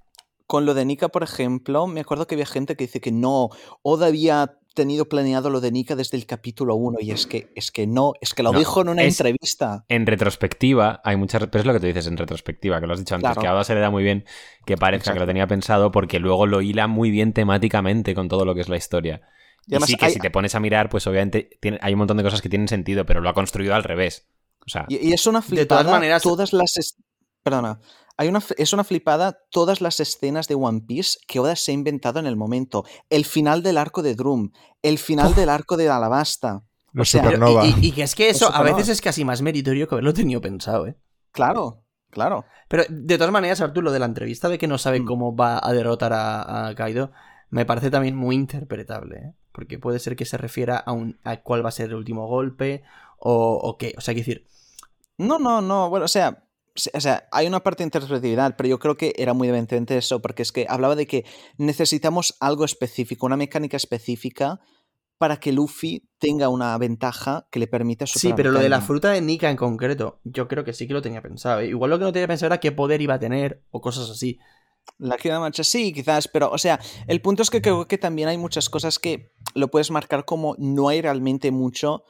Con lo de Nika, por ejemplo, me acuerdo que había gente que dice que no, Oda había tenido planeado lo de Nika desde el capítulo 1 y es que, es que no, es que lo No, dijo en una es- entrevista. En retrospectiva, hay muchas. Pero es lo que tú dices en retrospectiva, que lo has dicho antes, Claro. que a Oda se le da muy bien que parezca que lo tenía pensado, porque luego lo hila muy bien temáticamente con todo lo que es la historia. Y sí que hay- si te pones a mirar, pues obviamente tiene- hay un montón de cosas que tienen sentido, pero lo ha construido al revés. O sea, Y, y es una De flipada. todas maneras- todas las. Perdona. Hay una, es una flipada todas las escenas de One Piece que Oda se ha inventado en el momento. El final del arco de Drum, el final del arco de Alabasta. Los sea, supernova. y, y- y que es que eso a veces es casi más meritorio que haberlo tenido pensado, ¿eh? Claro, claro. Pero de todas maneras, Artur, lo de la entrevista de que no sabe Mm. cómo va a derrotar a, a Kaido, me parece también muy interpretable, ¿eh? Porque puede ser que se refiera a, un, a cuál va a ser el último golpe o, o qué. O sea, quiero decir, No, no, no. Bueno, o sea, se- o sea, hay una parte de interpretatividad, pero yo creo que era muy evidente eso, porque es que hablaba de que necesitamos algo específico, una mecánica específica para que Luffy tenga una ventaja que le permita Sí, superar pero a lo de la fruta de Nika en concreto, yo creo que sí que lo tenía pensado. ¿eh? Igual lo que no tenía pensado era qué poder iba a tener o cosas así. La queda marcha, sí, quizás, pero, o sea, el punto es que creo que también hay muchas cosas que lo puedes marcar como no hay realmente mucho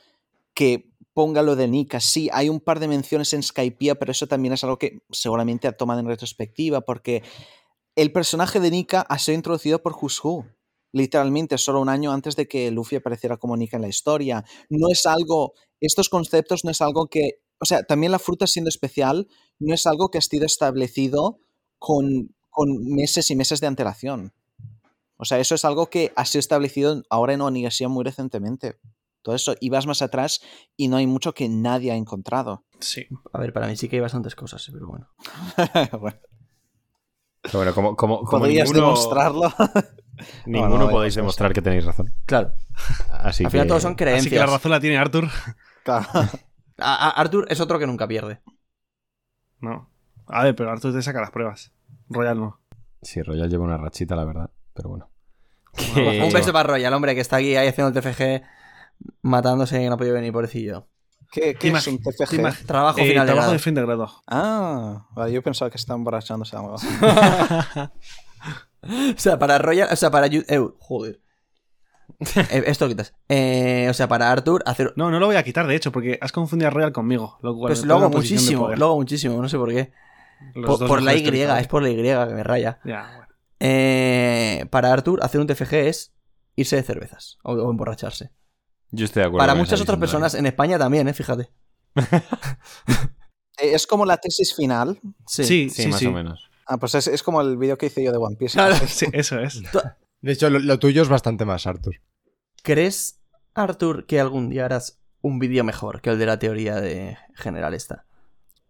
que ponga lo de Nika. Sí, hay un par de menciones en Skypiea, pero eso también es algo que seguramente ha tomado en retrospectiva, porque el personaje de Nika ha sido introducido por Who's Who, literalmente, solo un año antes de que Luffy apareciera como Nika en la historia. No es algo, estos conceptos no es algo que, o sea, también la fruta siendo especial, no es algo que ha sido establecido con, con meses y meses de antelación. O sea, eso es algo que ha sido establecido ahora en Onigashima muy recientemente. Todo eso, y vas más atrás y no hay mucho que nadie ha encontrado. Sí. A ver, para mí sí que hay bastantes cosas, ¿eh? pero bueno. bueno, pero bueno, como, como, como podrías ninguno, demostrarlo. ninguno No, no, podéis no, demostrar que tenéis razón. Claro, Así al final que- todos son Así que la creencias. razón la tiene Arthur. Claro. A- a- Arthur es otro que nunca pierde. No. A ver, pero Arthur te saca las pruebas. Royal no. Sí, Royal lleva una rachita, la verdad, pero bueno. Un beso para Royal, hombre, que está aquí ahí haciendo el TFG. Matándose y no ha podido venir, pobrecillo. ¿Qué, qué es un TFG? Trabajo Eh, final de trabajo grado. de fin de grado. Ah, vale, yo pensaba que estaba emborrachándose algo. O sea, para Royal, o sea, para eh, joder. Eh, esto lo quitas. Eh, o sea, para Arthur hacer No, no lo voy a quitar, de hecho, porque has confundido a Royal conmigo. Lo cual pues lo hago muchísimo, lo hago muchísimo, no sé por qué. Por, la Y, es por la Y que me raya. Ya, bueno. Eh, para Arthur, hacer un TFG es irse de cervezas o, o emborracharse. Yo estoy de acuerdo. Para muchas otras personas en España también, eh, fíjate. Eh, Es como la tesis final. Sí. Sí, David. sí, Sí, más sí. o menos. Ah, pues es, es como el vídeo que hice yo de One Piece. Claro. Sí, eso es. De hecho, lo, lo tuyo es bastante más, Arthur. ¿Crees, Arthur, que algún día harás un vídeo mejor que el de la teoría de general esta?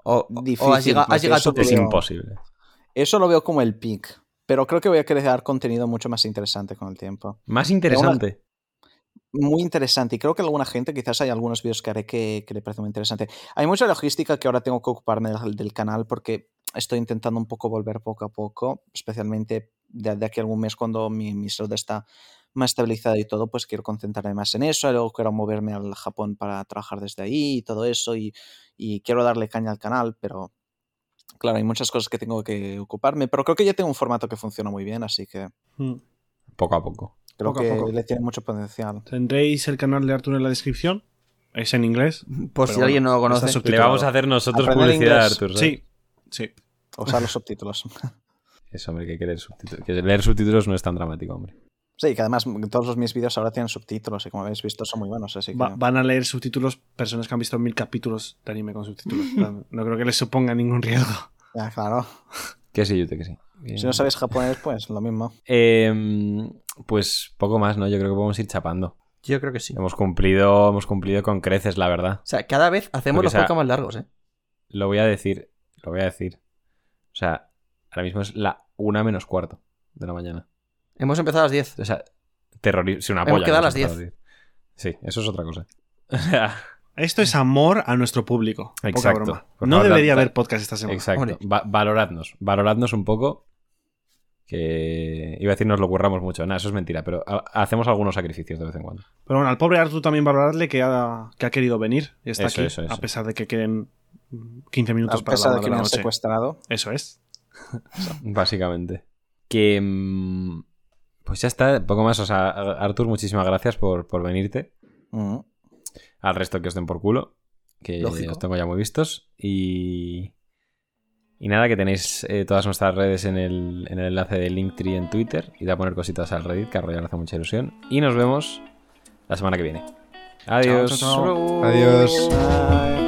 O, o- Difícil, o has llegado, has llegado a eso tu Es imposible. Eso lo veo como el peak. Pero creo que voy a crear contenido mucho más interesante con el tiempo. Más interesante. Muy interesante. Y creo que alguna gente, quizás hay algunos vídeos que haré que, que le parece muy interesante. Hay mucha logística que ahora tengo que ocuparme del, del canal porque estoy intentando un poco volver poco a poco, especialmente de, de aquí a algún mes cuando mi, mi salud está más estabilizada y todo, pues quiero concentrarme más en eso. Luego quiero moverme al Japón para trabajar desde ahí y todo eso. Y, y quiero darle caña al canal, pero claro, hay muchas cosas que tengo que ocuparme. Pero creo que ya tengo un formato que funciona muy bien, así que Mm. Poco a poco. Creo Poco a que poco. le tiene mucho potencial. Tendréis el canal de Arthur en la descripción. Es en inglés. Por si bueno, alguien no lo conoce. Le vamos a hacer nosotros Aprender publicidad, inglés. Artur. ¿sabes? Sí, sí. Usar los subtítulos. Eso, hombre, que hay que leer subtítulos. Que leer subtítulos no es tan dramático, hombre. Sí, que además todos los mis vídeos ahora tienen subtítulos y como habéis visto son muy buenos, así que... Va- van a leer subtítulos personas que han visto mil capítulos de anime con subtítulos. No, creo que les suponga ningún riesgo. Ya, claro. Que sí, Yute, que sí. Bien. Si no sabéis japonés, pues lo mismo. Em, pues poco más, ¿no? Yo creo que podemos ir chapando. Yo creo que sí. O Hemos cumplido, hemos cumplido con creces, la verdad. sea, cada vez hacemos Porque, los o sea, podcasts más largos, ¿eh? Lo voy a decir, lo voy a decir. O sea, ahora mismo es la una menos cuarto de la mañana. Hemos empezado a las 10. O sea, terrorismo. Si una Hemos polla. quedado no a las sé, 10. Sí, eso es otra cosa. O sea, Esto es amor a nuestro público. Poca Exacto. broma. Por No favor, debería haber podcast esta semana. exacto. Va- valoradnos. Valoradnos un poco. Que iba a decir nos lo curramos mucho. Nada, eso es mentira, pero ha- hacemos algunos sacrificios de vez en cuando. Pero bueno, al pobre Arthur también valorarle que ha, que ha querido venir y está Eso, aquí, eso, eso. a pesar de que queden mm, 15 minutos A para la pesar de que me han noche. secuestrado. Eso es. Básicamente. Que. mm, Pues ya está, poco más. O sea, Artur, muchísimas gracias por, por venirte. Al resto que os den por culo. Que Lógico. os tengo ya muy vistos. Y. Y nada, que tenéis eh, todas nuestras redes en el, en el enlace de Linktree en Twitter. Y a poner cositas al Reddit, que a Royal le hace mucha ilusión. Y nos vemos la semana que viene. Adiós. chao, chao. Adiós. Bye.